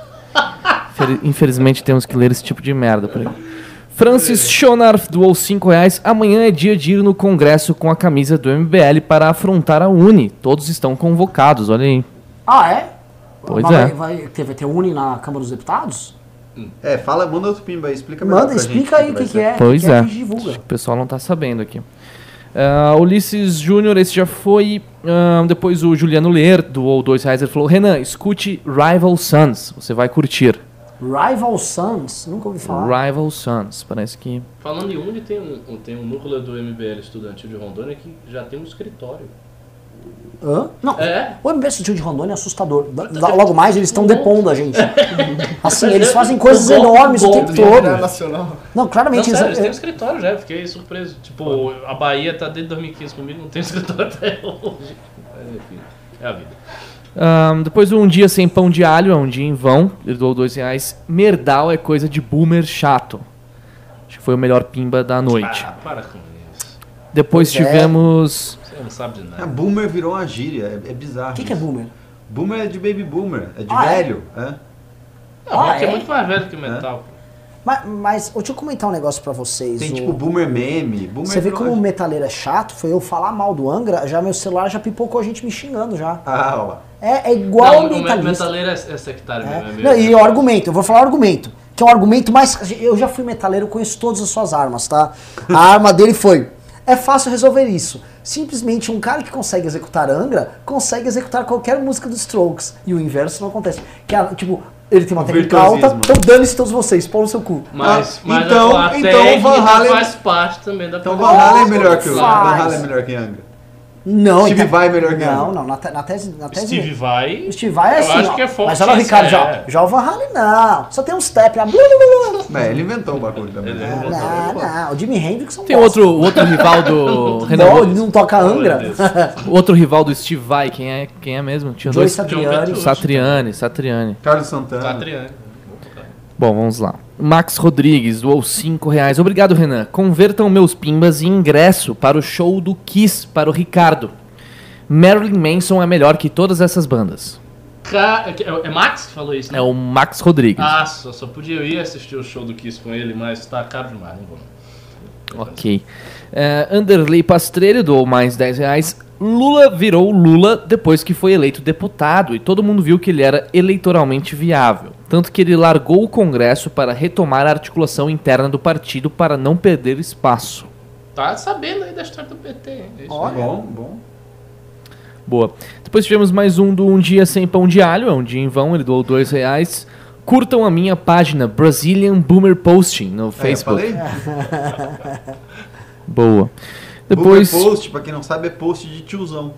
Fel- Infelizmente temos que ler esse tipo de merda por aí. Francis Schonarf doou 5 reais. Amanhã é dia de ir no congresso com a camisa do MBL para afrontar a Uni. Todos estão convocados, olha aí. Ah, é? Pois Mas é. Vai, vai ter, vai ter uni na Câmara dos Deputados? É, fala, manda outro pimba aí, explica melhor Manda, explica gente aí o que, é. Pois que que é. Acho que o pessoal não tá sabendo aqui. Ah, Ulisses Júnior, esse já foi. Ah, depois o Juliano Ler doou dois reais. Ele falou: Renan, escute Rival Sons. Você vai curtir. Rival Sons, nunca ouvi falar. Rival Sons. Parece que. Falando em Uni, tem um, tem um núcleo do MBL estudantil de Rondônia que já tem um escritório. Hã? Não, É. o MBS Estudio de Rondônia é assustador. Da- da- Logo mais eles estão depondo a gente. Assim, eles é fazem coisas enormes o o tempo todo. nacional. Não, Não, claramente sério, eles têm um eles. escritório já, fiquei surpreso. Tipo, a Bahia tá desde 2015 comigo, não tem escritório até hoje. Mas enfim, é a vida. Ah, depois Um Dia Sem Pão de Alho, é um dia em vão. Ele doou dois reais. Merdal é coisa de boomer chato. Acho que foi o melhor pimba da noite. Ah, para com isso. Depois Pois é. tivemos. Você não sabe de Ah, nada. boomer virou uma gíria, é, é bizarro. O que, que é boomer? Boomer é de baby boomer, é de Ah, é? velho. É? Não, Ah, é? é? muito mais velho que metal. Mas, mas deixa eu comentar um negócio pra vocês. Tem o- tipo boomer meme. Boomer Você vê como o metaleiro é chato? Foi eu falar mal do Angra, já meu celular já pipocou a gente me xingando já. Ah, ó. É, é igual Não, o o metalista. metaleiro é, é sectário É. mesmo. é meio- Não, e o argumento, eu vou falar o argumento. Que é um argumento mais. Eu já fui metaleiro, eu conheço todas as suas armas, tá? A arma dele foi. É fácil resolver isso. Simplesmente um cara que consegue executar Angra consegue executar qualquer música dos Strokes. E o inverso não acontece. Que é, tipo, ele tem uma O técnica alta, então dane-se todos vocês, pau no seu cu. Mas, Ah, mas então- a, a então Van Halen- faz parte também da Então Van. Halen é melhor que o Van. Halen é melhor que Angra. Não, Steve então- Vai é melhor que Não, não, na, te- na tese. Na tese Steve vai. Steve Vai é Eu assim. acho ó. que é forte Mas olha o Ricardo, é. já, já o Van Halen não. Só tem um step lá. Blu, blu, blu, blu. É, ele inventou o bagulho também. Ele né? inventou. Não, não, o Jimi Hendrix é um Tem bosta. outro, outro rival do. Renan, Bom, ele não toca Angra. Outro rival do Steve Vai, quem é, quem é mesmo? Tinha Joey dois. Satriani. Satriani, Satriani. Carlos Santana. Catriano. Bom, vamos lá. Max Rodrigues doou 5 reais. Obrigado, Renan. Convertam meus pimbas em ingresso para o show do Kiss para o Ricardo. Marilyn Manson é melhor que todas essas bandas. Ca- É, é Max que falou isso, né? É o Max Rodrigues. Ah, só, só podia eu ir assistir o show do Kiss com ele, mas tá caro demais, não vou. não. Ok. É, Anderley doou mais 10 reais. Lula virou Lula depois que foi eleito deputado e todo mundo viu que ele era eleitoralmente viável. Tanto que ele largou o Congresso para retomar a articulação interna do partido para não perder espaço. Tá sabendo aí da história do PT, hein? É Olha. Bom, bom. Boa. Depois tivemos mais um do Um Dia Sem Pão de Alho, é um dia em vão, ele doou 2 reais. Curtam a minha página Brazilian Boomer Posting no Facebook. É, eu falei? Boa. Depois... Depois. post, pra quem não sabe, é post de tiozão.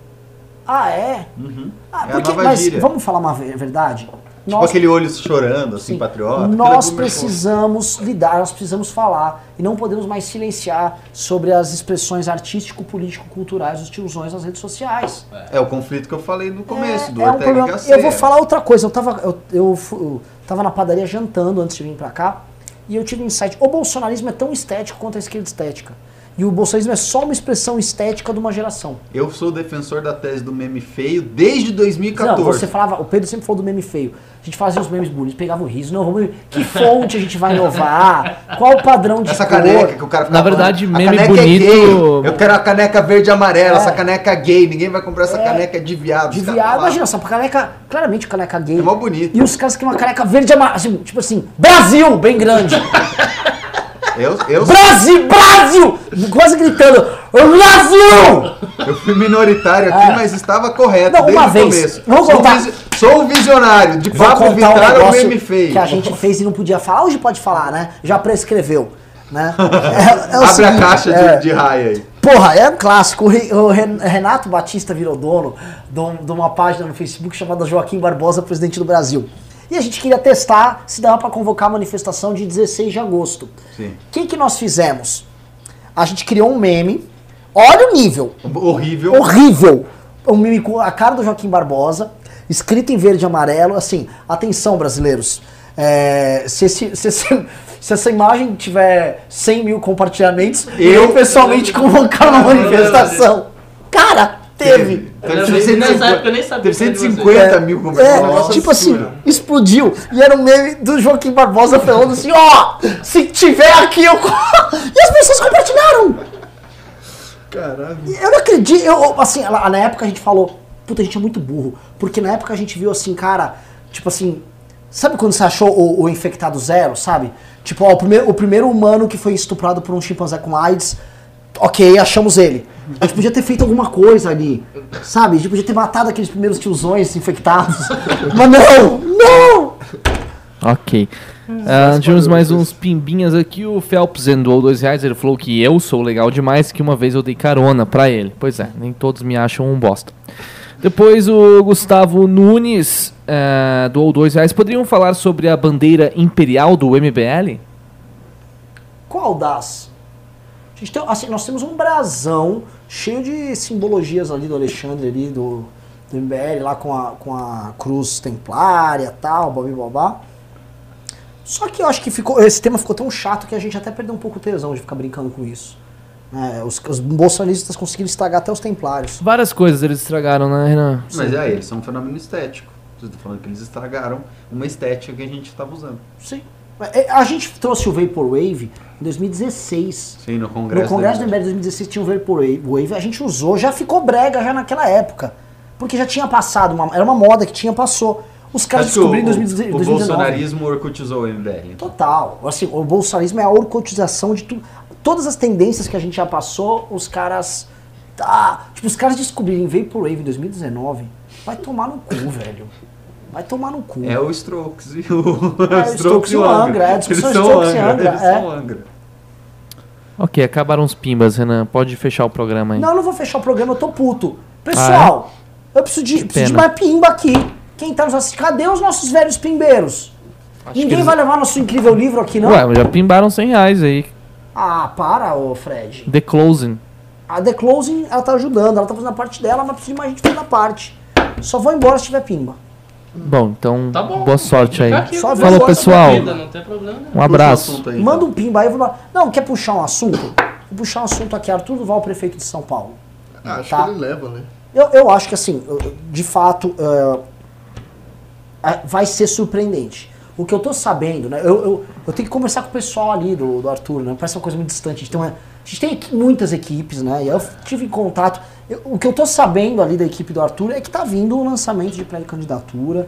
Ah, é? Uhum. Ah, É a porque, nova mas gíria. vamos falar uma ve- verdade? Tipo aquele olho chorando, assim, Sim. patriota. Nós precisamos lidar, nós precisamos falar e não podemos mais silenciar sobre as expressões artístico-político-culturais dos tiozões nas redes sociais. post. É o conflito que eu falei no começo, do é um problema. Gasset. Eu vou falar outra coisa. Eu tava, eu, eu, eu tava na padaria jantando antes de vir pra cá e eu tive um insight. O bolsonarismo é tão estético quanto a esquerda estética. E o bolsonarismo é só uma expressão estética de uma geração. Eu sou defensor da tese do meme feio desde Não, 2014. você falava, o Pedro sempre falou do meme feio. A gente fazia os memes bonitos, pegava o riso. Não, vamos. Que fonte a gente vai inovar? Qual o padrão de Essa cor? caneca que o cara fica Na verdade, falando, meme a caneca bonito- É gay. Eu quero a caneca verde e amarela, É. essa caneca gay. Ninguém vai comprar essa É. caneca de viado. De viado, imagina, só pra caneca, claramente caneca gay. É mó bonito. E os caras que uma caneca verde e amarela, assim, tipo assim, Brasil, bem grande. Eu, eu, Brasil, Brasil! Quase gritando, Brasil! eu fui minoritário aqui, É. mas estava correto Não, desde uma o vez. começo. Vamos sou, contar. visi- sou um visionário. De Vou contar um negócio meme feio. que a gente fez e não podia falar. Hoje pode falar, né? Já prescreveu, né? É- é o Abre seguinte, a caixa de, é, de raia aí. Porra, é um clássico. O Re- O Ren- Renato Batista virou dono de uma página no Facebook chamada Joaquim Barbosa, presidente do Brasil. E a gente queria testar se dava pra convocar a manifestação de 16 de agosto. O que, que nós fizemos? A gente criou um meme. Olha o nível. Horrível. Horrível. Um meme com a cara do Joaquim Barbosa, escrito em verde e amarelo, assim, atenção brasileiros. É, se, esse- se esse- se essa imagem tiver 100 mil compartilhamentos, eu, Eu- pessoalmente convocar uma manifestação. Cara, teve. Teve Eu- 150 nessa época eu nem sabia Teve quem era 150 mil É, conversões. tipo assim, explodiu. E era um meme do Joaquim Barbosa falando assim, ó, se tiver aqui eu... co-" e as pessoas compartilharam. Caralho. Eu não acredito, eu, assim, lá- na época a gente falou, puta, a gente é muito burro. Porque na época a gente viu assim, cara, tipo assim, sabe quando você achou o, o infectado zero, sabe? Tipo, ó, o primeiro, o primeiro humano que foi estuprado por um chimpanzé com AIDS, ok, achamos ele. A gente podia ter feito alguma coisa ali, sabe? A gente podia ter matado aqueles primeiros tiozões infectados. Mas não, não! Ok. Ah, tivemos mais uns pimbinhas aqui. O Phelps doou dois reais. Ele falou que eu sou legal demais, que uma vez eu dei carona pra ele. Pois é, nem todos me acham um bosta. Depois o Gustavo Nunes ah, doou dois reais. Poderiam falar sobre a bandeira imperial do MBL? Qual das? Tem, assim, nós temos um brasão cheio de simbologias ali do Alexandre ali, do, do MBL, lá com a, com a cruz templária e tal, babi babá. Só que eu acho que ficou, esse tema ficou tão chato que a gente até perdeu um pouco o tesão de ficar brincando com isso. É, os, os bolsonaristas conseguiram estragar até os templários. Várias coisas eles estragaram, né, Renan? Mas é, eles são um fenômeno estético. Você tá falando que eles estragaram uma estética que a gente estava usando. Sim. É, A gente trouxe o Vaporwave em 2016. Sim, no Congresso. No Congresso do da MBL 2016 tinha o Vaporwave, a gente usou, já ficou brega já naquela época. Porque já tinha passado, uma- era uma moda que tinha, passou. Os caras Acho descobriram em 2019. o bolsonarismo orcutizou o MBL. então. Total. Assim, o bolsonarismo é a orcotização de tudo. Todas as tendências que a gente já passou, os caras. Tá. Tipo, os caras descobrirem Vaporwave em 2019, vai tomar no cu, velho. Vai tomar no cu. É o Strokes e o, É, o Strokes e o Angra, é a discussão são Strokes e Angra, Angra, eles é. são Angra. Ok, acabaram os pimbas, Renan. Pode fechar o programa aí. Não, eu não vou fechar o programa, eu tô puto. Pessoal, eu preciso de, preciso de mais pimba aqui. Quem tá nos assistindo? Cadê os nossos velhos pimbeiros? Ninguém eles- vai levar nosso incrível livro aqui, não? Ué, já pimbaram 100 reais aí. Ah, para, ô Fred. The Closing. A The Closing, ela tá ajudando, ela tá fazendo a parte dela, mas precisa de mais gente fazendo a parte. Só vou embora se tiver pimba. Bom, então, Tá bom. boa sorte aí. Aqui, Só falou, pessoal. vida, Não tem problema. Um abraço. Assunto aí, Manda então. um pimba aí. vou- Não, quer puxar um assunto? Vou puxar um assunto aqui. Arthur Duval, prefeito de São Paulo. Ah, acho Tá. que ele leva, né? Eu, eu acho que assim, de fato, é, vai ser surpreendente. O que eu tô sabendo, né? Eu, eu, eu tenho que conversar com o pessoal ali do, do Arthur, né? Parece uma coisa muito distante. A gente tem, uma- a gente tem muitas equipes, né? E eu tive em contato. Eu- o que eu tô sabendo ali da equipe do Arthur é que tá vindo um lançamento de pré-candidatura.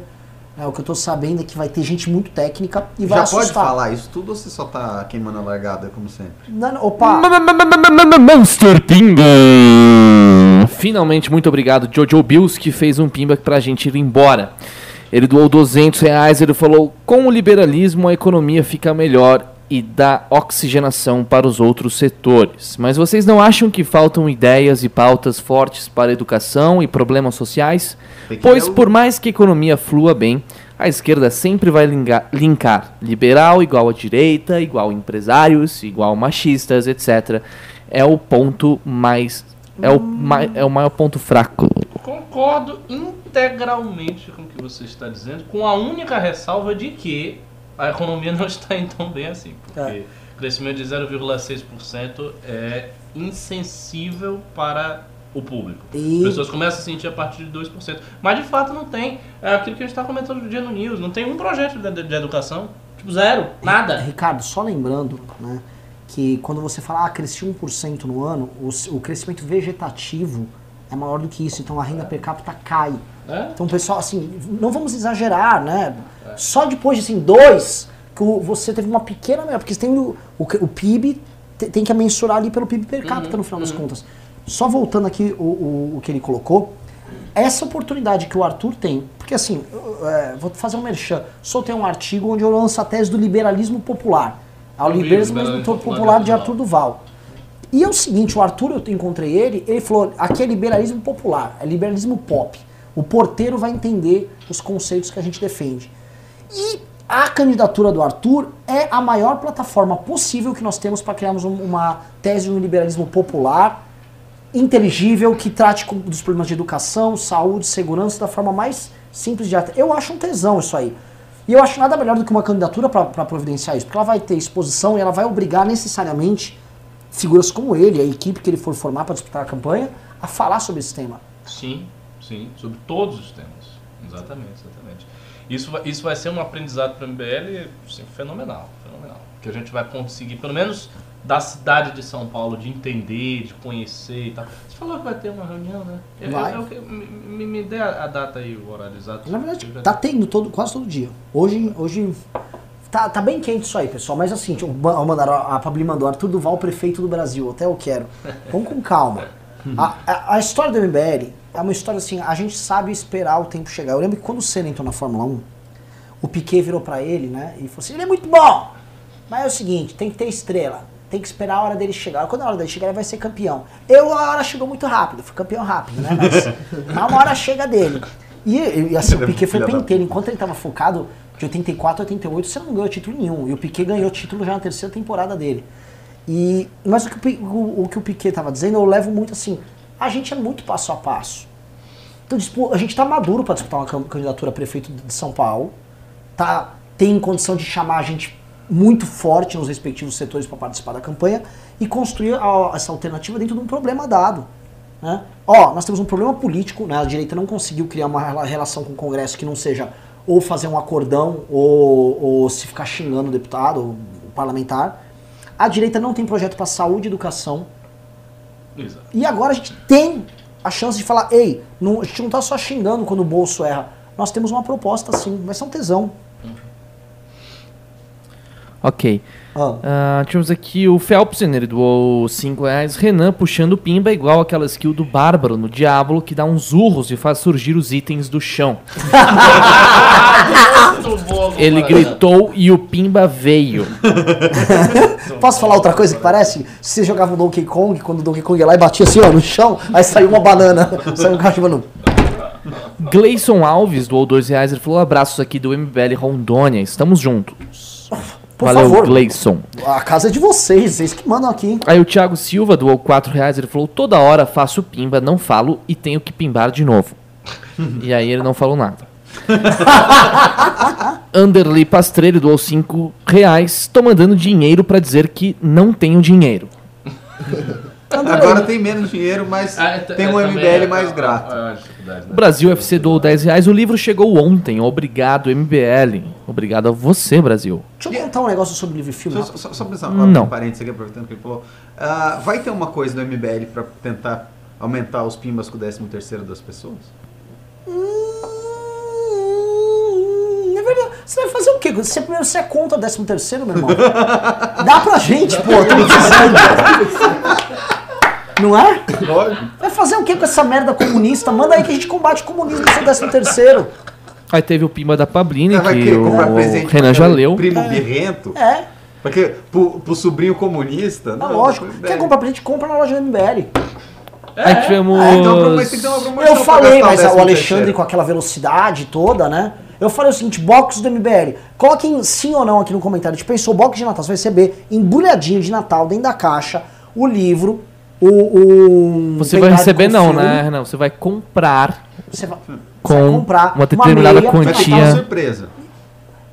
né? o que eu tô sabendo é que vai ter gente muito técnica e vai Já assustar. pode falar isso tudo ou você só tá queimando a largada, como sempre? Não, não, opa! Monster Pimba! Finalmente, muito obrigado, Jojo Bills, que fez um Pimba pra gente ir embora. Ele doou 200 reais, ele falou, com o liberalismo a economia fica melhor e dá oxigenação para os outros setores. Mas vocês não acham que faltam ideias e pautas fortes para a educação e problemas sociais? Pois o- por mais que a economia flua bem, a esquerda sempre vai linkar liberal igual a direita, igual empresários, igual machistas, etc. É o ponto mais. É o, mai- é o maior ponto fraco. Concordo integralmente com o que você está dizendo, com a única ressalva de que a economia não está indo tão bem assim. Porque É. crescimento de 0,6% é insensível para o público. E- As pessoas começam a sentir a partir de 2%. Mas de fato não tem. É aquilo que a gente está comentando no dia no News. Não tem um projeto de, de educação. Tipo, zero. Nada. Ricardo, só lembrando, né, que quando você fala, ah, cresci 1% no ano, o, o crescimento vegetativo é maior do que isso, então a renda per capita cai. É? Então, pessoal, assim, não vamos exagerar, né? Só depois de, assim, dois, que você teve uma pequena porque você tem o, o, o PIB, te- tem que mensurar ali pelo PIB per capita, no final das contas. Só voltando aqui o, o, o que ele colocou, essa oportunidade que o Arthur tem, porque assim, eu, é, vou fazer um merchan, soltei um artigo onde eu lanço a tese do liberalismo popular. Ao Eu vi, liberalismo Liberalismo popular, Popular de Arthur Duval. E é o seguinte, o Arthur, eu encontrei ele, ele falou, aqui é liberalismo popular, é liberalismo pop. O porteiro vai entender os conceitos que a gente defende. E a candidatura do Arthur é a maior plataforma possível que nós temos para criarmos um- uma tese de um liberalismo popular, inteligível, que trate dos problemas de educação, saúde, segurança da forma mais simples de Eu acho um tesão isso aí. E eu acho nada melhor do que uma candidatura para providenciar isso, porque ela vai ter exposição e ela vai obrigar necessariamente figuras como ele, a equipe que ele for formar para disputar a campanha, a falar sobre esse tema. Sim, sim, sobre todos os temas. Exatamente, exatamente. Isso vai, isso vai ser um aprendizado para o MBL assim, fenomenal, fenomenal. Que a gente vai conseguir, pelo menos da cidade de São Paulo, de entender, de conhecer e tal. Você falou que vai ter uma reunião, né? Eu- Vai. eu- eu- me, me- me dê a, a data aí, o horário exato. Na verdade, Eu já- tá tendo todo, quase todo dia. Hoje, hoje tá, tá bem quente isso aí, pessoal. Mas assim, tipo, mandaram, a Pabli mandou Arthur Duval, prefeito do Brasil. Até eu quero. Vamos com calma. A, a- a história do MBL é uma história assim, a gente sabe esperar o tempo chegar. Eu lembro que quando o Senna entrou na Fórmula 1, o Piquet virou pra ele, né? E falou assim: ele é muito bom, mas é o seguinte, tem que ter estrela. Tem que esperar a hora dele chegar. Quando a hora dele chegar, ele vai ser campeão. Eu, a hora chegou muito rápido, fui campeão rápido, né? Mas, mas uma hora chega dele. E, e, assim, Ele o é Piquet foi penteiro. Enquanto ele tava focado de 84 a 88, você não ganhou título nenhum. E o Piquet ganhou título já na terceira temporada dele. E, mas o que o, o, que o Piquet tava dizendo, eu levo muito assim. A gente é muito passo a passo. Então, dispu- a gente tá maduro para disputar uma candidatura a prefeito de São Paulo. Tá, tem condição de chamar a gente muito forte nos respectivos setores para participar da campanha e construir a- essa alternativa dentro de um problema dado. Né? Ó, nós temos um problema político, né? a direita não conseguiu criar uma rela- relação com o Congresso que não seja ou fazer um acordão ou, ou se ficar xingando o deputado, o parlamentar. A direita não tem projeto para saúde e educação. Exato. E agora a gente tem a chance de falar, ei, não, a gente não tá só xingando quando o bolso erra. Nós temos uma proposta sim, vai ser um tesão. Ok. Ah, Ah, tivemos aqui o Phelpsen, ele doou 5 reais. Renan puxando pimba igual aquela skill do Bárbaro no Diablo que dá uns urros e faz surgir os itens do chão. Ele gritou e o pimba veio. Posso falar outra coisa que parece? Se você jogava o Donkey Kong, quando o Donkey Kong ia lá e batia assim, ó, no chão, aí saiu uma banana. Saiu um cachorro falando, Gleison Alves doou 2 reais. Ele falou: abraços aqui do MBL Rondônia, estamos juntos. Por Valeu, favor, Gleison. a casa é de vocês, vocês que mandam aqui. Aí o Thiago Silva doou 4 reais. Ele falou: toda hora faço pimba, não falo e tenho que pimbar de novo. e aí ele não falou nada. Anderley Pastrello doou 5 reais. Tô mandando dinheiro pra dizer que não tenho dinheiro. Agora tem menos dinheiro, mas Ah, é tem é um MBL é- mais é- grato. é né? O Brasil FC doou 10 reais. O livro chegou ontem. Obrigado, MBL. Obrigado a você, Brasil. Deixa eu contar um negócio sobre livro e filme. Só, só, só pensar, Não. um parênteses aqui, aproveitando que ele falou. Ah, vai ter uma coisa do MBL pra tentar aumentar os pimbas com o 13 terceiro das pessoas? Hum, Você vai fazer o quê? Você, primeiro, você é contra o 13 terceiro, meu irmão? Dá pra gente, pô. Tô dizendo. Não é? Lógico. Vai fazer o quê com essa merda comunista? Manda aí que a gente combate o comunismo no seu 13 terceiro. Aí teve o Pimba da Pablini, vai que querer comprar o presente Renan já leu. Primo birrento? É, Porque pro, pro sobrinho comunista. é não, lógico. Quer comprar pra gente? Compra na loja do MBL. Aí tivemos. Ah, então mas tem que ter uma promoção Eu falei, mas o 13º Alexandre terceiro. com aquela velocidade toda, né? Eu falei o seguinte, box do MBL. Coloquem sim ou não aqui no comentário. A gente pensou, box de Natal, você vai receber embrulhadinho de Natal dentro da caixa, o livro, o... o Você vai receber, não, filme. né, Renan? Você vai comprar Você vai, com você vai comprar uma determinada meia, Vai ter que ter uma quantia. surpresa.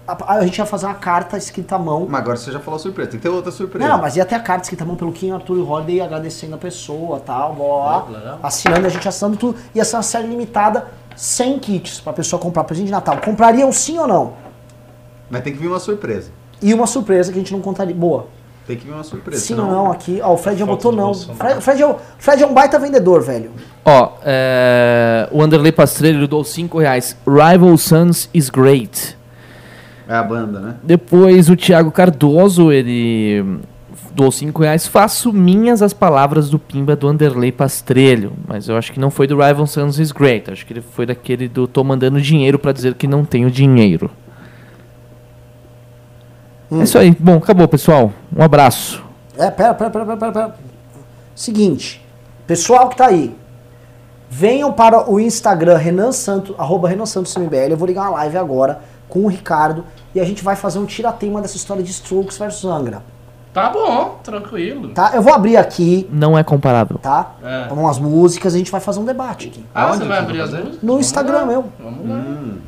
A, a gente ia fazer uma carta escrita à mão. Mas agora você já falou surpresa, tem que ter outra surpresa. Não, mas ia ter a carta escrita à mão pelo Kim Arthur e Holiday agradecendo a pessoa tal, blá, blá, blá, assinando, a gente assinando tudo. Ia ser uma série limitada, 100 kits pra pessoa comprar presente de Natal. Comprariam sim ou não? Mas tem que vir uma surpresa. E uma surpresa que a gente não contaria. Boa. Tem que vir uma surpresa. Sim ou não aqui. Ó, o Fred já botou não. Fred, Fred, é, o- Fred é um baita vendedor, velho. Ó, é, o Anderley Pastrello doou 5 reais. Rival Sons is great. É a banda, né? Depois o Thiago Cardoso, ele doou 5 reais. Faço minhas as palavras do Pimba do Anderley Pastrello. Mas eu acho que não foi do Rival Sons is great. Acho que ele foi daquele do tô mandando dinheiro pra dizer que não tenho dinheiro. É isso aí. Bom, acabou, pessoal. Um abraço. É, pera, pera, pera, pera, pera, pera. Seguinte, pessoal que tá aí, venham para o Instagram Renan Santos, arroba Renan Santos MBL. Eu vou ligar uma live agora com o Ricardo e a gente vai fazer um tiratema dessa história de Strokes versus Angra, Tá bom, tranquilo. tá? Eu vou abrir aqui, Não é comparável. tá? É. Umas músicas, a gente vai fazer um debate aqui. Ah, Aonde você vai que abrir as luzes? No Vamos Instagram lá. meu. Vamos lá, Hum.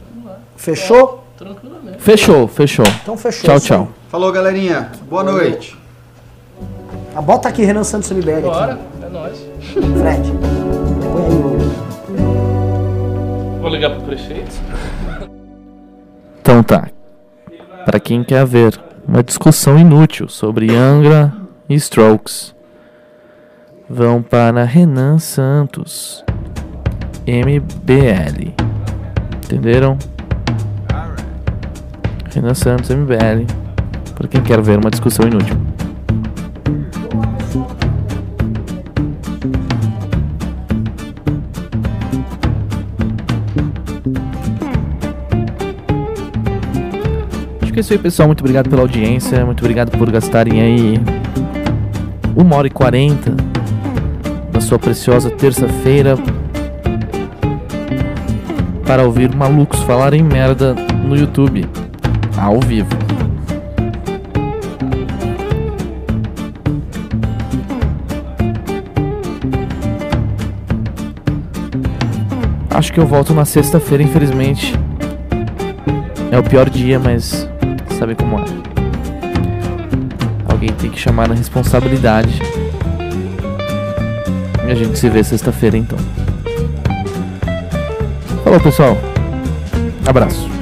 Fechou? tranquilamente. Fechou, fechou. Então fechou. Tchau, isso aí. tchau. Falou, galerinha. Boa noite. Ah, bota aqui Renan Santos MBL Bora, aqui. é nóis. Fred. Põe aí o... Vou ligar pro prefeito. Então tá. Pra quem quer ver uma discussão inútil sobre Angra e Strokes, vão para Renan Santos, MBL. Entenderam? Renan Santos, MBL. Pra quem quer ver uma discussão inútil. Que é isso aí, pessoal. Muito obrigado pela audiência. Muito obrigado por gastarem aí uma hora e quarenta na sua preciosa terça-feira para ouvir malucos falarem merda no YouTube ao vivo. Acho que eu volto na sexta-feira, infelizmente. É o pior dia, mas sabe como é. Alguém tem que chamar na responsabilidade. E a gente se vê sexta-feira então. Falou, pessoal. Abraço.